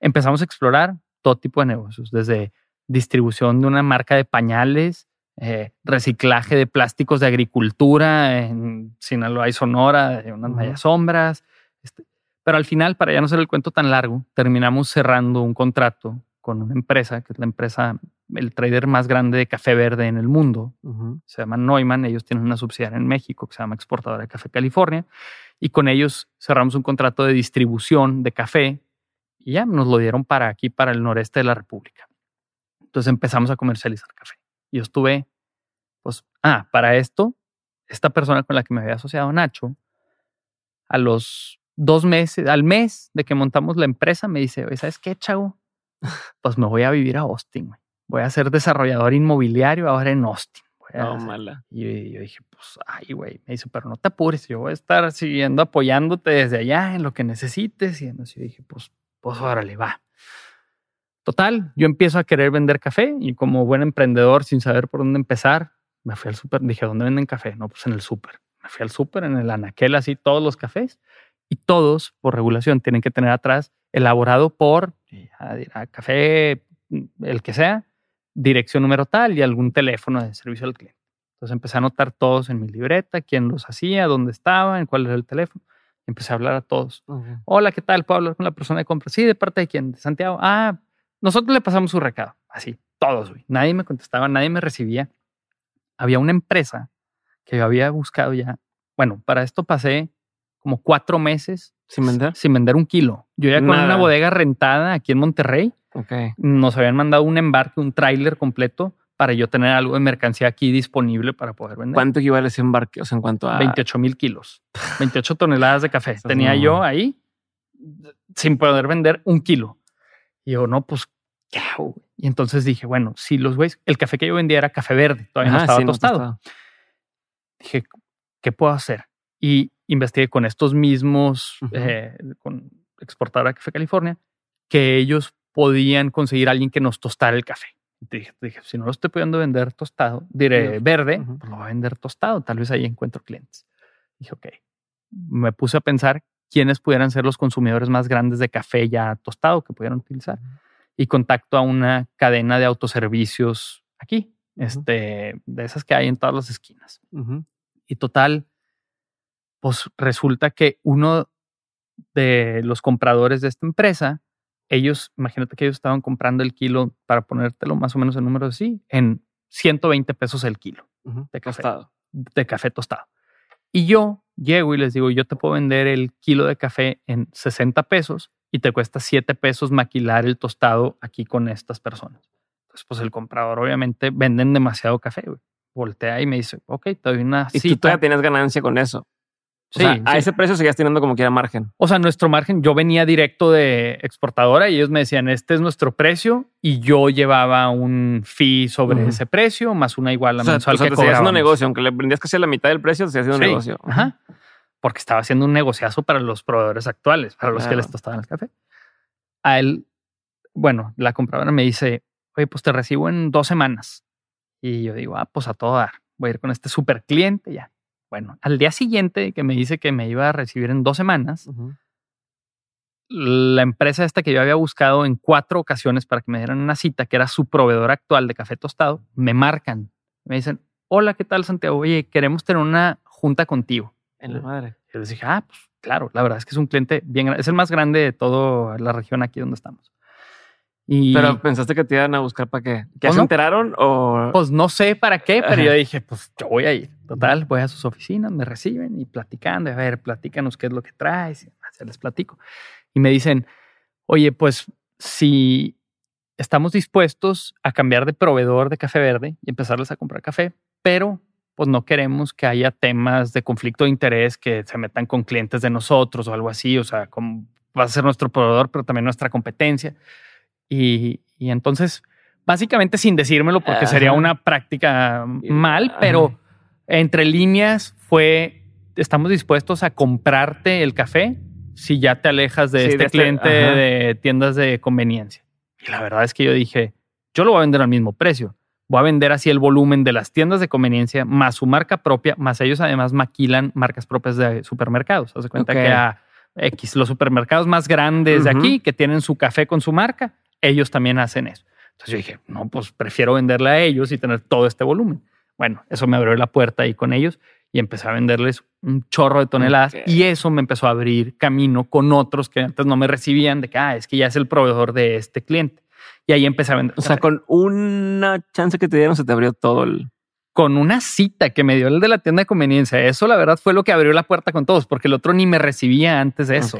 Empezamos a explorar todo tipo de negocios, desde distribución de una marca de pañales, eh, reciclaje de plásticos de agricultura en Sinaloa y Sonora, de unas mallas sombras. Este, pero al final, para ya no ser el cuento tan largo, terminamos cerrando un contrato con una empresa, que es la empresa, el trader más grande de café verde en el mundo. Se llama Neumann. Ellos tienen una subsidiaria en México que se llama Exportadora de Café California. Y con ellos cerramos un contrato de distribución de café y ya nos lo dieron para aquí, para el noreste de la República. Entonces empezamos a comercializar café. Yo estuve, pues, ah, para esto, esta persona con la que me había asociado, Nacho, a los dos meses, al mes de que montamos la empresa, me dice, ¿sabes qué, chavo? Pues me voy a vivir a Austin, Voy a ser desarrollador inmobiliario ahora en Austin. no, mala. Y yo dije, pues, ay, güey. Me dice, pero no te apures, yo voy a estar siguiendo apoyándote desde allá en lo que necesites. Y yo dije, pues, pues, órale, va. Total, yo empiezo a querer vender café y como buen emprendedor, sin saber por dónde empezar, me fui al súper. Dije, ¿dónde venden café? No, pues en el súper. Me fui al súper, en el anaquel, así, todos los cafés. Y todos, por regulación, tienen que tener atrás elaborado por café, el que sea, dirección número tal y algún teléfono de servicio al cliente. Entonces empecé a anotar todos en mi libreta, quién los hacía, dónde estaban, cuál era el teléfono. empecé a hablar a todos. Hola, ¿qué tal? ¿Puedo hablar con la persona de compra? Sí, ¿de parte de quién? De Santiago. Ah, Nosotros le pasamos su recado, así, todos, güey. Nadie me contestaba, nadie me recibía. Había una empresa que yo había buscado ya. Bueno, para esto pasé como cuatro meses. ¿Sin vender? Sin vender un kilo. Yo ya con una bodega rentada aquí en Monterrey. Okay. Nos habían mandado un embarque, un tráiler completo para yo tener algo de mercancía aquí disponible para poder vender. ¿Cuánto equivale ese embarque? O sea, en cuanto a... 28 mil kilos. 28 toneladas de café. Tenía yo ahí sin poder vender un kilo. Y yo, no, pues, ¿qué hago? Y entonces dije, bueno, si los güeyes, el café que yo vendía era café verde, todavía no estaba tostado. Dije, ¿qué puedo hacer? Y investigué con estos mismos, eh, con exportadora de Café California, que ellos podían conseguir a alguien que nos tostara el café. Dije, dije, si no lo estoy pudiendo vender tostado, diré verde, pues lo voy a vender tostado. Tal vez ahí encuentro clientes. Dije, ok. Me puse a pensar quiénes pudieran ser los consumidores más grandes de café ya tostado que pudieran utilizar. Y contacto a una cadena de autoservicios aquí, este, de esas que hay en todas las esquinas. Y total, pues resulta que uno de los compradores de esta empresa, ellos, imagínate que ellos estaban comprando el kilo, para ponértelo más o menos en números así, en 120 pesos el kilo de café. Tostado. De café tostado. Y yo llego y les digo, yo te puedo vender el kilo de café en 60 pesos y te cuesta 7 pesos maquilar el tostado aquí con estas personas. Entonces, pues el comprador obviamente venden demasiado café, Voltea y me dice, ok, te doy una Y tú todavía tienes ganancia con eso. Sí, a ese precio seguías teniendo como que era margen. O sea, nuestro margen, yo venía directo de exportadora y ellos me decían, este es nuestro precio y yo llevaba un fee sobre ese precio más una igual a mensual o sea, que te haciendo negocio, aunque le vendías casi la mitad del precio, te haciendo negocio. Ajá porque estaba haciendo un negociazo para los proveedores actuales, para los que les tostaban el café. A él, bueno, la compradora me dice, oye, pues te recibo en dos semanas. Y yo digo, ah, pues a todo dar, voy a ir con este super cliente ya. Bueno, al día siguiente que me dice que me iba a recibir en dos semanas, la empresa esta que yo había buscado en cuatro ocasiones para que me dieran una cita, que era su proveedor actual de café tostado, me marcan. Me dicen, hola, ¿qué tal Santiago? Oye, queremos tener una junta contigo. En la madre. Y les dije, ah, pues claro, la verdad es que es un cliente bien grande. Es el más grande de toda la región aquí donde estamos. Y, pero pensaste que te iban a buscar para qué? ¿Que pues se enteraron o...? Pues no sé para qué, pero yo dije, pues yo voy a ir. Total, voy a sus oficinas, me reciben y platicando. A ver, platícanos qué es lo que traes. Y les platico. Y me dicen, oye, pues si estamos dispuestos a cambiar de proveedor de café verde y empezarles a comprar café, pero pues no queremos que haya temas de conflicto de interés que se metan con clientes de nosotros o algo así, o sea, como va a ser nuestro proveedor, pero también nuestra competencia. Y, entonces, básicamente sin decírmelo, porque sería una práctica mal, pero entre líneas fue, estamos dispuestos a comprarte el café si ya te alejas de este, este cliente de tiendas de conveniencia. Y la verdad es que yo dije, yo lo voy a vender al mismo precio. Voy a vender así el volumen de las tiendas de conveniencia más su marca propia, más ellos además maquilan marcas propias de supermercados. Haz cuenta que a X, los supermercados más grandes de aquí que tienen su café con su marca, ellos también hacen eso. Entonces yo dije, no, pues prefiero venderle a ellos y tener todo este volumen. Bueno, eso me abrió la puerta ahí con ellos y empecé a venderles un chorro de toneladas y eso me empezó a abrir camino con otros que antes no me recibían de que, ah, es que ya es el proveedor de este cliente. Y ahí empecé a vender. O sea, con una chance que te dieron, se te abrió todo el. Con una cita que me dio el de la tienda de conveniencia. Eso, la verdad, fue lo que abrió la puerta con todos, porque el otro ni me recibía antes de eso.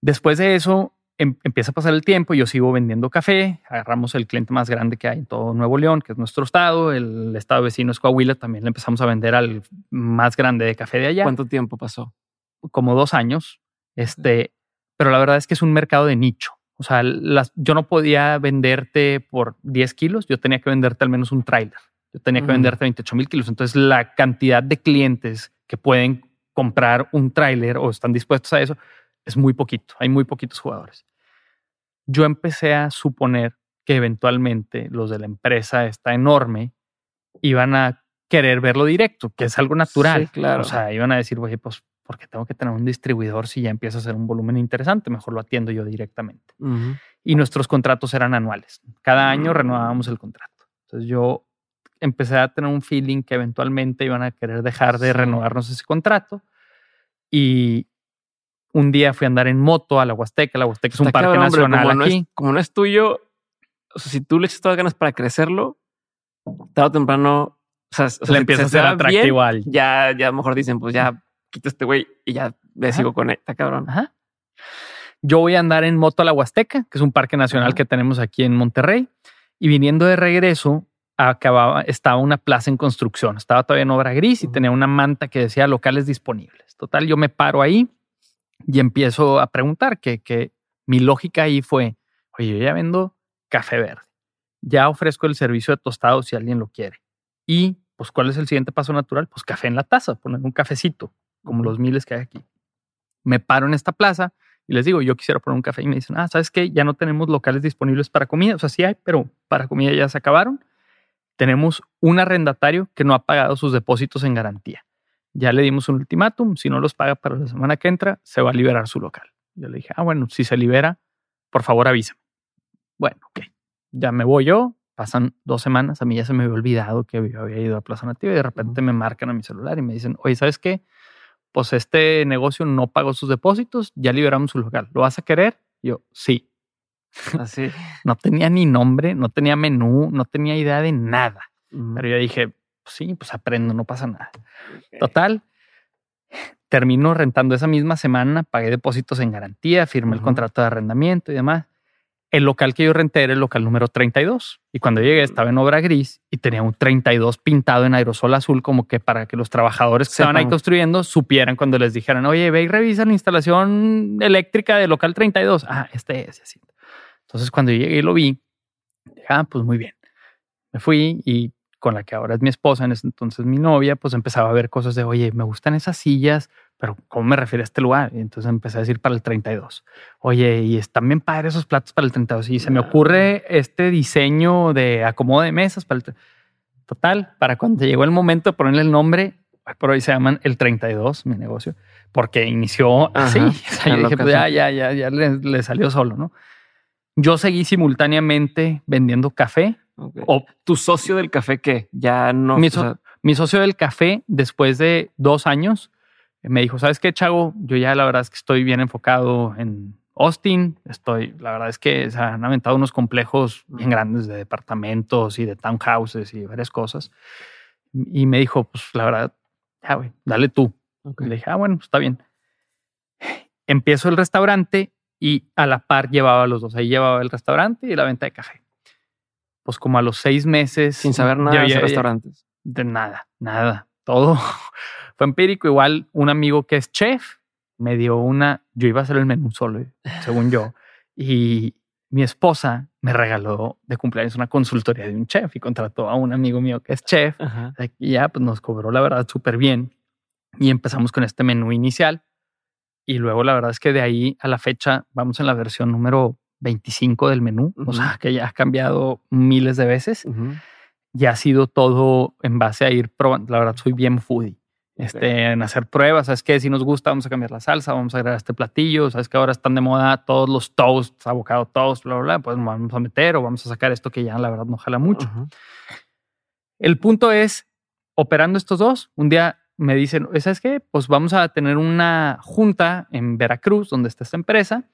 Después de eso, em, empieza a pasar el tiempo. Yo sigo vendiendo café. Agarramos el cliente más grande que hay en todo Nuevo León, que es nuestro estado. El estado vecino es Coahuila. También le empezamos a vender al más grande de café de allá. ¿Cuánto tiempo pasó? Como dos años. Este, pero la verdad es que es un mercado de nicho. O sea, las, yo no podía venderte por 10 kilos, yo tenía que venderte al menos un trailer. Yo tenía que venderte 28 mil kilos. Entonces, la cantidad de clientes que pueden comprar un trailer o están dispuestos a eso es muy poquito. Hay muy poquitos jugadores. Yo empecé a suponer que eventualmente los de la empresa está enorme iban a querer verlo directo, que es algo natural. claro. O sea, iban a decir, oye, pues porque tengo que tener un distribuidor si ya empieza a ser un volumen interesante, mejor lo atiendo yo directamente. Y nuestros contratos eran anuales. Cada año mm. renovábamos el contrato. Entonces yo empecé a tener un feeling que eventualmente iban a querer dejar de renovarnos ese contrato. Y un día fui a andar en moto a la Huasteca. La Huasteca es un parque nacional como aquí. No es, como no es tuyo, si tú le echas todas las ganas para crecerlo, tarde o temprano, o sea, le empieza a ser atractivo al... Ya, ya mejor dicen, pues ya quita este güey y ya le sigo con él. Está cabrón. Ajá. Yo voy a andar en moto a la Huasteca, que es un parque nacional que tenemos aquí en Monterrey. Y viniendo de regreso, acababa, estaba una plaza en construcción. Estaba todavía en obra gris y tenía una manta que decía locales disponibles. Total, yo me paro ahí y empiezo a preguntar que, que mi lógica ahí fue, oye, yo ya vendo café verde. Ya ofrezco el servicio de tostado si alguien lo quiere. Y pues, ¿cuál es el siguiente paso natural? Pues café en la taza, poner un cafecito, como los miles que hay aquí. Me paro en esta plaza y les digo, yo quisiera poner un café y me dicen, ah, ¿sabes qué? Ya no tenemos locales disponibles para comida. O sea, sí hay, pero para comida ya se acabaron. Tenemos un arrendatario que no ha pagado sus depósitos en garantía. Ya le dimos un ultimátum, si no los paga para la semana que entra, se va a liberar su local. Yo le dije, ah, bueno, si se libera, por favor avísame. Bueno, ok. Ya me voy yo, pasan dos semanas, a mí ya se me había olvidado que había ido a Plaza Nativa y de repente me marcan a mi celular y me dicen, oye, ¿sabes qué? pues este negocio no pagó sus depósitos, ya liberamos su local. ¿Lo vas a querer? Yo, sí. Así. no tenía ni nombre, no tenía menú, no tenía idea de nada. Pero yo dije, pues sí, pues aprendo, no pasa nada. Total, termino rentando esa misma semana, pagué depósitos en garantía, firmé el contrato de arrendamiento y demás. El local que yo renté era el local número 32. Y cuando llegué estaba en obra gris y tenía un 32 pintado en aerosol azul, como que para que los trabajadores que estaban ahí construyendo supieran cuando les dijeran, oye, ve y revisa la instalación eléctrica del local 32. Ah, este es así. Entonces cuando llegué y lo vi, ah, pues muy bien. Me fui y con la que ahora es mi esposa, en ese entonces mi novia, pues empezaba a ver cosas de, oye, me gustan esas sillas, pero ¿cómo me refiero a este lugar? Y entonces empecé a decir para el 32. Oye, y están bien padres esos platos para el 32. Y se me ocurre este diseño de acomodo de mesas para el... Total, para cuando llegó el momento de ponerle el nombre, por hoy se llaman el 32, mi negocio, porque inició así. yo dije, pues ya, ya, ya, ya le, salió solo, ¿no? Yo seguí simultáneamente vendiendo café. ¿O tu socio del café qué? Ya no... mi socio del café, después de dos años, me dijo, ¿sabes qué, Chago? Yo ya la verdad es que estoy bien enfocado en Austin. Estoy, la verdad es que se han aventado unos complejos bien grandes de departamentos y de townhouses y varias cosas. Y me dijo, pues la verdad, ya, güey, dale tú. Le dije, ah, bueno, está bien. Empiezo el restaurante y a la par llevaba los dos. Ahí llevaba el restaurante y la venta de café. Pues como a los seis meses. Sin saber nada de restaurantes. De nada, nada. Todo fue empírico. Igual un amigo que es chef me dio una, yo iba a hacer el menú solo, según yo, y mi esposa me regaló de cumpleaños una consultoría de un chef y contrató a un amigo mío que es chef. Y ya pues nos cobró la verdad súper bien. Y empezamos con este menú inicial. Y luego la verdad es que de ahí a la fecha vamos en la versión número 25 del menú, o sea que ya ha cambiado miles de veces. Ya ha sido todo en base a ir probando. La verdad, soy bien foodie este, en hacer pruebas. ¿Sabes qué? Si nos gusta, vamos a cambiar la salsa, vamos a agregar este platillo. ¿Sabes que ahora están de moda todos los toasts, abocado toast, bla, bla, bla? Pues vamos a meter o vamos a sacar esto que ya la verdad no jala mucho. El punto es, operando estos dos, un día me dicen, ¿sabes qué? Pues vamos a tener una junta en Veracruz, donde está esta empresa,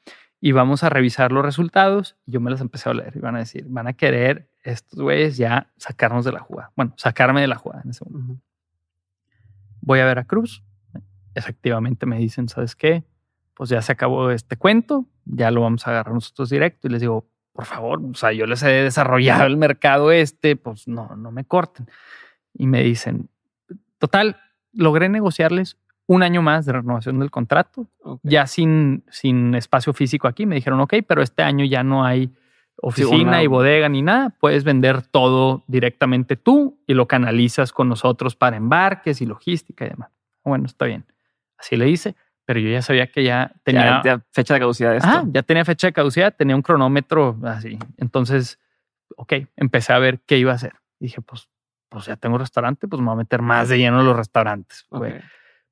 y vamos a revisar los resultados. Yo me las empecé a leer y van a decir, van a querer estos güeyes ya sacarnos de la jugada. Bueno, sacarme de la jugada en ese momento voy a Veracruz. Efectivamente me dicen, ¿sabes qué? Pues ya se acabó este cuento, ya lo vamos a agarrar nosotros directo y les digo, por favor, o sea, yo les he desarrollado el mercado este, pues no, no me corten. Y me dicen, total, logré negociarles un año más de renovación del contrato, ya sin, sin espacio físico aquí. Me dijeron, ok, pero este año ya no hay oficina y bodega ni nada, puedes vender todo directamente tú y lo canalizas con nosotros para embarques y logística y demás. Bueno, está bien. Así le hice, pero yo ya sabía que ya tenía fecha de caducidad. Ah, ya tenía fecha de caducidad, tenía un cronómetro así. Entonces, ok, empecé a ver qué iba a hacer. Dije, pues, pues ya tengo restaurante, pues me voy a meter más de lleno en los restaurantes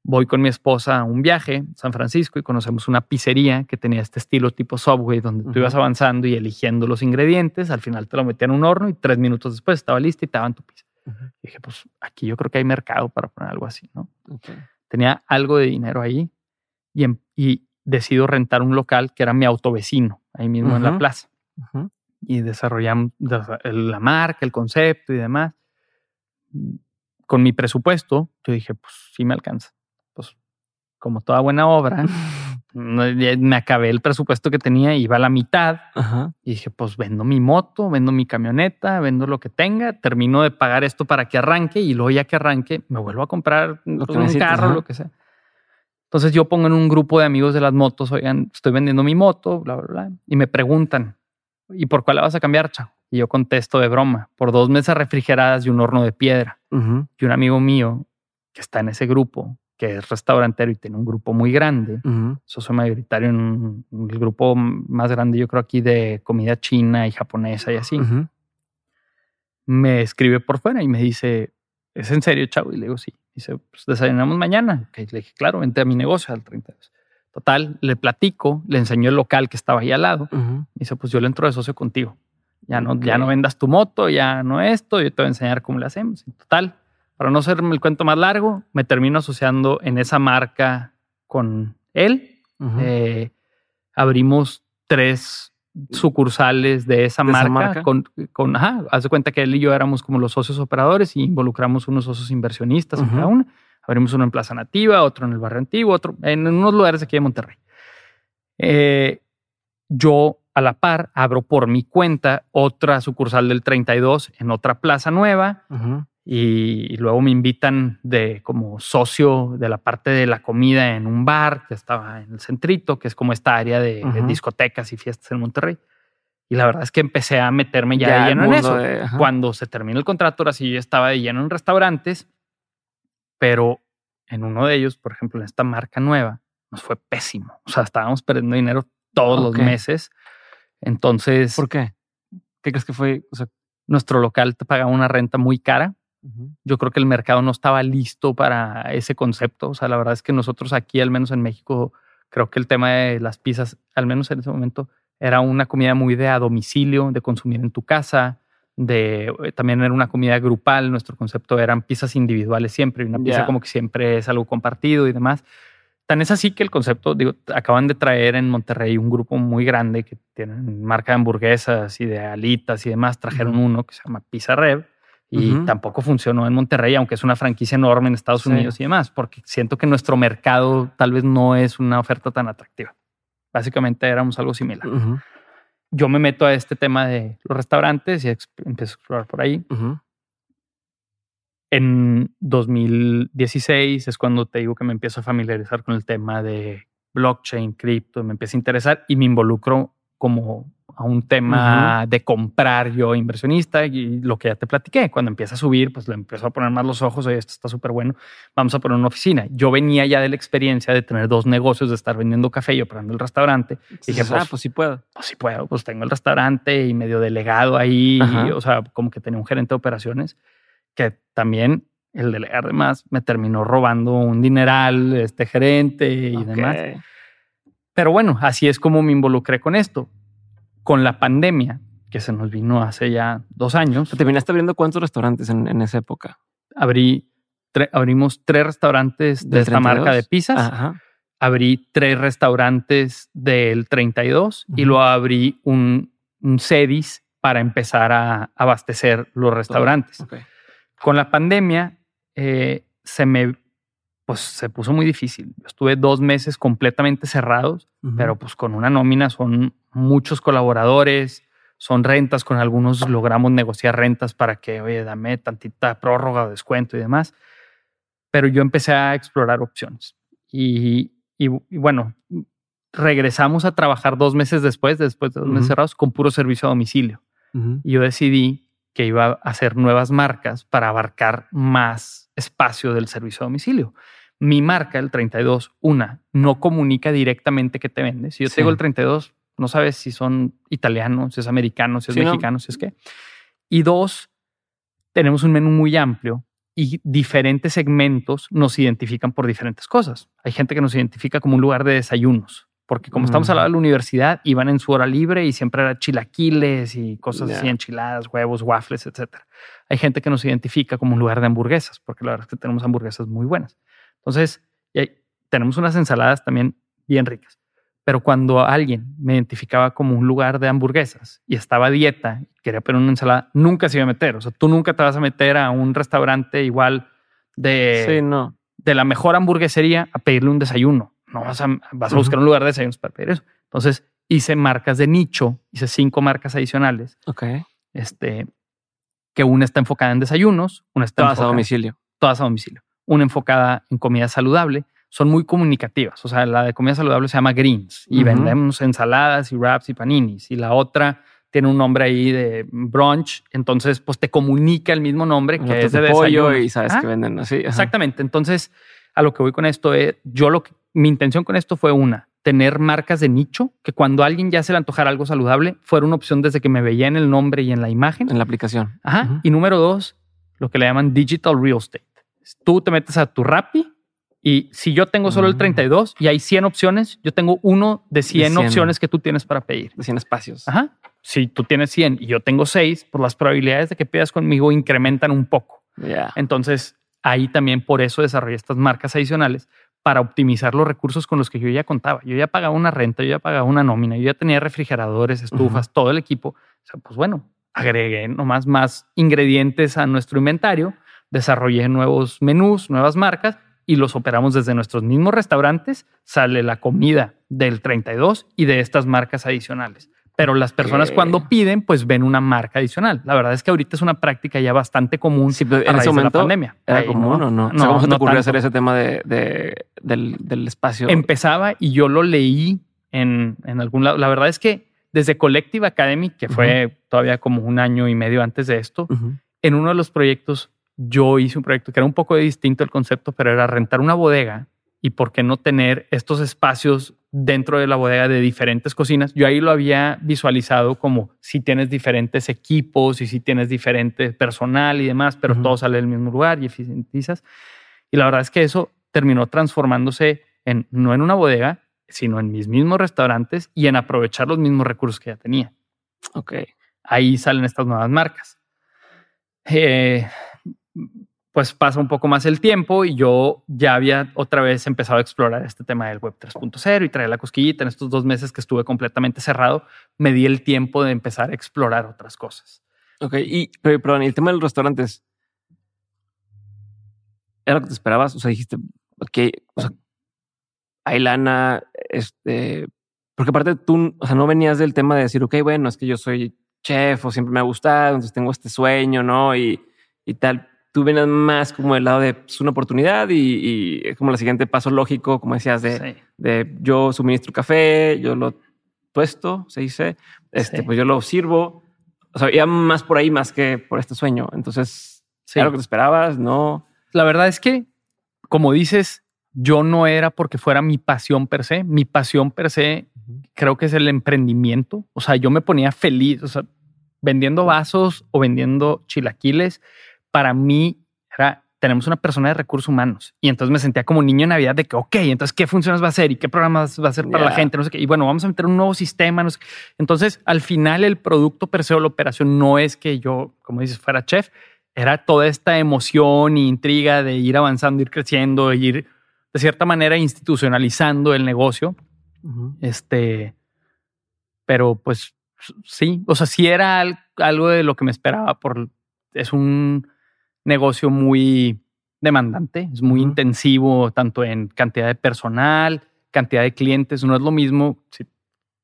voy con mi esposa a un viaje a San Francisco y conocemos una pizzería que tenía este estilo tipo Subway, donde tú ibas avanzando y eligiendo los ingredientes, al final te lo metían en un horno y tres minutos después estaba lista y te daban tu pizza. dije, pues aquí yo creo que hay mercado para poner algo así, ¿no? Tenía algo de dinero ahí y, decido rentar un local que era mi autovecino, ahí mismo en la plaza. y desarrollamos la marca, el concepto y demás. Con mi presupuesto, yo dije, pues sí me alcanza. Como toda buena obra, me acabé el presupuesto que tenía, iba a la mitad. Y dije, pues vendo mi moto, vendo mi camioneta, vendo lo que tenga, termino de pagar esto para que arranque y luego ya que arranque me vuelvo a comprar un carro, lo que sea. Entonces yo pongo en un grupo de amigos de las motos, oigan, estoy vendiendo mi moto, bla, bla, bla, y me preguntan, ¿y por cuál la vas a cambiar, chao? Y yo contesto de broma, por dos mesas refrigeradas y un horno de piedra. Y un amigo mío que está en ese grupo, que es restaurantero y tiene un grupo muy grande, soy mayoritario en el grupo más grande, yo creo aquí de comida china y japonesa y así, me escribe por fuera y me dice, ¿es en serio, chavo? Y le digo, sí. Dice, pues desayunamos mañana. le dije, claro, vente a mi negocio al 32. Total, le platico, le enseñó el local que estaba ahí al lado. Dice, pues yo le entro de socio contigo. Ya no, ya no vendas tu moto, ya no esto, yo te voy a enseñar cómo le hacemos. total, para no hacerme el cuento más largo, me termino asociando en esa marca con él. Eh, abrimos tres sucursales de esa, marca, con, con ajá, haz de cuenta que él y yo éramos como los socios operadores y involucramos unos socios inversionistas en cada uno. Abrimos uno en Plaza Nativa, otro en el Barrio Antiguo, otro en unos lugares aquí de Monterrey. Eh, yo a la par abro por mi cuenta otra sucursal del 32 en otra plaza nueva y, luego me invitan de como socio de la parte de la comida en un bar que estaba en el centrito, que es como esta área de, discotecas y fiestas en Monterrey. Y la verdad es que empecé a meterme ya, de lleno en eso. Cuando se terminó el contrato, ahora sí yo estaba de lleno en restaurantes, pero en uno de ellos, por ejemplo, en esta marca nueva, nos fue pésimo. O sea, estábamos perdiendo dinero todos los meses. Entonces. ¿Por qué? ¿Qué crees que fue? O sea, nuestro local te pagaba una renta muy cara yo creo que el mercado no estaba listo para ese concepto. O sea, la verdad es que nosotros aquí, al menos en México, creo que el tema de las pizzas, al menos en ese momento, era una comida muy de a domicilio, de consumir en tu casa, de eh, también era una comida grupal. Nuestro concepto eran pizzas individuales siempre, y una pizza como que siempre es algo compartido y demás. Tan es así que el concepto, digo, acaban de traer en Monterrey un grupo muy grande que tienen marca de hamburguesas y de alitas y demás. Trajeron uno que se llama Pizza Rev y tampoco funcionó en Monterrey, aunque es una franquicia enorme en Estados Unidos y demás, porque siento que nuestro mercado tal vez no es una oferta tan atractiva. Básicamente éramos algo similar. Yo me meto a este tema de los restaurantes y empiezo a explorar por ahí. En 2016 es cuando te digo que me empiezo a familiarizar con el tema de blockchain, cripto, me empieza a interesar y me involucro como a un tema de comprar yo inversionista y lo que ya te platiqué, cuando empieza a subir, pues le empiezo a poner más los ojos, oye, esto está súper bueno, vamos a poner una oficina. Yo venía ya de la experiencia de tener dos negocios, de estar vendiendo café y operando el restaurante. Y dije, pues, ah, pues sí puedo. Pues sí puedo, pues tengo el restaurante y medio delegado ahí, o sea, como que tenía un gerente de operaciones que también el delegar de más me terminó robando un dineral, este gerente y demás. Pero bueno, así es como me involucré con esto con la pandemia, que se nos vino hace ya dos años. ¿Te viniste abriendo cuántos restaurantes en, esa época? Abrí, abrimos tres restaurantes de esta marca de pizzas. Abrí tres restaurantes del 32 y luego abrí un, un CEDIS para empezar a abastecer los restaurantes. Con la pandemia eh, se me pues se puso muy difícil. estuve dos meses completamente cerrados, pero pues con una nómina son muchos colaboradores, son rentas, con algunos logramos negociar rentas para que, oye, dame tantita prórroga o descuento y demás. Pero yo empecé a explorar opciones. Y, bueno, regresamos a trabajar dos meses después, después de dos meses cerrados, con puro servicio a domicilio. Y yo decidí que iba a hacer nuevas marcas para abarcar más espacio del servicio a domicilio. Mi marca, el 32, una, no comunica directamente que te vende. Si yo tengo el 32, no sabes si son italianos, si es americano, si es mexicano, si es qué. Y dos, tenemos un menú muy amplio y diferentes segmentos nos identifican por diferentes cosas. Hay gente que nos identifica como un lugar de desayunos, porque como estamos al lado de la universidad, iban en su hora libre y siempre era chilaquiles y cosas así, enchiladas, huevos, waffles, etc. Hay gente que nos identifica como un lugar de hamburguesas, porque la verdad es que tenemos hamburguesas muy buenas. Entonces, tenemos unas ensaladas también bien ricas. Pero cuando alguien me identificaba como un lugar de hamburguesas y estaba a dieta, quería poner una ensalada, nunca se iba a meter. O sea, tú nunca te vas a meter a un restaurante igual de, sí, no. de la mejor hamburguesería a pedirle un desayuno. No vas a, vas a buscar un lugar de desayunos para pedir eso. Entonces hice marcas de nicho, hice cinco marcas adicionales. Ok. Este, que una está enfocada en desayunos, una está todas a domicilio. Todas a domicilio. Una enfocada en comida saludable. Son muy comunicativas. O sea, la de comida saludable se llama Greens y vendemos ensaladas y wraps y paninis. Y la otra tiene un nombre ahí de brunch. Entonces, pues te comunica el mismo nombre que es de, pollo y sabes que venden así. Exactamente. Entonces, a lo que voy con esto es, yo lo que, mi intención con esto fue una, tener marcas de nicho, que cuando alguien ya se le antojara algo saludable, fuera una opción desde que me veía en el nombre y en la imagen. En la aplicación. Ajá. Y número dos, lo que le llaman digital real estate. Tú te metes a tu Rappi y si yo tengo solo el 32 y hay 100 opciones, yo tengo uno de 100, opciones que tú tienes para pedir. De 100 espacios. Ajá. Si tú tienes 100 y yo tengo 6, pues las probabilidades de que pidas conmigo incrementan un poco. Ya. Entonces, ahí también por eso desarrollé estas marcas adicionales para optimizar los recursos con los que yo ya contaba. Yo ya pagaba una renta, yo ya pagaba una nómina, yo ya tenía refrigeradores, estufas, todo el equipo. O sea, pues bueno, agregué nomás más ingredientes a nuestro inventario, desarrollé nuevos menús, nuevas marcas y los operamos desde nuestros mismos restaurantes. Sale la comida del 32 y de estas marcas adicionales pero las personas cuando piden, pues ven una marca adicional. La verdad es que ahorita es una práctica ya bastante común sí, pero en ese momento la pandemia. ¿Era común o no? ¿Cómo se te ocurrió hacer ese tema de, del, espacio? Empezaba y yo lo leí en, en, algún lado. La verdad es que desde Collective Academy, que fue todavía como un año y medio antes de esto, en uno de los proyectos yo hice un proyecto que era un poco distinto el concepto, pero era rentar una bodega y por qué no tener estos espacios dentro de la bodega de diferentes cocinas. Yo ahí lo había visualizado como si tienes diferentes equipos y si tienes diferente personal y demás, pero todo sale del mismo lugar y eficientizas. Y la verdad es que eso terminó transformándose en no en una bodega, sino en mis mismos restaurantes y en aprovechar los mismos recursos que ya tenía. Ok. Ahí salen estas nuevas marcas. Eh, pues pasa un poco más el tiempo y yo ya había otra vez empezado a explorar este tema del web 3.0 y traer la cosquillita. En estos dos meses que estuve completamente cerrado, me di el tiempo de empezar a explorar otras cosas. Ok, y perdón, el tema de los restaurantes, ¿era lo que te esperabas? O sea, dijiste, ok, o hay lana, este, porque aparte tú, o sea, no venías del tema de decir, ok, bueno, es que yo soy chef o siempre me ha gustado, entonces tengo este sueño, ¿no? Y, y tal tú vienes más como del lado de es una oportunidad y, es como el siguiente paso lógico, como decías, de, de yo suministro café, yo lo puesto, se dice, este, pues yo lo sirvo. O sea, ya más por ahí más que por este sueño. Entonces, sí. ¿era lo que te esperabas? No. La verdad es que, como dices, yo no era porque fuera mi pasión per se. Mi pasión per se creo que es el emprendimiento. O sea, yo me ponía feliz, o sea, vendiendo vasos o vendiendo chilaquiles para mí era, tenemos una persona de recursos humanos. Y entonces me sentía como niño en Navidad de que, ok, entonces, ¿qué funciones va a hacer? ¿Y qué programas va a hacer para la gente? No sé qué. Y bueno, vamos a meter un nuevo sistema. No sé Entonces, al final, el producto per se o la operación no es que yo, como dices, fuera chef. Era toda esta emoción e intriga de ir avanzando, ir creciendo, ir de cierta manera institucionalizando el negocio. Este, pero pues sí, o sea, sí era algo de lo que me esperaba por, es un, negocio muy demandante, es muy intensivo tanto en cantidad de personal, cantidad de clientes. No es lo mismo, si,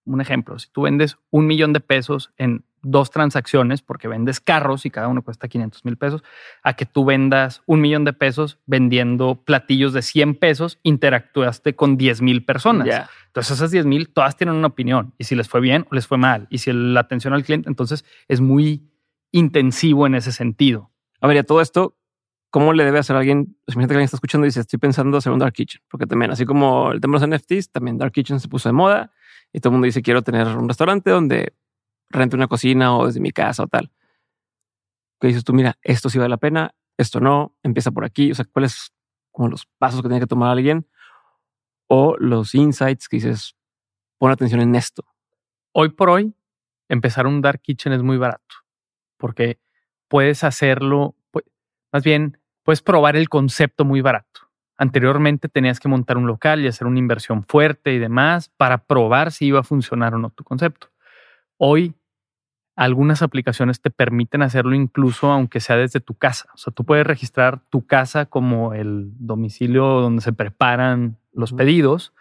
un ejemplo, si tú vendes un millón de pesos en dos transacciones porque vendes carros y cada uno cuesta 500 mil pesos, a que tú vendas un millón de pesos vendiendo platillos de 100 pesos, interactuaste con 10 mil personas. Entonces esas 10 mil todas tienen una opinión y si les fue bien o les fue mal y si la atención al cliente, entonces es muy intensivo en ese sentido. A ver, y a todo esto, ¿cómo le debe hacer a alguien? Pues imagínate que alguien está escuchando y dice, estoy pensando hacer un Dark Kitchen, porque también, así como el tema de los NFTs, también Dark Kitchen se puso de moda y todo el mundo dice, quiero tener un restaurante donde rente una cocina o desde mi casa o tal. ¿Qué dices tú? Mira, esto sí vale la pena, esto no, empieza por aquí. O sea, ¿cuáles como los pasos que tiene que tomar alguien? O los insights que dices, pon atención en esto. Hoy por hoy, empezar un Dark Kitchen es muy barato, porque puedes hacerlo, más bien, puedes probar el concepto muy barato. Anteriormente tenías que montar un local y hacer una inversión fuerte y demás para probar si iba a funcionar o no tu concepto. Hoy algunas aplicaciones te permiten hacerlo incluso aunque sea desde tu casa. O sea, tú puedes registrar tu casa como el domicilio donde se preparan los pedidos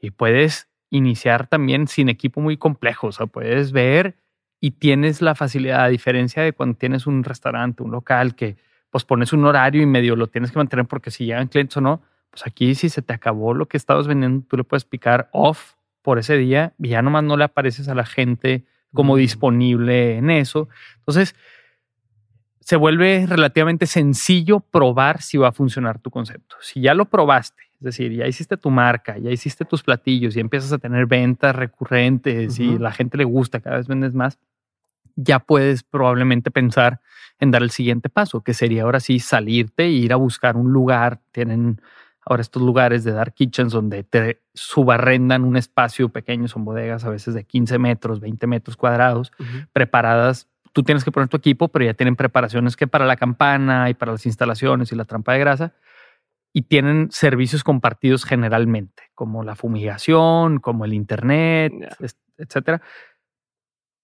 y puedes iniciar también sin equipo muy complejo. O sea, puedes ver y tienes la facilidad, a diferencia de cuando tienes un restaurante, un local que pues pones un horario y medio lo tienes que mantener porque si llegan clientes o no, pues aquí si se te acabó lo que estabas vendiendo, tú le puedes picar off por ese día y ya nomás no le apareces a la gente como mm. disponible en eso. Entonces, se vuelve relativamente sencillo probar si va a funcionar tu concepto. Si ya lo probaste, es decir, ya hiciste tu marca, ya hiciste tus platillos y empiezas a tener ventas recurrentes y la gente le gusta, cada vez vendes más, ya puedes probablemente pensar en dar el siguiente paso, que sería ahora sí salirte e ir a buscar un lugar. Tienen ahora estos lugares de dark kitchens donde te subarrendan un espacio pequeño, son bodegas a veces de 15 metros, 20 metros cuadrados, preparadas. Tú tienes que poner tu equipo, pero ya tienen preparaciones que para la campana y para las instalaciones y la trampa de grasa. Y tienen servicios compartidos generalmente, como la fumigación, como el internet, etcétera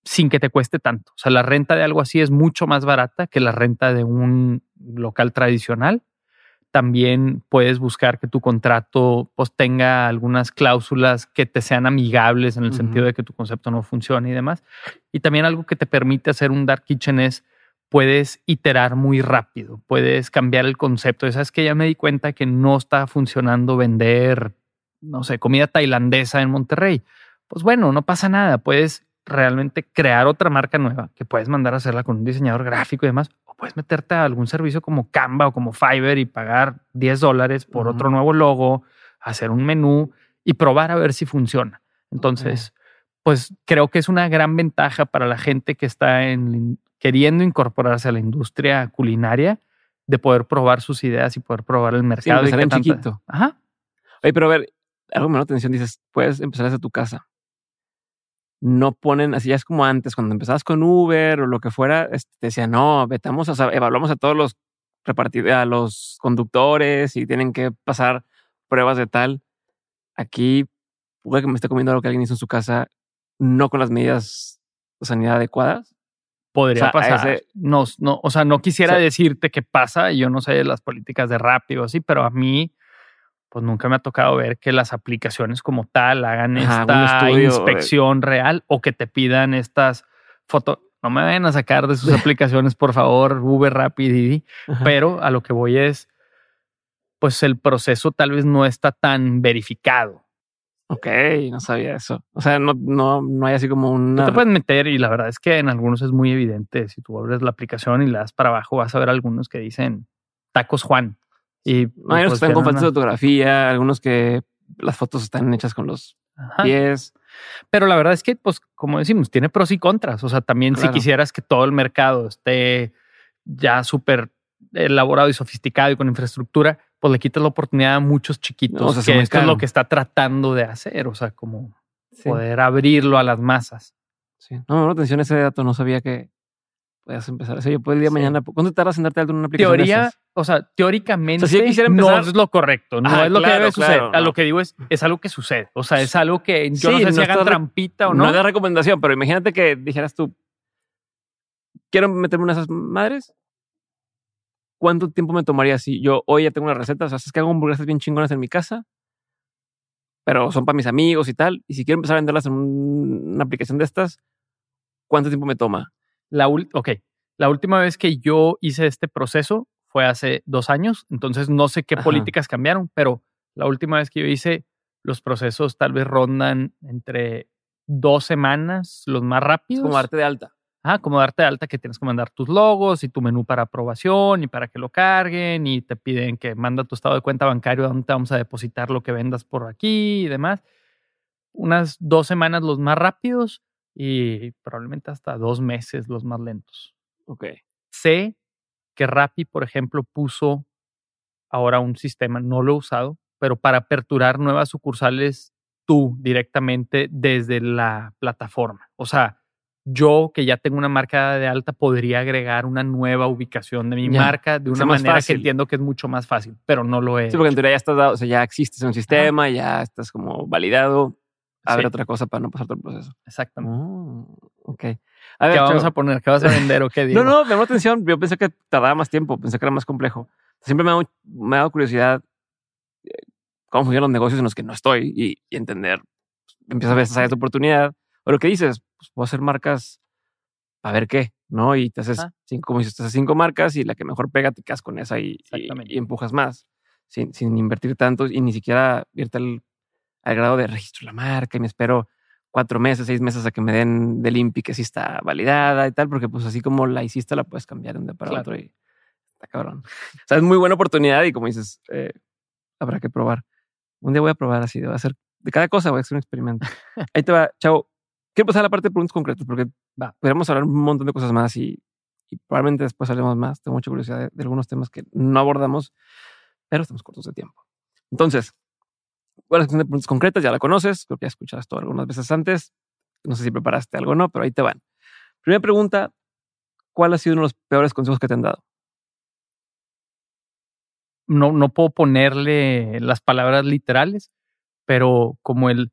sin que te cueste tanto. O sea, la renta de algo así es mucho más barata que la renta de un local tradicional. También puedes buscar que tu contrato pues, tenga algunas cláusulas que te sean amigables en el sentido de que tu concepto no funcione y demás. Y también algo que te permite hacer un dark kitchen es puedes iterar muy rápido, puedes cambiar el concepto. Sabes que ya me di cuenta que no está funcionando vender, no sé, comida tailandesa en Monterrey. Pues bueno, no pasa nada, puedes realmente crear otra marca nueva que puedes mandar a hacerla con un diseñador gráfico y demás, o puedes meterte a algún servicio como Canva o como Fiverr y pagar 10 dólares por otro nuevo logo, hacer un menú y probar a ver si funciona. Entonces, pues creo que es una gran ventaja para la gente que está en, queriendo incorporarse a la industria culinaria de poder probar sus ideas y poder probar el mercado. Sí, y chiquito. Ajá. Oye, pero a ver, algo me atención, dices, puedes empezar desde tu casa no ponen, así ya es como antes, cuando empezabas con Uber o lo que fuera, este, te decían, no, vetamos, o evaluamos a todos los repartidos, a los conductores y tienen que pasar pruebas de tal. Aquí, puede que me esté comiendo algo que alguien hizo en su casa, no con las medidas de sanidad adecuadas. Podría pasar. no, no, o sea, no quisiera decirte qué pasa, yo no sé las políticas de rápido así, pero a mí pues nunca me ha tocado ver que las aplicaciones como tal hagan esta inspección real o que te pidan estas fotos. No me vayan a sacar de sus aplicaciones, por favor, Uber, Rapid, pero a lo que voy es, pues el proceso tal vez no está tan verificado. Ok, no sabía eso. O sea, no, no, no hay así como una. te puedes meter y la verdad es que en algunos es muy evidente. Si tú abres la aplicación y le das para abajo, vas a ver algunos que dicen tacos Juan. Y hay unos que están con faltas de fotografía, algunos que las fotos están hechas con los pies. Pero la verdad es que, pues, como decimos, tiene pros y contras. O sea, también si quisieras que todo el mercado esté ya súper elaborado y sofisticado y con infraestructura, pues le quitas la oportunidad a muchos chiquitos, o sea, que esto es lo que está tratando de hacer. O sea, como poder abrirlo a las masas. Sí. No, no, atención a ese dato. No sabía que, puedas empezar. O sea, yo puedo el día de mañana. ¿Cuánto tardas en darte algo en una aplicación? Teoría, o sea, teóricamente no es lo correcto, no es lo que debe suceder. A lo que digo es, es algo que sucede. O sea, es algo que yo no sé si hagan trampita o no. No es recomendación, pero imagínate que dijeras tú, quiero meterme una de esas madres. ¿Cuánto tiempo me tomaría si yo hoy ya tengo una receta? O sea, es que hago hamburguesas bien chingonas en mi casa, pero son para mis amigos y tal. Y si quiero empezar a venderlas en una aplicación de estas, ¿cuánto tiempo me toma? La, ok, la última vez que yo hice este proceso fue hace dos años, entonces no sé qué políticas cambiaron, pero la última vez que yo hice los procesos tal vez rondan entre dos semanas, los más rápidos. Como darte de alta. Ah, como darte de alta que tienes que mandar tus logos y tu menú para aprobación y para que lo carguen y te piden que manda tu estado de cuenta bancario donde te vamos a depositar lo que vendas por aquí y demás. Unas dos semanas los más rápidos y probablemente hasta dos meses los más lentos. Ok. Sé que Rappi, por ejemplo, puso ahora un sistema, no lo he usado, pero para aperturar nuevas sucursales tú directamente desde la plataforma. O sea, yo que ya tengo una marca de alta podría agregar una nueva ubicación de mi marca de una manera que entiendo que es mucho más fácil, pero no lo es. Sí, porque en teoría ya estás dado, o sea, ya existes en un sistema, ya estás como validado. A ver otra cosa para no pasar todo el proceso. Exactamente. Oh, ok. A ver, ¿Qué vamos a poner? ¿Qué vas a vender o qué digo? no, no, me llamó atención. Yo pensé que tardaba más tiempo, pensé que era más complejo. Siempre me ha, me ha dado curiosidad eh, cómo funcionan los negocios en los que no estoy y, y entender. Empiezas a ver esa oportunidad. O lo que dices, pues puedo hacer marcas a ver qué, ¿no? Y te haces cinco, como dices, te haces cinco marcas y la que mejor pega te quedas con esa y, y, empujas más sin, sin, invertir tanto y ni siquiera irte al, al, grado de registro la marca y me espero cuatro meses, seis meses a que me den del INPI que sí está validada y tal, porque pues así como la hiciste la puedes cambiar de un día para otro y está cabrón. O sea, es muy buena oportunidad y como dices, eh, habrá que probar. Un día voy a probar así, voy a hacer de cada cosa, voy a hacer un experimento. Ahí te va, chao. Quiero pasar a la parte de preguntas concretas porque va, podríamos hablar un montón de cosas más y, probablemente después hablemos más. Tengo mucha curiosidad de, algunos temas que no abordamos, pero estamos cortos de tiempo. Entonces, bueno, de preguntas concretas ya la conoces, creo que ya escuchaste esto algunas veces antes. No sé si preparaste algo o no, pero ahí te van. Primera pregunta, ¿cuál ha sido uno de los peores consejos que te han dado? No, no puedo ponerle las palabras literales, pero como el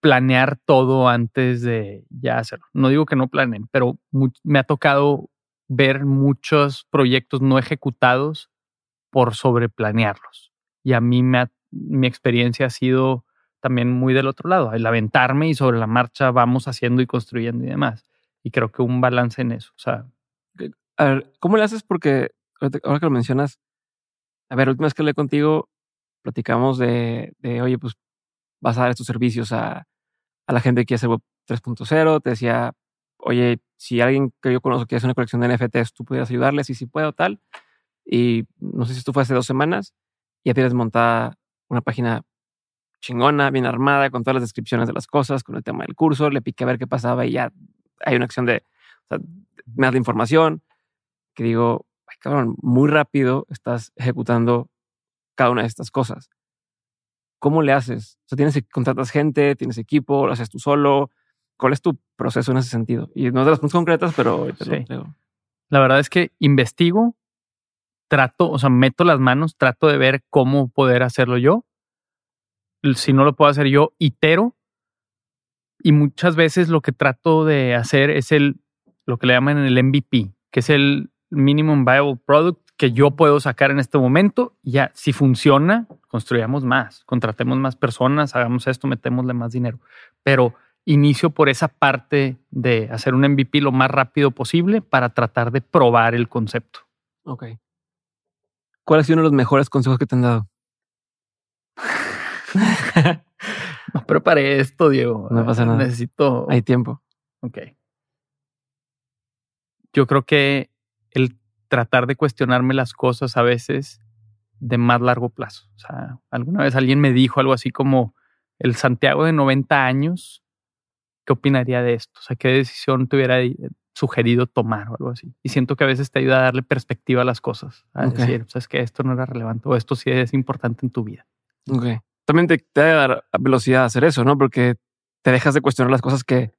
planear todo antes de ya hacerlo. No digo que no planeen, pero me ha tocado ver muchos proyectos no ejecutados por sobreplanearlos. Y a mí me mi experiencia ha sido también muy del otro lado, el aventarme y sobre la marcha vamos haciendo y construyendo y demás. Y creo que un balance en eso. O sea, a ver, ¿cómo le haces? Porque ahora que lo mencionas, a ver, última vez que hablé contigo, platicamos de, de oye, pues vas a dar estos servicios a, a la gente que hacer Web 3.0. Te decía, oye, si alguien que yo conozco quiere hacer una colección de NFTs, tú pudieras ayudarles y si puedo, tal. Y no sé si esto fue hace dos semanas, ya tienes montada una página chingona, bien armada, con todas las descripciones de las cosas, con el tema del curso. Le piqué a ver qué pasaba y ya hay una acción de, o sea, me das la información que digo, ay, cabrón, muy rápido estás ejecutando cada una de estas cosas. ¿cómo le haces? O sea, tienes contratas gente, tienes equipo, lo haces tú solo. ¿Cuál es tu proceso en ese sentido? Y no de las puntos concretas, pero sí. La verdad es que investigo, trato, o sea, meto las manos, trato de ver cómo poder hacerlo yo. Si no lo puedo hacer yo, itero. Y muchas veces lo que trato de hacer es el, lo que le llaman el MVP, que es el Minimum Viable Product, que yo puedo sacar en este momento. Ya, si funciona, construyamos más, contratemos más personas, hagamos esto, metémosle más dinero. Pero inicio por esa parte de hacer un MVP lo más rápido posible para tratar de probar el concepto. Ok. ¿Cuál ha sido uno de los mejores consejos que te han dado? no preparé esto, Diego. No pasa nada. Necesito. Hay tiempo. Ok. Yo creo que el tratar de cuestionarme las cosas a veces de más largo plazo. O sea, alguna vez alguien me dijo algo así como el Santiago de 90 años, ¿qué opinaría de esto? O sea, ¿qué decisión te hubiera sugerido tomar o algo así? Y siento que a veces te ayuda a darle perspectiva a las cosas, a decir, o sea, es que esto no era relevante o esto sí es importante en tu vida. Ok. También te, te da dar velocidad a hacer eso, ¿no? Porque te dejas de cuestionar las cosas que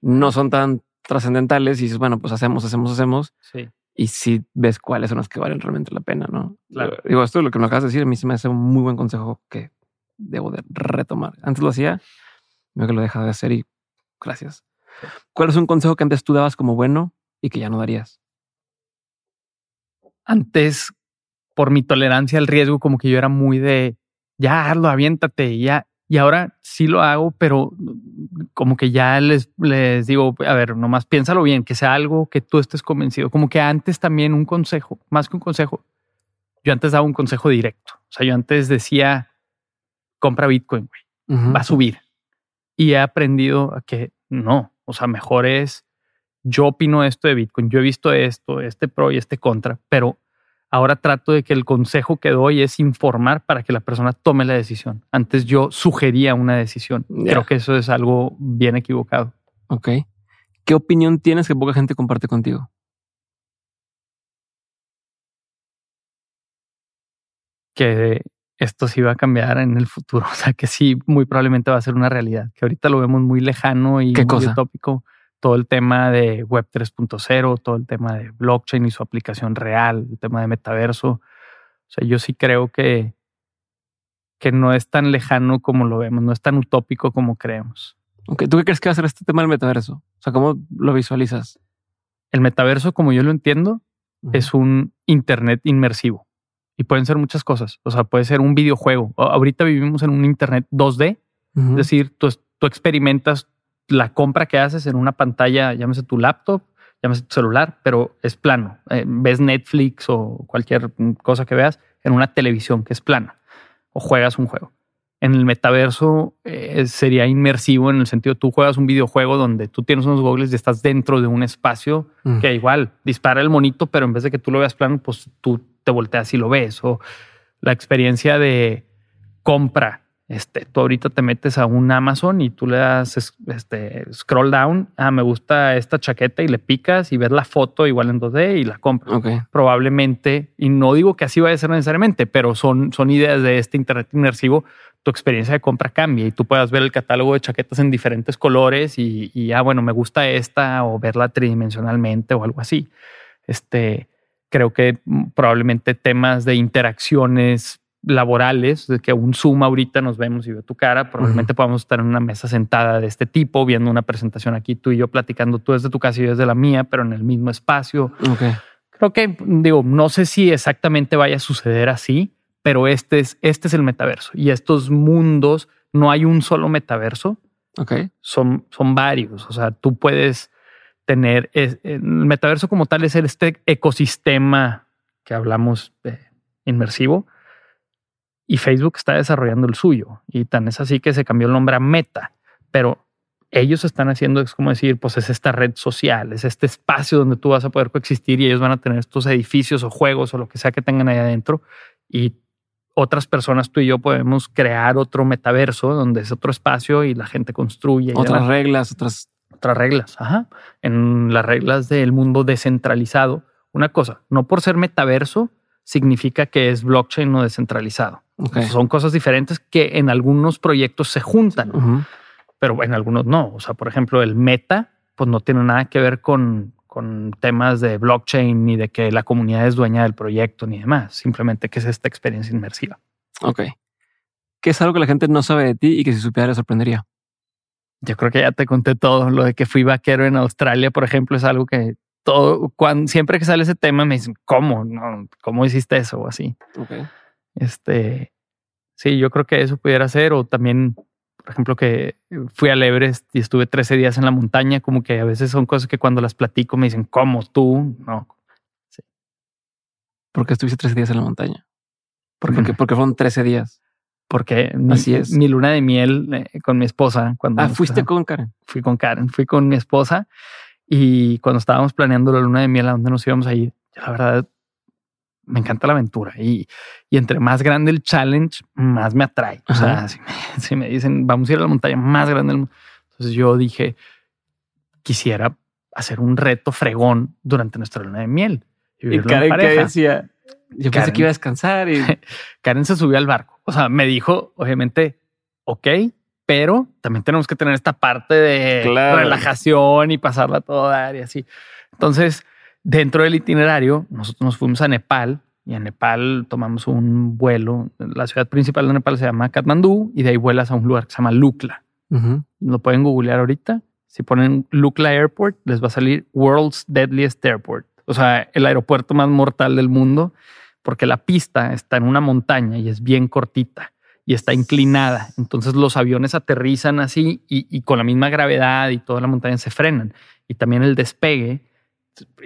no son tan trascendentales y dices, bueno, pues hacemos, hacemos, hacemos. Sí y si ves cuáles son las que valen realmente la pena, ¿no? Claro. Digo, esto es lo que me acabas de decir, a mí se me hace un muy buen consejo que debo de retomar. Antes lo hacía, veo que lo he dejado de hacer y gracias. ¿Cuál es un consejo que antes tú dabas como bueno y que ya no darías? Antes, por mi tolerancia al riesgo, como que yo era muy de ya hazlo, aviéntate, ya. Y ahora sí lo hago, pero como que ya les, les digo, a ver, nomás piénsalo bien, que sea algo que tú estés convencido. Como que antes también un consejo, más que un consejo, yo antes daba un consejo directo. O sea, yo antes decía, compra Bitcoin, güey, va a subir. Y he aprendido a que no, o sea, mejor es, yo opino esto de Bitcoin, yo he visto esto, este pro y este contra, pero Ahora trato de que el consejo que doy es informar para que la persona tome la decisión. Antes yo sugería una decisión. Creo que eso es algo bien equivocado. Ok. ¿Qué opinión tienes que poca gente comparte contigo? Que esto sí va a cambiar en el futuro. O sea, que sí, muy probablemente va a ser una realidad. Que ahorita lo vemos muy lejano y ¿Qué muy utópico todo el tema de Web 3.0, todo el tema de blockchain y su aplicación real, el tema de metaverso. O sea, yo sí creo que, que no es tan lejano como lo vemos, no es tan utópico como creemos. Okay. ¿Tú qué crees que va a ser este tema del metaverso? O sea, ¿cómo lo visualizas? El metaverso, como yo lo entiendo, es un Internet inmersivo y pueden ser muchas cosas. O sea, puede ser un videojuego. Ahorita vivimos en un Internet 2D, es decir, tú, tú, experimentas la compra que haces en una pantalla, llámese tu laptop, llámese tu celular, pero es plano. Eh, ves Netflix o cualquier cosa que veas en una televisión que es plana o juegas un juego. En el metaverso eh, sería inmersivo en el sentido tú juegas un videojuego donde tú tienes unos goggles y estás dentro de un espacio mm. que igual dispara el monito, pero en vez de que tú lo veas plano, pues tú te volteas y lo ves. O la experiencia de compra. Este, tú ahorita te metes a un Amazon y tú le das este, scroll down. Ah, me gusta esta chaqueta y le picas y ves la foto igual en 2D y la compras. Probablemente, y no digo que así vaya a ser necesariamente, pero son, son ideas de este Internet inmersivo tu experiencia de compra cambia y tú puedas ver el catálogo de chaquetas en diferentes colores y, y ah, bueno, me gusta esta o verla tridimensionalmente o algo así. Este, creo que probablemente temas de interacciones laborales, de que un Zoom ahorita nos vemos y veo tu cara, probablemente podamos estar en una mesa sentada de este tipo, viendo una presentación aquí, tú y yo platicando, tú desde tu casa y yo desde la mía, pero en el mismo espacio. Creo que, digo, no sé si exactamente vaya a suceder así, pero este es, este es el metaverso y estos mundos, no hay un solo metaverso. Okay. Son, son varios. O sea, tú puedes tener el metaverso como tal es este ecosistema que hablamos de inmersivo. Y Facebook está desarrollando el suyo. Y tan es así que se cambió el nombre a Meta, pero ellos están haciendo es como decir, pues es esta red social, es este espacio donde tú vas a poder coexistir y ellos van a tener estos edificios o juegos o lo que sea que tengan ahí adentro. Y otras personas, tú y yo, podemos crear otro metaverso donde es otro espacio y la gente construye. Otras reglas, otras... Otras reglas, ajá. En las reglas del mundo descentralizado. Una cosa, no por ser metaverso significa que es blockchain o descentralizado. Son cosas diferentes que en algunos proyectos se juntan, pero en algunos no. O sea, por ejemplo, el meta, pues no tiene nada que ver con con temas de blockchain ni de que la comunidad es dueña del proyecto ni demás. Simplemente que es esta experiencia inmersiva. Ok. ¿Qué es algo que la gente no sabe de ti y que si supiera le sorprendería? Yo creo que ya te conté todo. Lo de que fui vaquero en Australia, por ejemplo, es algo que todo, cuando, siempre que sale ese tema me dicen, ¿cómo? No, ¿Cómo hiciste eso? O así. Ok. Este, sí, yo creo que eso pudiera ser. O también por ejemplo, que fui al Everest y estuve 13 días en la montaña, como que a veces son cosas que cuando las platico me dicen, ¿cómo tú? No. Sí. ¿Por qué estuviste 13 días en la montaña? ¿Por qué? Porque fueron 13 días. Porque mi, Así es. mi luna de miel eh, con mi esposa. Cuando ah, fuiste con Karen. Fui con Karen, fui con mi esposa y cuando estábamos planeando la luna de miel a dónde nos íbamos a ir, la verdad me encanta la aventura y, y, entre más grande el challenge, más me atrae. O sea, si me, dicen vamos a ir a la montaña más grande del mundo, entonces yo dije quisiera hacer un reto fregón durante nuestra luna de miel. Y, Karen que decía, yo pensé que iba a descansar y Karen se subió al barco. O sea, me dijo, obviamente, ok, pero también tenemos que tener esta parte de relajación y pasarla toda y así. Entonces, Dentro del itinerario, nosotros nos fuimos a Nepal y en Nepal tomamos un vuelo. La ciudad principal de Nepal se llama Kathmandú y de ahí vuelas a un lugar que se llama Lukla. Lo pueden googlear ahorita. Si ponen Lukla Airport, les va a salir World's Deadliest Airport. O sea, el aeropuerto más mortal del mundo, porque la pista está en una montaña y es bien cortita y está inclinada. Entonces los aviones aterrizan así y, y con la misma gravedad y toda la montaña se frenan. Y también el despegue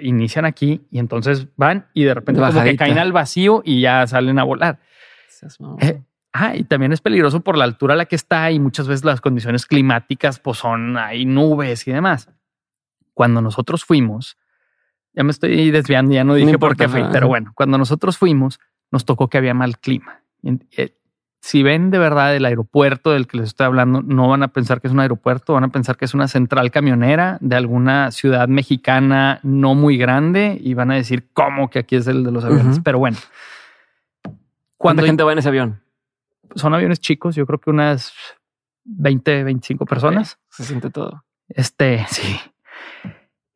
inician aquí y entonces van y de repente como que caen al vacío y ya salen a volar. Eh, ah, y también es peligroso por la altura a la que está y muchas veces las condiciones climáticas pues son, hay nubes y demás. Cuando nosotros fuimos, ya me estoy desviando, ya no dije por qué fui, pero bueno, cuando nosotros fuimos, nos tocó que había mal clima. Eh, si ven de verdad el aeropuerto del que les estoy hablando, no van a pensar que es un aeropuerto, van a pensar que es una central camionera de alguna ciudad mexicana no muy grande y van a decir, ¿cómo que aquí es el de los aviones? Pero bueno. ¿Cuánta gente va en ese avión? Son aviones chicos, yo creo que unas 20, 25 personas. Se siente todo. Este, sí.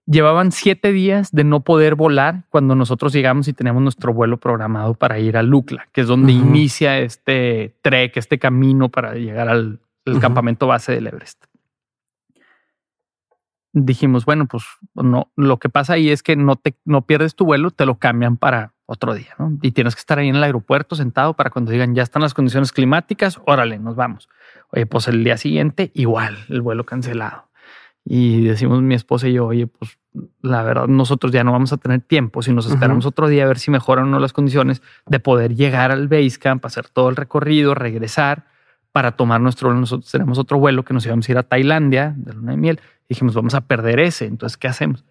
Llevaban siete días de no poder volar cuando nosotros llegamos y teníamos nuestro vuelo programado para ir a Lukla, que es donde inicia este trek, este camino para llegar al, campamento base del Everest. Dijimos, bueno, pues no, lo que pasa ahí es que no te no pierdes tu vuelo, te lo cambian para otro día, ¿no? Y tienes que estar ahí en el aeropuerto sentado para cuando digan ya están las condiciones climáticas, órale, nos vamos. Oye, pues el día siguiente igual, el vuelo cancelado y decimos mi esposa y yo, oye, pues la verdad nosotros ya no vamos a tener tiempo si nos esperamos otro día a ver si mejoran o no las condiciones de poder llegar al base camp, hacer todo el recorrido, regresar para tomar nuestro vuelo. Nosotros tenemos otro vuelo que nos íbamos a ir a Tailandia de luna de miel. dijimos, vamos a perder ese. Entonces, ¿qué hacemos?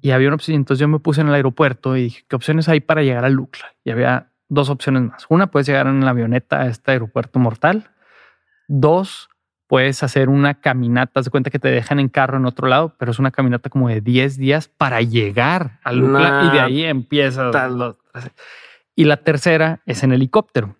Y había una opción. Entonces yo me puse en el aeropuerto y dije, ¿qué opciones hay para llegar a Lukla? Y había dos opciones más. Una, puedes llegar en la avioneta a este aeropuerto mortal. Dos, puedes hacer una caminata, de cuenta que te dejan en carro en otro lado, pero es una caminata como de 10 días para llegar a Lucla y de ahí empieza. Y la tercera es en helicóptero.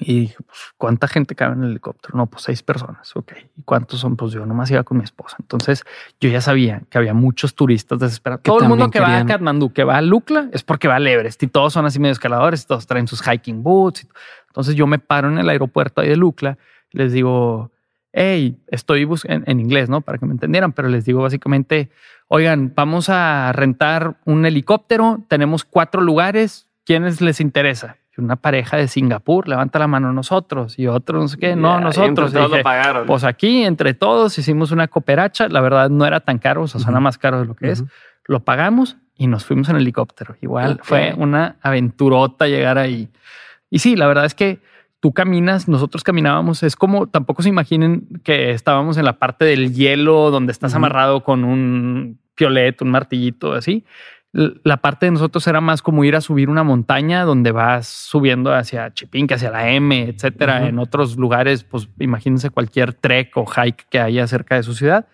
Y dije, pues, ¿cuánta gente cabe en el helicóptero? No, pues seis personas. Ok. ¿Y cuántos son? Pues yo nomás iba con mi esposa. Entonces yo ya sabía que había muchos turistas desesperados. Todo el mundo que va a Kathmandú, que va a Lukla, es porque va al Everest y todos son así medio escaladores, todos traen sus hiking boots. Entonces yo me paro en el aeropuerto ahí de Lukla les digo, hey, estoy buscando en, inglés, ¿no? Para que me entendieran, pero les digo básicamente, oigan, vamos a rentar un helicóptero, tenemos cuatro lugares, ¿quiénes les interesa? Una pareja de Singapur levanta la mano nosotros y otro no sé qué, no, nosotros. Dije, pagaron. Pues aquí entre todos hicimos una cooperacha, la verdad no era tan caro, o sea, suena más caro de lo que es. Lo pagamos y nos fuimos en helicóptero. Igual fue una aventurota llegar ahí. Y sí, la verdad es que tú caminas, nosotros caminábamos, es como, tampoco se imaginen que estábamos en la parte del hielo donde estás amarrado con un piolet, un martillito, así. La parte de nosotros era más como ir a subir una montaña donde vas subiendo hacia Chipinque, hacia la M, etcétera. En otros lugares, pues imagínense cualquier trek o hike que haya cerca de su ciudad,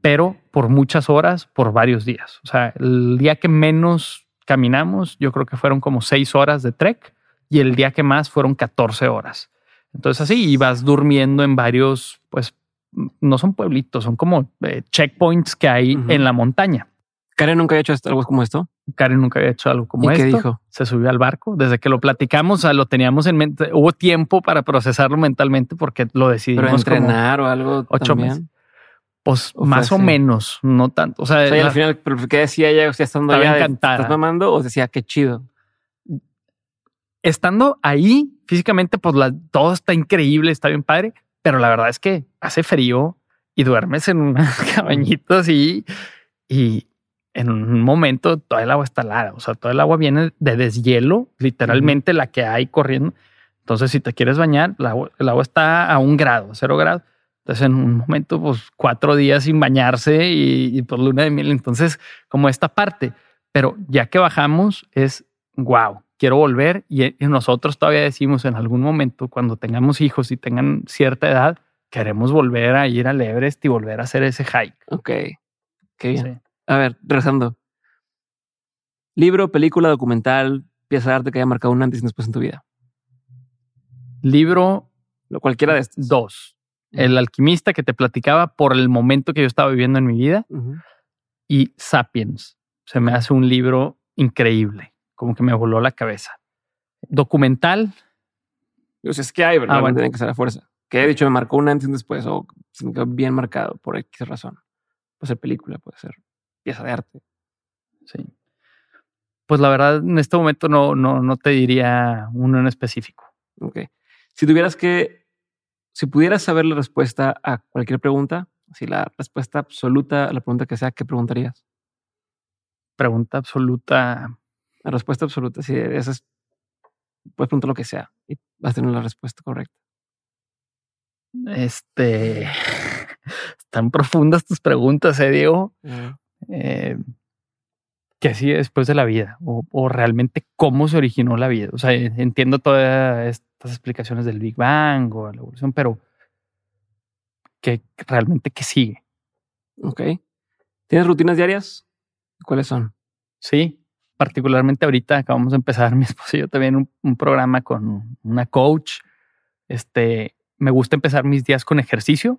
pero por muchas horas, por varios días. O sea, el día que menos caminamos, yo creo que fueron como seis horas de trek y el día que más fueron 14 horas. Entonces así ibas durmiendo en varios, pues no son pueblitos, son como eh, checkpoints que hay en la montaña. Karen nunca había hecho algo como esto. Karen nunca había hecho algo como esto. ¿Qué dijo? Se subió al barco. Desde que lo platicamos, lo teníamos en mente. Hubo tiempo para procesarlo mentalmente porque lo decidimos. Pero entrenar o algo. Ocho meses. Pues más o menos, no tanto. O sea, al final, ¿qué decía ella? O sea, estando allá, ¿estás mamando? O decía, qué chido estando ahí físicamente, pues todo está increíble, está bien padre, pero la verdad es que hace frío y duermes en una cabañita así y en un momento toda el agua está helada. O sea, todo el agua viene de deshielo, literalmente la que hay corriendo. Entonces, si te quieres bañar, el agua, está a un grado, cero grado. Entonces, en un momento, pues cuatro días sin bañarse y, y por luna de miel. Entonces, como esta parte, pero ya que bajamos, es wow quiero volver y, nosotros todavía decimos en algún momento cuando tengamos hijos y tengan cierta edad, queremos volver a ir al Everest y volver a hacer ese hike. Ok, qué bien. A ver, rezando. Libro, película, documental, pieza de arte que haya marcado un antes y después en tu vida. Libro. Lo cualquiera de estos. Dos. El alquimista que te platicaba por el momento que yo estaba viviendo en mi vida. Y Sapiens. Se me hace un libro increíble como que me voló la cabeza. Documental. Pues es que hay, ¿verdad? Ah, bueno. Tiene que ser la fuerza. Que he dicho, me marcó un antes y un después, o se me quedó bien marcado por X razón. Puede ser película, puede ser pieza de arte. Sí. Pues la verdad, en este momento no, no, no te diría uno en específico. Ok. Si tuvieras que, si pudieras saber la respuesta a cualquier pregunta, si la respuesta absoluta a la pregunta que sea, ¿qué preguntarías? Pregunta absoluta. La respuesta absoluta, sí, esa es, puedes preguntar lo que sea y vas a tener la respuesta correcta. Este, están profundas tus preguntas, ¿eh, Diego? Eh, ¿Qué sigue después de la vida? O, realmente cómo se originó la vida. O sea, entiendo todas estas explicaciones del Big Bang o la evolución, pero ¿qué, realmente qué sigue? Ok. ¿Tienes rutinas diarias? ¿Cuáles son? Sí, particularmente ahorita acabamos de empezar mi esposo y yo también un, programa con una coach. Este, me gusta empezar mis días con ejercicio.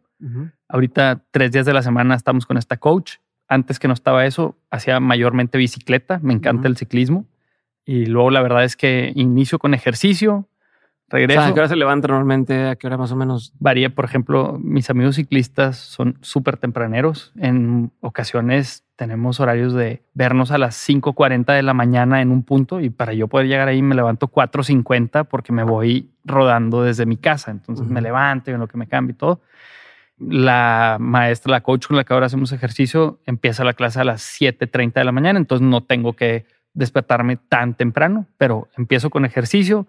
Ahorita tres días de la semana estamos con esta coach. antes que no estaba eso, hacía mayormente bicicleta, me encanta el ciclismo. Y luego la verdad es que inicio con ejercicio, regreso. ¿A qué hora se levanta normalmente? ¿A qué hora más o menos? Varía, por ejemplo, mis amigos ciclistas son súper tempraneros. En ocasiones tenemos horarios de vernos a las 5.40 de la mañana en un punto y para yo poder llegar ahí me levanto 4.50 porque me voy rodando desde mi casa. Entonces me levanto y en lo que me cambio y todo. La maestra, la coach con la que ahora hacemos ejercicio, empieza la clase a las 7.30 de la mañana, entonces no tengo que despertarme tan temprano, pero empiezo con ejercicio.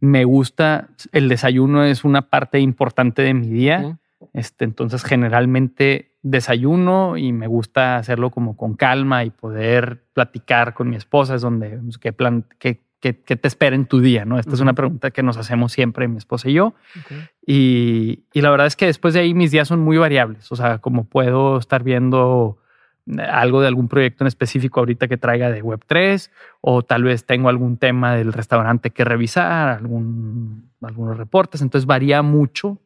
Me gusta, el desayuno es una parte importante de mi día. Este, entonces, generalmente desayuno y me gusta hacerlo como con calma y poder platicar con mi esposa. Es donde pues, qué plan, qué, qué, te espera en tu día, ¿no? Esta es una pregunta que nos hacemos siempre mi esposa y yo. Y, y la verdad es que después de ahí mis días son muy variables. O sea, como puedo estar viendo algo de algún proyecto en específico ahorita que traiga de Web3 o tal vez tengo algún tema del restaurante que revisar, algún, algunos reportes, entonces varía mucho.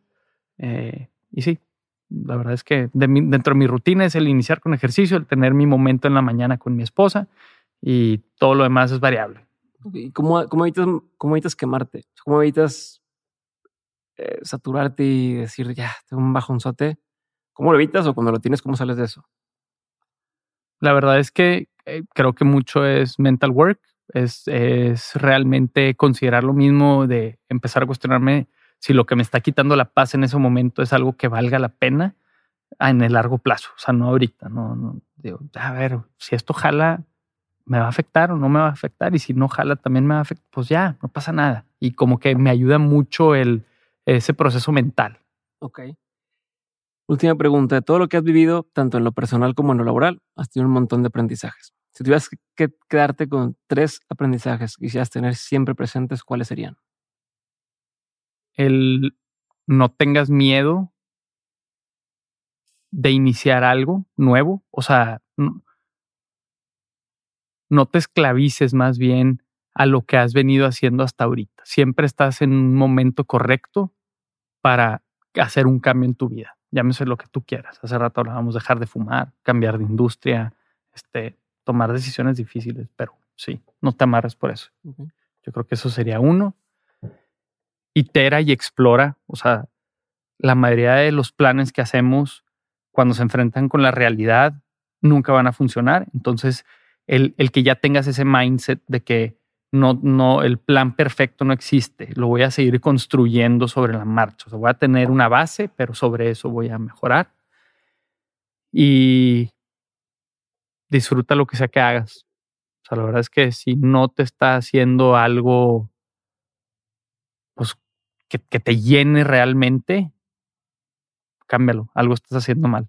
Eh, y sí, la verdad es que dentro de mi rutina es el iniciar con ejercicio, el tener mi momento en la mañana con mi esposa y todo lo demás es variable. ¿Cómo, cómo, evitas, cómo evitas quemarte? ¿Cómo evitas eh, saturarte y decir, ya, tengo un bajonzote? ¿Cómo lo evitas o cuando lo tienes, cómo sales de eso? La verdad es que eh, creo que mucho es mental work, es, es realmente considerar lo mismo de empezar a cuestionarme si lo que me está quitando la paz en ese momento es algo que valga la pena en el largo plazo, o sea, no ahorita, no, no digo, a ver, si esto jala, me va a afectar o no me va a afectar, y si no jala, también me va a afectar, pues ya, no pasa nada. Y como que me ayuda mucho el, ese proceso mental. Ok. Última pregunta. De todo lo que has vivido, tanto en lo personal como en lo laboral, has tenido un montón de aprendizajes. Si tuvieras que quedarte con tres aprendizajes que quisieras tener siempre presentes, ¿cuáles serían? El no tengas miedo de iniciar algo nuevo. O sea, no te esclavices más bien a lo que has venido haciendo hasta ahorita. Siempre estás en un momento correcto para hacer un cambio en tu vida llámese lo que tú quieras. Hace rato hablábamos dejar de fumar, cambiar de industria, este, tomar decisiones difíciles, pero sí, no te amarres por eso. Yo creo que eso sería uno. Itera y explora, o sea, la mayoría de los planes que hacemos cuando se enfrentan con la realidad nunca van a funcionar. Entonces, el, el que ya tengas ese mindset de que no, no, el plan perfecto no existe. Lo voy a seguir construyendo sobre la marcha. O sea, voy a tener una base, pero sobre eso voy a mejorar. Y disfruta lo que sea que hagas. O sea, la verdad es que si no te está haciendo algo, pues que, que te llene realmente, cámbialo. Algo estás haciendo mal.